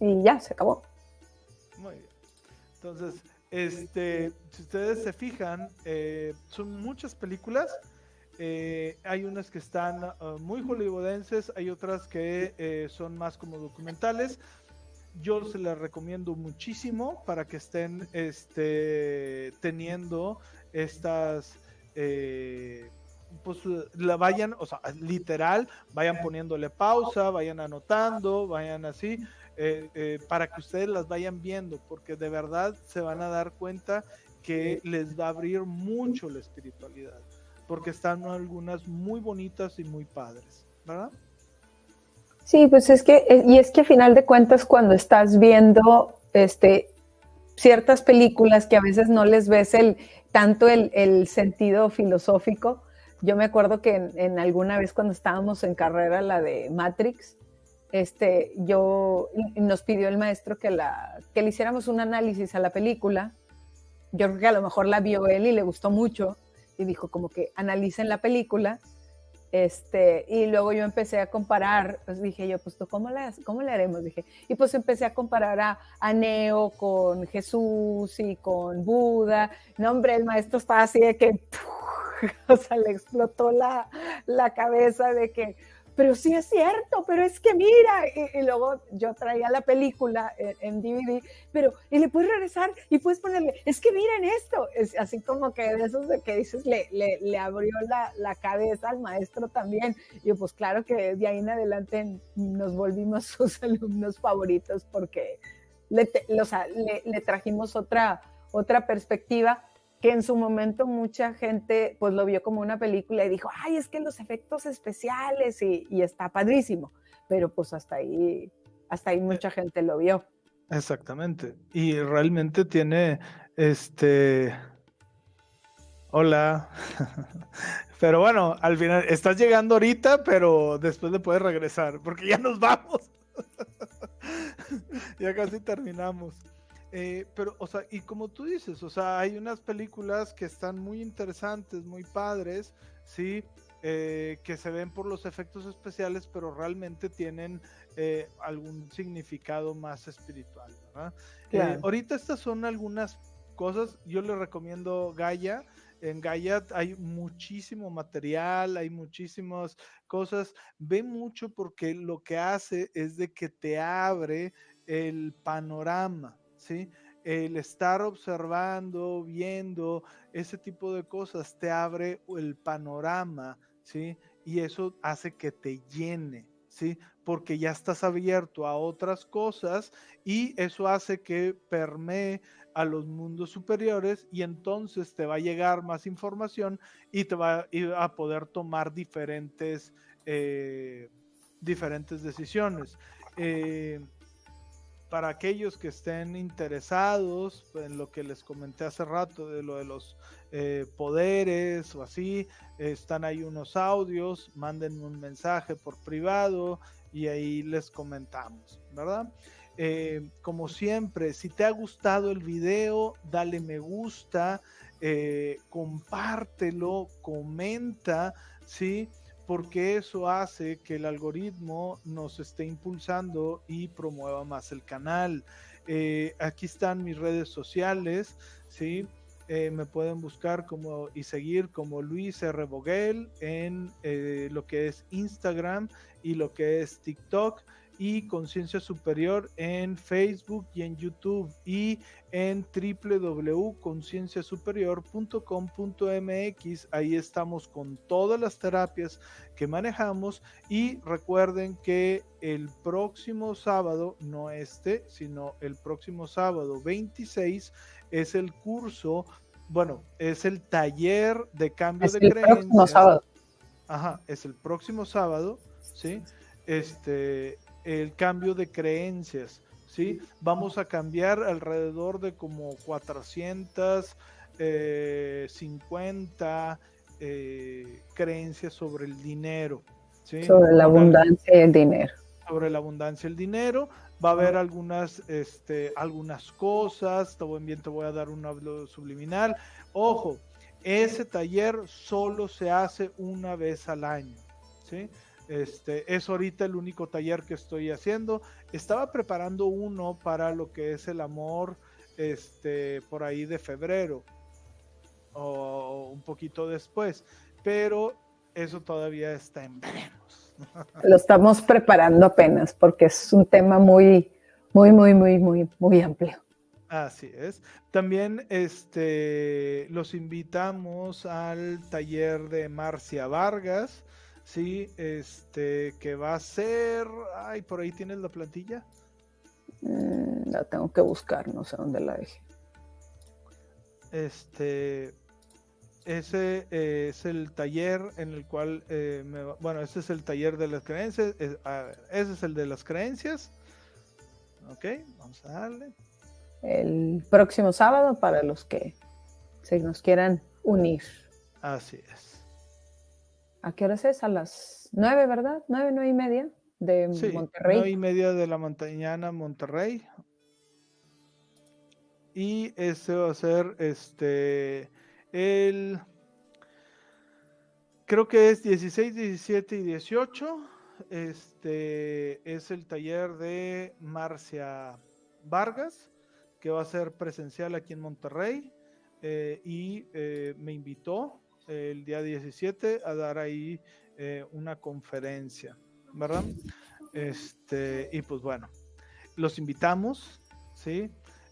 Y ya, se acabó. Muy bien. Entonces, este, si ustedes se fijan, eh, son muchas películas. Eh, hay unas que están uh, muy hollywoodenses, hay otras que eh, son más como documentales. Yo se las recomiendo muchísimo para que estén este, teniendo estas pues la vayan, o sea, literal, vayan poniéndole pausa, vayan anotando, vayan así, eh, eh, para que ustedes las vayan viendo, porque de verdad se van a dar cuenta que les va a abrir mucho la espiritualidad, porque están algunas muy bonitas y muy padres, ¿verdad? Sí, pues es que, eh, y es que a final de cuentas cuando estás viendo este, ciertas películas que a veces no les ves el, tanto el, sentido filosófico, yo me acuerdo que en, alguna vez cuando estábamos en carrera, la de Matrix, este, yo nos pidió el maestro que, la, que le hiciéramos un análisis a la película. Yo creo que a lo mejor la vio él y le gustó mucho y dijo como que analicen la película este, y luego yo empecé a comparar, pues dije yo, pues ¿cómo le, cómo le haremos? Dije, y pues empecé a comparar a, a, Neo con Jesús y con Buda. No, hombre, el maestro estaba así de que, o sea, le explotó la, la cabeza de que, pero sí es cierto, pero es que mira, y, luego yo traía la película en, DVD, pero, y le puedes regresar y puedes ponerle, es que miren esto, es así como que de esos de que dices, le, le, abrió la, la, cabeza al maestro también, y yo pues claro que de ahí en adelante nos volvimos sus alumnos favoritos porque le, o sea, le, le trajimos otra, otra perspectiva que en su momento mucha gente pues lo vio como una película y dijo, ay, es que los efectos especiales y, está padrísimo, pero pues hasta ahí, hasta ahí mucha gente lo vio. Exactamente, y realmente tiene, este, hola, pero bueno, al final estás llegando ahorita, pero después le puedes regresar, porque ya nos vamos, ya casi terminamos. Eh, pero, o sea, y como tú dices, o sea, hay unas películas que están muy interesantes, muy padres, ¿sí? Eh, que se ven por los efectos especiales, pero realmente tienen eh, algún significado más espiritual, ¿verdad? ahorita estas son algunas cosas, yo les recomiendo Gaia. En Gaia hay muchísimo material, hay muchísimas cosas. Ve mucho porque lo que hace es de que te abre el panorama, El estar observando, viendo ese tipo de cosas te abre el panorama, ¿sí? Y eso hace que te llene, ¿sí? Porque ya estás abierto a otras cosas y eso hace que permee a los mundos superiores y entonces te va a llegar más información y te va a poder tomar diferentes, eh, diferentes decisiones. Eh, para aquellos que estén interesados en lo que les comenté hace rato de lo de los eh, poderes o así, están ahí unos audios, manden un mensaje por privado y ahí les comentamos, ¿verdad? Eh, como siempre, si te ha gustado el video, dale me gusta, eh, compártelo, comenta, ¿sí? Porque eso hace que el algoritmo nos esté impulsando y promueva más el canal. Eh, aquí están mis redes sociales, ¿sí? Eh, me pueden buscar como y seguir como Luis R. Boguel en eh, lo que es Instagram y lo que es TikTok y Conciencia Superior en Facebook y en YouTube y en www.concienciasuperior.com.mx. Ahí estamos con todas las terapias que manejamos y recuerden que el próximo sábado, no este, sino el próximo sábado 26 es el curso, bueno, es el taller de cambio de creencias. El próximo sábado. Ajá, es el próximo sábado, ¿sí? Este, el cambio de creencias, ¿sí? Vamos a cambiar alrededor de como 450 eh, eh, creencias sobre el dinero, ¿sí? Sobre la abundancia y el dinero. Sobre la abundancia y el dinero. Va a haber algunas, este, algunas cosas, también te voy a dar un hablo subliminal. Ojo, ese taller solo se hace una vez al año, ¿sí? Este, es ahorita el único taller que estoy haciendo. Estaba preparando uno para lo que es el amor, este, por ahí de febrero o un poquito después, pero eso todavía está en veremos. Lo estamos preparando apenas porque es un tema muy, muy, muy, muy, muy, muy amplio. Así es. También este, los invitamos al taller de Marcia Vargas, sí, este, que va a ser, ay, por ahí tienes la plantilla. Mm, la tengo que buscar, no sé dónde la dejé. Este, ese eh, es el taller en el cual, eh, bueno, ese es el taller de las creencias, ese es el de las creencias. Ok, vamos a darle el próximo sábado para los que se nos quieran unir. Así es. ¿A qué horas es? A las nueve, ¿verdad? Nueve, nueve y media de sí, Monterrey. Nueve y media de la montañana Monterrey. Y ese va a ser este el creo que es 16, 17 y 18. Este es el taller de Marcia Vargas que va a ser presencial aquí en Monterrey eh, y eh, me invitó el día 17 a dar ahí eh, una conferencia, ¿verdad? Este, y pues bueno, los invitamos, ¿sí?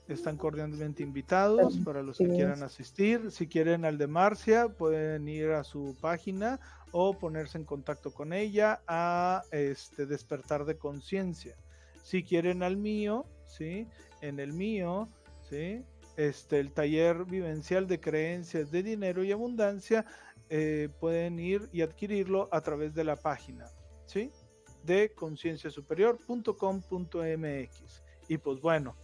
Están cordialmente invitados para los que quieran asistir. Si quieren al de Marcia, pueden ir a su página o ponerse en contacto con ella a este despertar de conciencia. Si quieren al mío, ¿sí? en el mío, ¿sí? Este, el taller vivencial de creencias de dinero y abundancia, eh, pueden ir y adquirirlo a través de la página, ¿sí? De concienciasuperior.com.mx. Y pues bueno,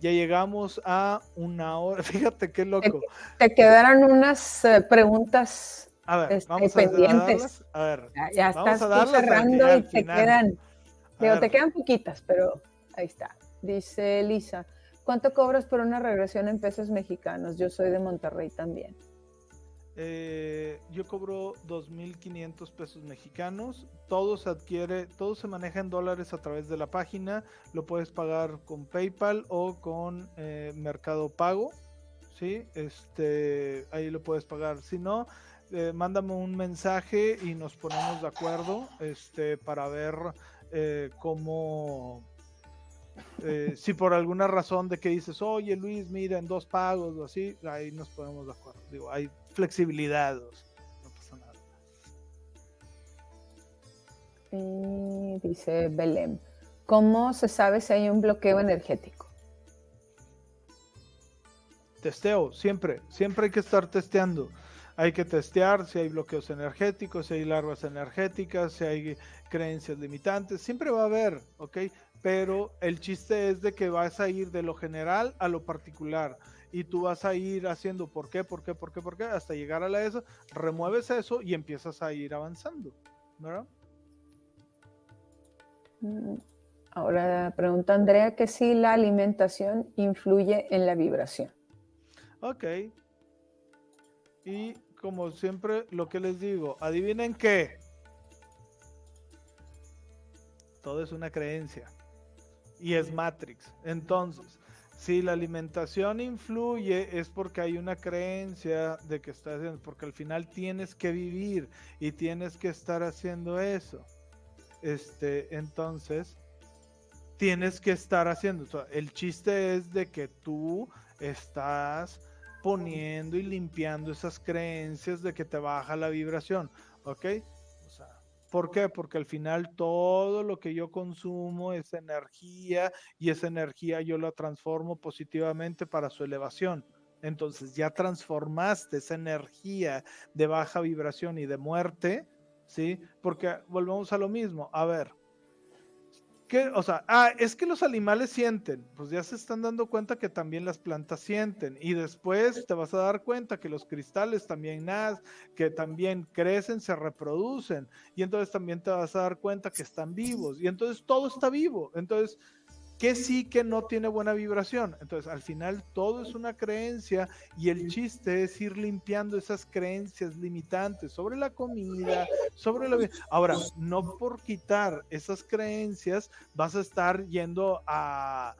ya llegamos a una hora. Fíjate qué loco. Te, quedaron unas eh, preguntas a ver, este, vamos pendientes. A, ver, ya, estás cerrando y te quedan. Digo, te quedan poquitas, pero ahí está. Dice Lisa, ¿cuánto cobras por una regresión en pesos mexicanos? Yo soy de Monterrey también. Eh, yo cobro 2.500 pesos mexicanos. Todo se adquiere, todo se maneja en dólares a través de la página. Lo puedes pagar con PayPal o con eh, Mercado Pago. ¿sí? Este, ahí lo puedes pagar. Si no, eh, mándame un mensaje y nos ponemos de acuerdo este, para ver cómo eh, si por alguna razón de que dices, oye Luis, mira, en dos pagos o así, ahí nos ponemos de acuerdo. Digo, hay flexibilidad, no pasa nada. dice Belém, ¿cómo se sabe si hay un bloqueo energético? Testeo, siempre, siempre hay que estar testeando. Hay que testear si hay bloqueos energéticos, si hay larvas energéticas, si hay creencias limitantes, siempre va a haber, ¿ok? Pero el chiste es de que vas a ir de lo general a lo particular y tú vas a ir haciendo por qué, por qué, por qué, por qué, hasta llegar a la eso, remueves eso y empiezas a ir avanzando, ¿verdad? Mm, ahora pregunta Andrea que si la alimentación influye en la vibración. Ok. Y como siempre, lo que les digo, adivinen qué. Todo es una creencia y es Matrix. Entonces, si la alimentación influye es porque hay una creencia de que estás haciendo, porque al final tienes que vivir y tienes que estar haciendo eso. Este, entonces, tienes que estar haciendo. el chiste es de que tú estás poniendo y limpiando esas creencias de que te baja la vibración, ¿ok? ¿Por qué? Porque al final todo lo que yo consumo es energía y esa energía yo la transformo positivamente para su elevación. Entonces ya transformaste esa energía de baja vibración y de muerte, ¿sí? Porque volvemos a lo mismo. A ver, o sea, ah, es que los animales sienten, pues ya se están dando cuenta que también las plantas sienten y después te vas a dar cuenta que los cristales también nacen, que también crecen, se reproducen y entonces también te vas a dar cuenta que están vivos y entonces todo está vivo. Entonces, que sí que no tiene buena vibración. Entonces, al final todo es una creencia y el chiste es ir limpiando esas creencias limitantes sobre la comida, sobre la... Ahora, no por quitar esas creencias vas a estar yendo a,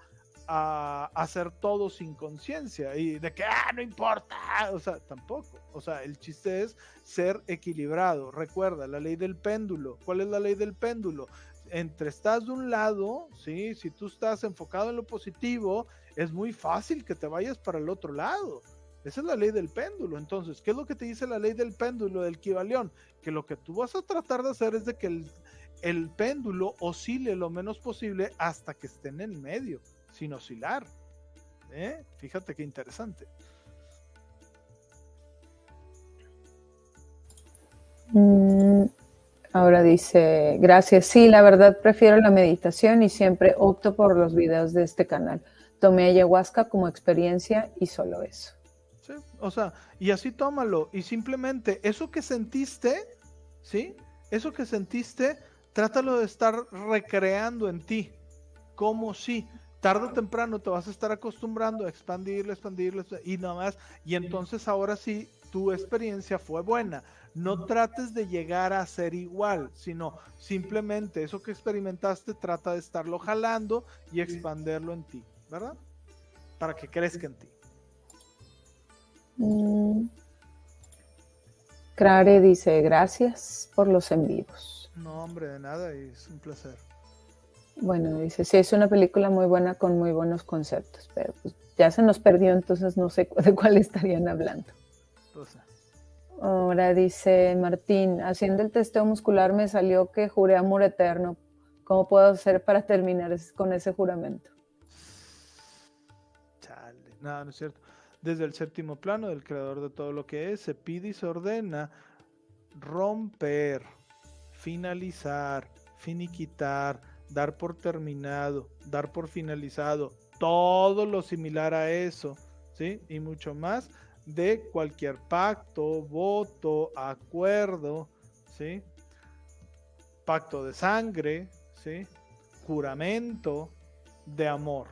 a hacer todo sin conciencia y de que, ah, no importa, o sea, tampoco. O sea, el chiste es ser equilibrado. Recuerda, la ley del péndulo. ¿Cuál es la ley del péndulo? Entre estás de un lado, ¿sí? Si tú estás enfocado en lo positivo, es muy fácil que te vayas para el otro lado. Esa es la ley del péndulo. Entonces, ¿qué es lo que te dice la ley del péndulo del Kibalión? Que lo que tú vas a tratar de hacer es de que el, péndulo oscile lo menos posible hasta que esté en el medio, sin oscilar. ¿Eh? Fíjate qué interesante. Mm, ahora dice, gracias. Sí, la verdad prefiero la meditación y siempre opto por los videos de este canal. Tomé ayahuasca como experiencia y solo eso. Sí, o sea, y así tómalo. Y simplemente eso que sentiste, ¿sí? Eso que sentiste, trátalo de estar recreando en ti. Como si tarde o temprano te vas a estar acostumbrando a expandirlo, expandirlo, y nada más. Y entonces ahora sí, tu experiencia fue buena. No trates de llegar a ser igual, sino simplemente eso que experimentaste, trata de estarlo jalando y expandirlo en ti, ¿verdad? Para que crezca en ti. Mm. Crare dice, gracias por los envíos. No, hombre, de nada, es un placer. Bueno, dice, sí, es una película muy buena con muy buenos conceptos, pero pues ya se nos perdió, entonces no sé de cuál estarían hablando. Pues, Ahora dice Martín, haciendo el testeo muscular me salió que juré amor eterno. ¿Cómo puedo hacer para terminar con ese juramento? Chale, no, no es cierto. Desde el séptimo plano del creador de todo lo que es, se pide y se ordena romper, finalizar, finiquitar, dar por terminado, dar por finalizado, todo lo similar a eso, ¿sí? Y mucho más de cualquier pacto, voto, acuerdo, ¿sí? Pacto de sangre, ¿sí? Juramento de amor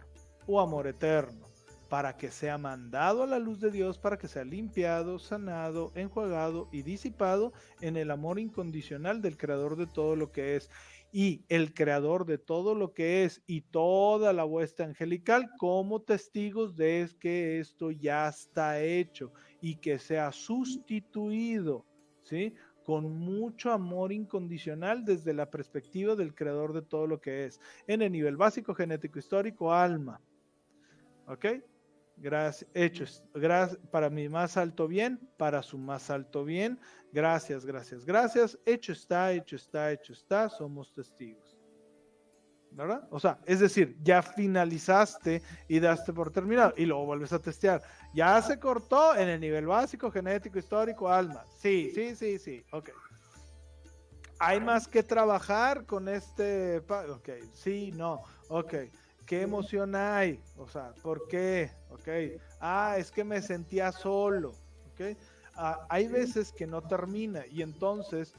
o amor eterno para que sea mandado a la luz de Dios, para que sea limpiado, sanado, enjuagado y disipado en el amor incondicional del Creador de todo lo que es. Y el Creador de todo lo que es y toda la hueste angelical como testigos de que esto ya está hecho y que sea sustituido, ¿sí? Con mucho amor incondicional desde la perspectiva del Creador de todo lo que es, en el nivel básico, genético, histórico, alma. ¿Ok? Gracias, hechos, gracias, para mi más alto bien, para su más alto bien. Gracias, gracias, gracias. Hecho está, hecho está, hecho está. Somos testigos. ¿Verdad? O sea, es decir, ya finalizaste y daste por terminado y luego vuelves a testear. Ya se cortó en el nivel básico, genético, histórico, alma. Sí, sí, sí, sí. Ok. Hay más que trabajar con este. Ok, sí, no. Ok. ¿Qué emoción hay? O sea, ¿por qué? Ok. Ah, es que me sentía solo. Ok. Ah, hay veces que no termina y entonces,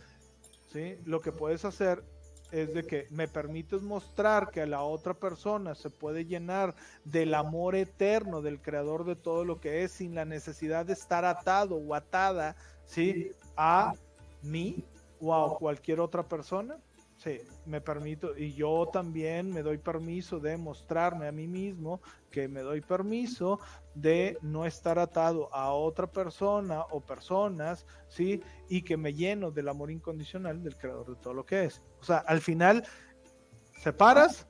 ¿sí? Lo que puedes hacer es de que me permites mostrar que a la otra persona se puede llenar del amor eterno del creador de todo lo que es sin la necesidad de estar atado o atada, ¿sí? A mí o a cualquier otra persona. Sí, me permito, y yo también me doy permiso de mostrarme a mí mismo que me doy permiso de no estar atado a otra persona o personas, ¿sí? Y que me lleno del amor incondicional del creador de todo lo que es. O sea, al final, separas,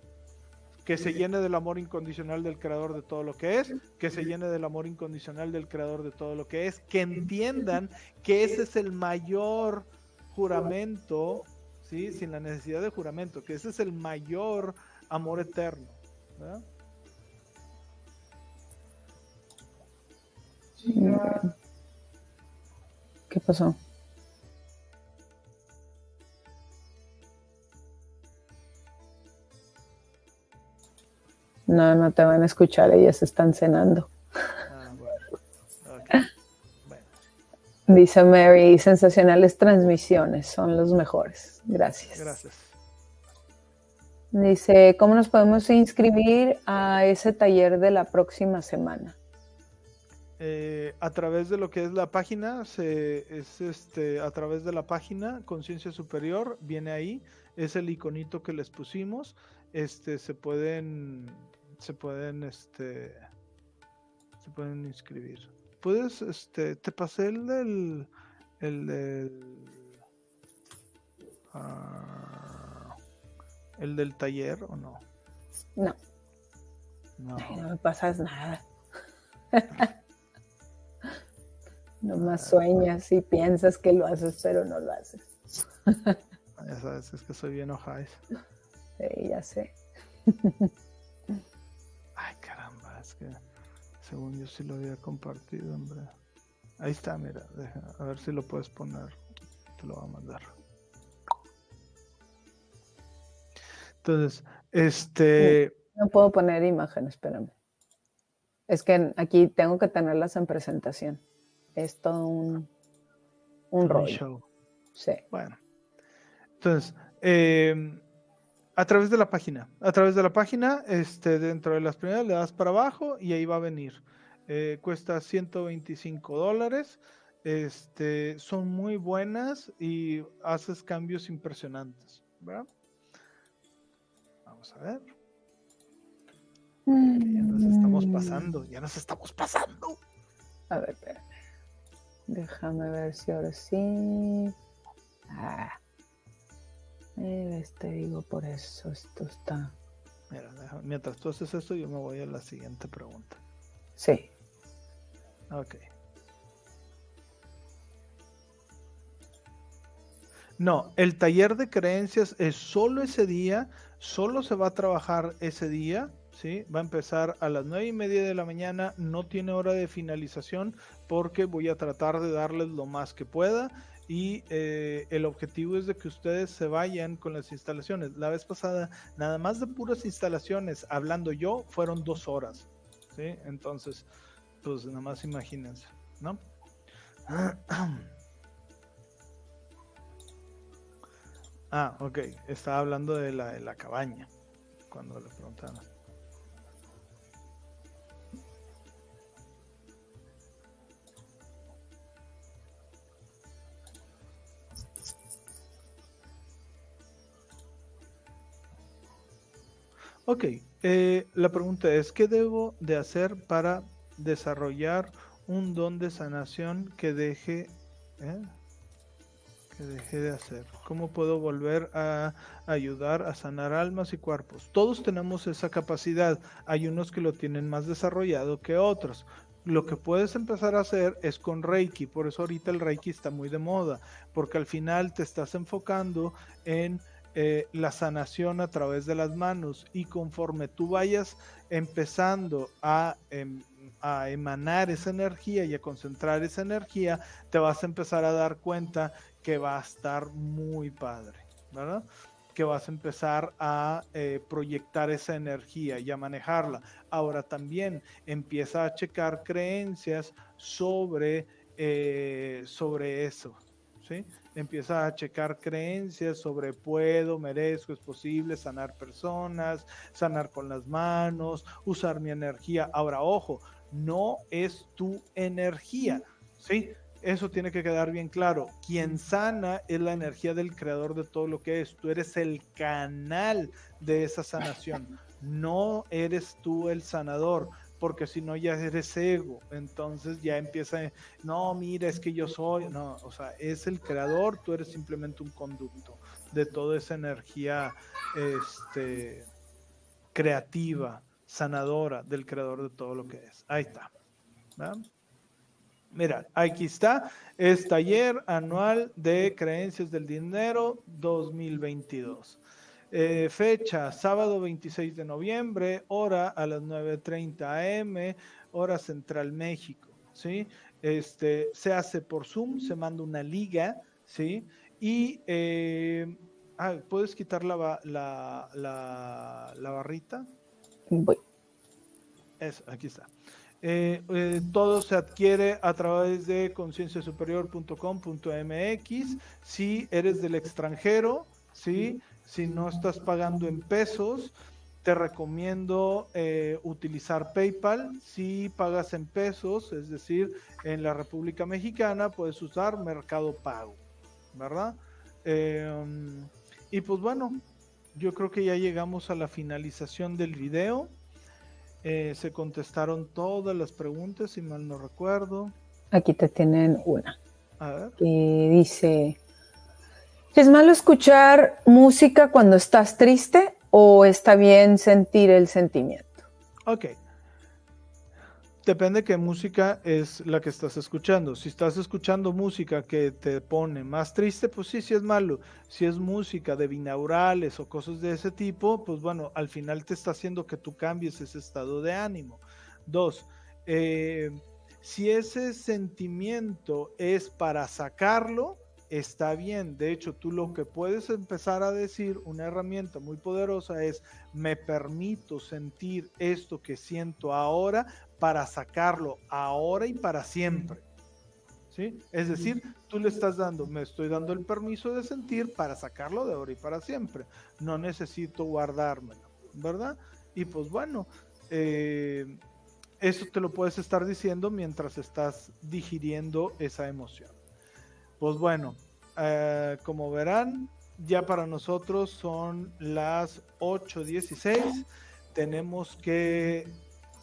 que se llene del amor incondicional del creador de todo lo que es, que se llene del amor incondicional del creador de todo lo que es, que entiendan que ese es el mayor juramento sin la necesidad de juramento, que ese es el mayor amor eterno. ¿Qué pasó? No, no te van a escuchar, ellas están cenando. Dice Mary, sensacionales transmisiones, son los mejores. Gracias. Gracias. Dice, ¿cómo nos podemos inscribir a ese taller de la próxima semana? Eh, a través de lo que es la página, se, es este, a través de la página Conciencia Superior, viene ahí, es el iconito que les pusimos, este, se pueden, se pueden, este, se pueden inscribir puedes, este, te pasé el del, el del, ah, ¿El del taller o no? No. No, no me pasas nada. Nomás ah, sueñas y piensas que lo haces, pero no lo haces. ya sabes, es que soy bien ojais. Sí, ya sé. Ay, caramba, es que según yo sí lo había compartido, hombre. Ahí está, mira, a ver si lo puedes poner. Te lo voy a mandar. Entonces, este. No puedo poner imágenes, espérame. Es que aquí tengo que tenerlas en presentación. Es todo un, un rollo. Sí. Bueno. Entonces, em, a través de la página. A través de la página, este, dentro de las primeras le das para abajo y ahí va a venir. Eh, cuesta 125 dólares. Este, son muy buenas y haces cambios impresionantes. ¿verdad? Vamos a ver. Ya nos estamos pasando, ya nos estamos pasando. A ver, Déjame ver si ahora sí. Ah. Este digo, por eso esto está. Mira, mientras tú haces esto, yo me voy a la siguiente pregunta. Sí. Ok. No, el taller de creencias es solo ese día, solo se va a trabajar ese día, ¿sí? Va a empezar a las nueve y media de la mañana, no tiene hora de finalización porque voy a tratar de darles lo más que pueda y eh, el objetivo es de que ustedes se vayan con las instalaciones. La vez pasada, nada más de puras instalaciones, hablando yo, fueron dos horas, ¿sí? Entonces, pues nada más imagínense, ¿no? Ah, ok. Estaba hablando de la, de la cabaña. Cuando le preguntaron. Ok, eh, la pregunta es, ¿qué debo de hacer para desarrollar un don de sanación que deje... Eh? que de hacer? ¿Cómo puedo volver a ayudar a sanar almas y cuerpos? Todos tenemos esa capacidad. Hay unos que lo tienen más desarrollado que otros. Lo que puedes empezar a hacer es con Reiki. Por eso ahorita el Reiki está muy de moda. Porque al final te estás enfocando en eh, la sanación a través de las manos. Y conforme tú vayas empezando a... Em, a emanar esa energía y a concentrar esa energía, te vas a empezar a dar cuenta que va a estar muy padre, ¿verdad? Que vas a empezar a eh, proyectar esa energía y a manejarla. Ahora también empieza a checar creencias sobre, eh, sobre eso, ¿sí? Empieza a checar creencias sobre puedo, merezco, es posible sanar personas, sanar con las manos, usar mi energía. Ahora, ojo, no es tu energía, ¿sí? Eso tiene que quedar bien claro. Quien sana es la energía del creador de todo lo que es. Tú eres el canal de esa sanación. No eres tú el sanador, porque si no ya eres ego. Entonces ya empieza, no, mira, es que yo soy. No, o sea, es el creador, tú eres simplemente un conducto de toda esa energía este, creativa, sanadora del creador de todo lo que es. Ahí está. Mira, aquí está, es taller anual de creencias del dinero 2022. Eh, fecha, sábado 26 de noviembre, hora a las 9.30 am, hora Central México, ¿sí? Este, se hace por Zoom, se manda una liga, ¿sí? Y, eh, ah, ¿puedes quitar la, la, la, la barrita? Voy. Eso, aquí está. Eh, eh, todo se adquiere a través de concienciasuperior.com.mx. Si eres del extranjero, ¿sí? Si no estás pagando en pesos, te recomiendo eh, utilizar PayPal. Si pagas en pesos, es decir, en la República Mexicana, puedes usar Mercado Pago, ¿verdad? y pues bueno, yo creo que ya llegamos a la finalización del video. Eh, se contestaron todas las preguntas, si mal no recuerdo. Aquí te tienen una. A ver. Que dice, ¿Es malo escuchar música cuando estás triste o está bien sentir el sentimiento? Ok. Depende qué música es la que estás escuchando. Si estás escuchando música que te pone más triste, pues sí, sí es malo. Si es música de binaurales o cosas de ese tipo, pues bueno, al final te está haciendo que tú cambies ese estado de ánimo. Dos, eh, si ese sentimiento es para sacarlo, está bien. De hecho, tú lo que puedes empezar a decir, una herramienta muy poderosa es, me permito sentir esto que siento ahora para sacarlo ahora y para siempre. ¿Sí? Es decir, tú le estás dando, me estoy dando el permiso de sentir para sacarlo de ahora y para siempre. No necesito guardármelo, ¿verdad? Y pues bueno, eh, eso te lo puedes estar diciendo mientras estás digiriendo esa emoción. Pues bueno, eh, como verán, ya para nosotros son las 8.16. Tenemos que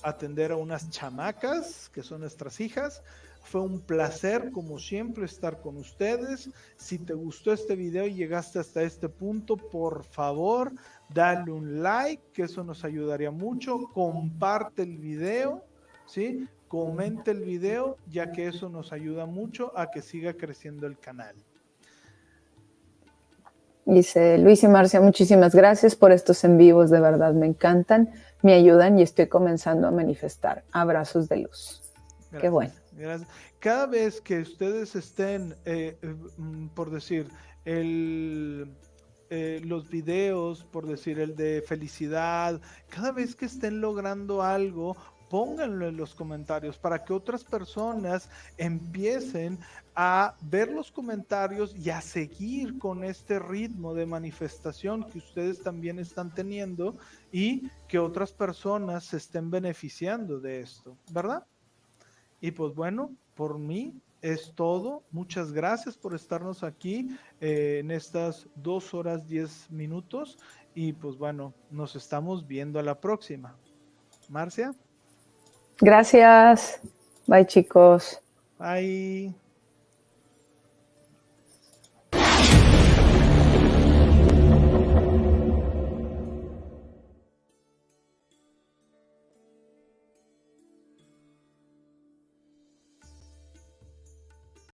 atender a unas chamacas que son nuestras hijas. Fue un placer, como siempre, estar con ustedes. Si te gustó este video y llegaste hasta este punto, por favor, dale un like, que eso nos ayudaría mucho. Comparte el video, ¿sí? Comente el video, ya que eso nos ayuda mucho a que siga creciendo el canal. Dice Luis y Marcia, muchísimas gracias por estos en vivos, de verdad me encantan, me ayudan y estoy comenzando a manifestar. Abrazos de luz. Qué bueno. Cada vez que ustedes estén, eh, mm, por decir, el, eh, los videos, por decir, el de felicidad, cada vez que estén logrando algo, pónganlo en los comentarios para que otras personas empiecen a ver los comentarios y a seguir con este ritmo de manifestación que ustedes también están teniendo y que otras personas se estén beneficiando de esto, ¿verdad? Y pues bueno, por mí es todo. Muchas gracias por estarnos aquí eh, en estas dos horas diez minutos y pues bueno, nos estamos viendo a la próxima. Marcia. Gracias. Bye chicos. Bye.